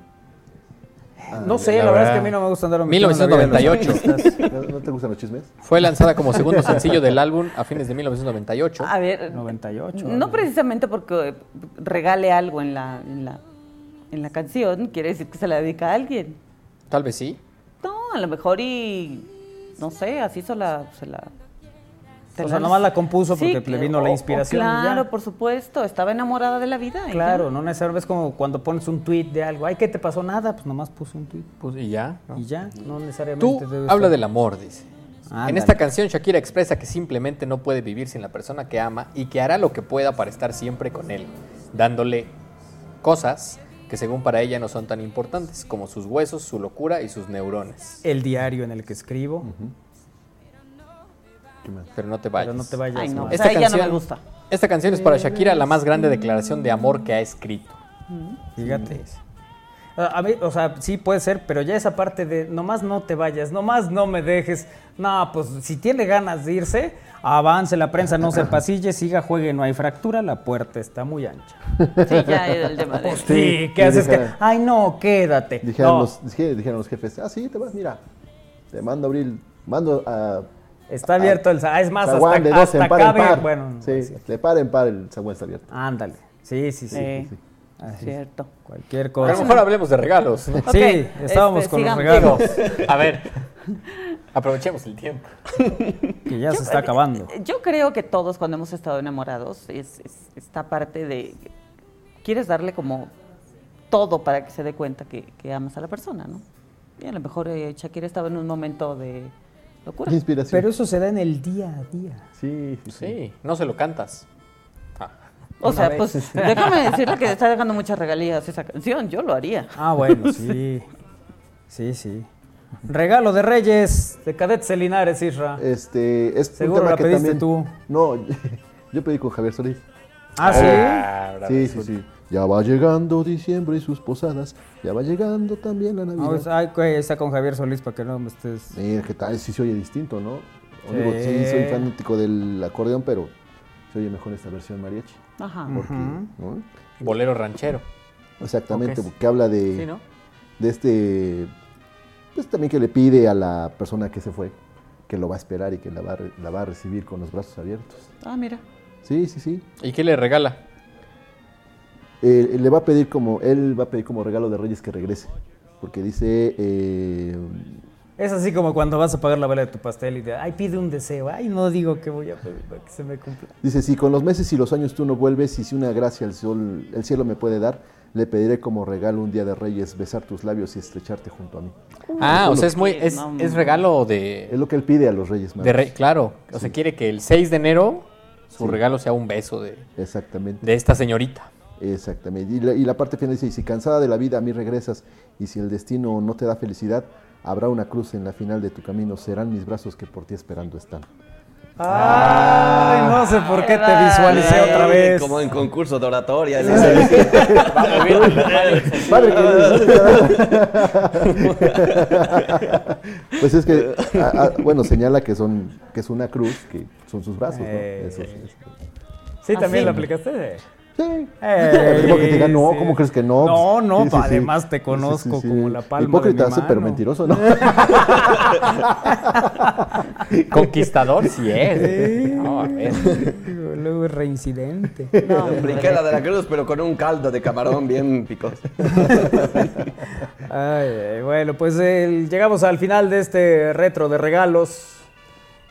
No sé, la, la verdad es que a mí no me gusta andar en la vida de los 1998. artistas. ¿No, no te gustan los chismes? Fue lanzada como segundo sencillo del álbum a fines de 1998. A ver. 98. No precisamente porque regale algo en la, en la, en la canción, quiere decir que se la dedica a alguien. Tal vez sí. No, a lo mejor y. No sé, así se la. Se la O sea, nomás la compuso porque le vino la o- inspiración y ya. Claro, por supuesto, estaba enamorada de la vida. Claro, ya. no necesariamente es como cuando pones un tweet de algo. Ay, ¿qué te pasó? Nada, pues nomás puse un tweet. Pues, y ya. ¿no? Y ya, no necesariamente Tú habla ser- del amor, dice. En esta canción Shakira expresa que simplemente no puede vivir sin la persona que ama y que hará lo que pueda para estar siempre con él, dándole cosas que según para ella no son tan importantes, como sus huesos, su locura y sus neuronas. El diario en el que escribo. Pero no te vayas. Pero no te vayas. Ay, no, más. o sea, ella no me gusta. Esta canción es para Shakira la más grande declaración de amor que ha escrito. Fíjate. A a mí, o sea, sí puede ser, pero ya esa parte de nomás no te vayas, nomás no me dejes. No, pues si tiene ganas de irse, avance la prensa, no se pasille, siga, juegue, no hay fractura, la puerta está muy ancha. Sí, ya era el tema de. Pues sí, ¿qué haces? que, ay, no, quédate. Dijeron, No, los, dije- dijeron los jefes, ah, sí, te vas, mira, te mando a abrir, mando a... está abierto el... sa- Es más, zaguán de hasta, dos en hasta par en cabe... par. Bueno, sí, sí. de par en par el zaguán está abierto. ándale. Sí, sí, sí. Sí, Así, cierto. Cualquier Pero a lo cosa. mejor hablemos de regalos. Sí, estábamos este, con los regalos, A ver, aprovechemos el tiempo. que ya se está acabando. Yo creo que todos cuando hemos estado enamorados es, es- esta parte de quieres darle como todo para que se dé cuenta que, que amas a la persona, ¿no? Y a lo mejor eh, Shakira estaba en un momento de locura. Inspiración. Pero eso se da en el día a día. Sí, sí, sí. Sí, no se lo cantas. Ah. O sea, vez. pues (laughs) déjame decirle que está dejando muchas regalías esa canción. Yo lo haría. Ah, bueno, sí. (laughs) Sí, sí. Regalo de Reyes de Cadets Linares, Isra. Este, es un Seguro tema la que pediste también- tú. No, (laughs) yo pedí con Javier Solís. Ah, sí. ahora Sí, sí, sí. Ya va llegando diciembre y sus posadas. Ya va llegando también la Navidad. pues, ay, güey, está con Javier Solís para que no me estés. Mira, ¿qué tal? Sí se oye distinto, ¿no? Sí. digo, sí, soy fanático del acordeón, pero se oye mejor esta versión mariachi. Ajá. Porque. ¿no? Bolero ranchero. Exactamente, porque habla de, Sí, ¿no? de este, pues también que le pide a la persona que se fue que lo va a esperar y que la va a, re- la va a recibir con los brazos abiertos. Ah, mira. Sí, sí, sí. ¿Y qué le regala? Eh, le va a pedir como, él va a pedir como regalo de Reyes que regrese, porque dice, eh, Es así como cuando vas a pagar la vela de tu pastel y te, ay, pide un deseo. Ay, no digo que voy a pedir para que se me cumpla. dice, si con los meses y los años tú no vuelves y si una gracia el, sol, el cielo me puede dar, le pediré como regalo un día de Reyes besar tus labios y estrecharte junto a mí. Ah, Eso o sea, es muy, es, No, es regalo de, Es lo que él pide a los Reyes de claro. O sea, quiere que el 6 de enero su Sí. regalo sea un beso de, Exactamente. de esta señorita. Exactamente. Y la, y la parte final dice, y si cansada de la vida a mí regresas, y si el destino no te da felicidad, habrá una cruz en la final de tu camino, serán mis brazos que por ti esperando están. Ay, no sé por qué te visualicé otra vez. Como en concurso de oratoria. (laughs) Padre querido. pues es que, a- a- bueno, señala que son que es una cruz, que son sus brazos, ¿no? Eh. Eso es- eso. Sí, también sí. lo aplicaste. Sí. Eh, Como que te no, sí. ¿cómo crees que no? No, no, Sí, sí, sí. además te Sí, sí, conozco sí. como la palma Hipócrita, de mi pero mentiroso, ¿no? (laughs) Conquistador sí es. No, a ver. Luego es reincidente. (laughs) No, la de la cruz, pero con un caldo de camarón bien picoso. Ay, bueno, pues eh, llegamos al final de este retro de regalos.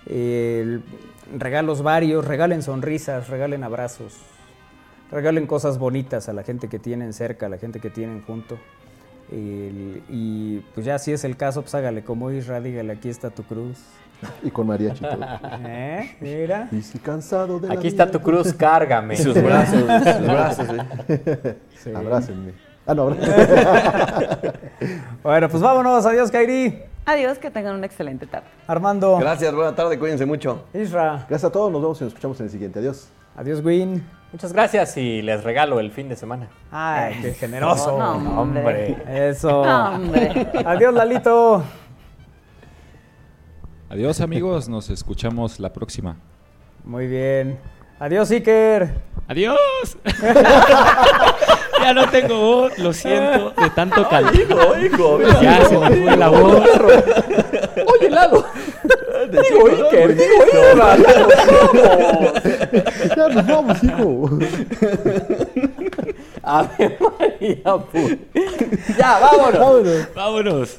El- regalos varios, regalen sonrisas, regalen abrazos, regalen cosas bonitas a la gente que tienen cerca, a la gente que tienen junto. El- y pues ya si es el caso, pues hágale como Isra, dígale, aquí está tu cruz. y con mariachi todo. ¿Eh? Mira. Y si cansado de la Aquí está vida- tu cruz, cárgame. Sus brazos, (laughs) sus brazos. sí. Sí. Abrácenme. Ah, no, (laughs) Bueno, pues vámonos, adiós Kairi. Adiós, que tengan una excelente tarde. Armando, Gracias, buena tarde, cuídense mucho. Isra, Gracias a todos, nos vemos y nos escuchamos en el siguiente. Adiós. adiós Win. Muchas gracias y les regalo el fin de semana. Ay, qué generoso. No, hombre. Eso. Hombre. Adiós, Lalito. Adiós amigos, nos escuchamos la próxima. Muy bien. Adiós, Iker. ¡Adiós! (laughs) ya no tengo voz, lo siento, de tanto calor. Ya se me fue la voz. Oye, Lalo. Digo Iker, digo Isra. Ya nos vamos, hijo. Ave María, pu- Ya, vámonos. Vámonos. Vámonos.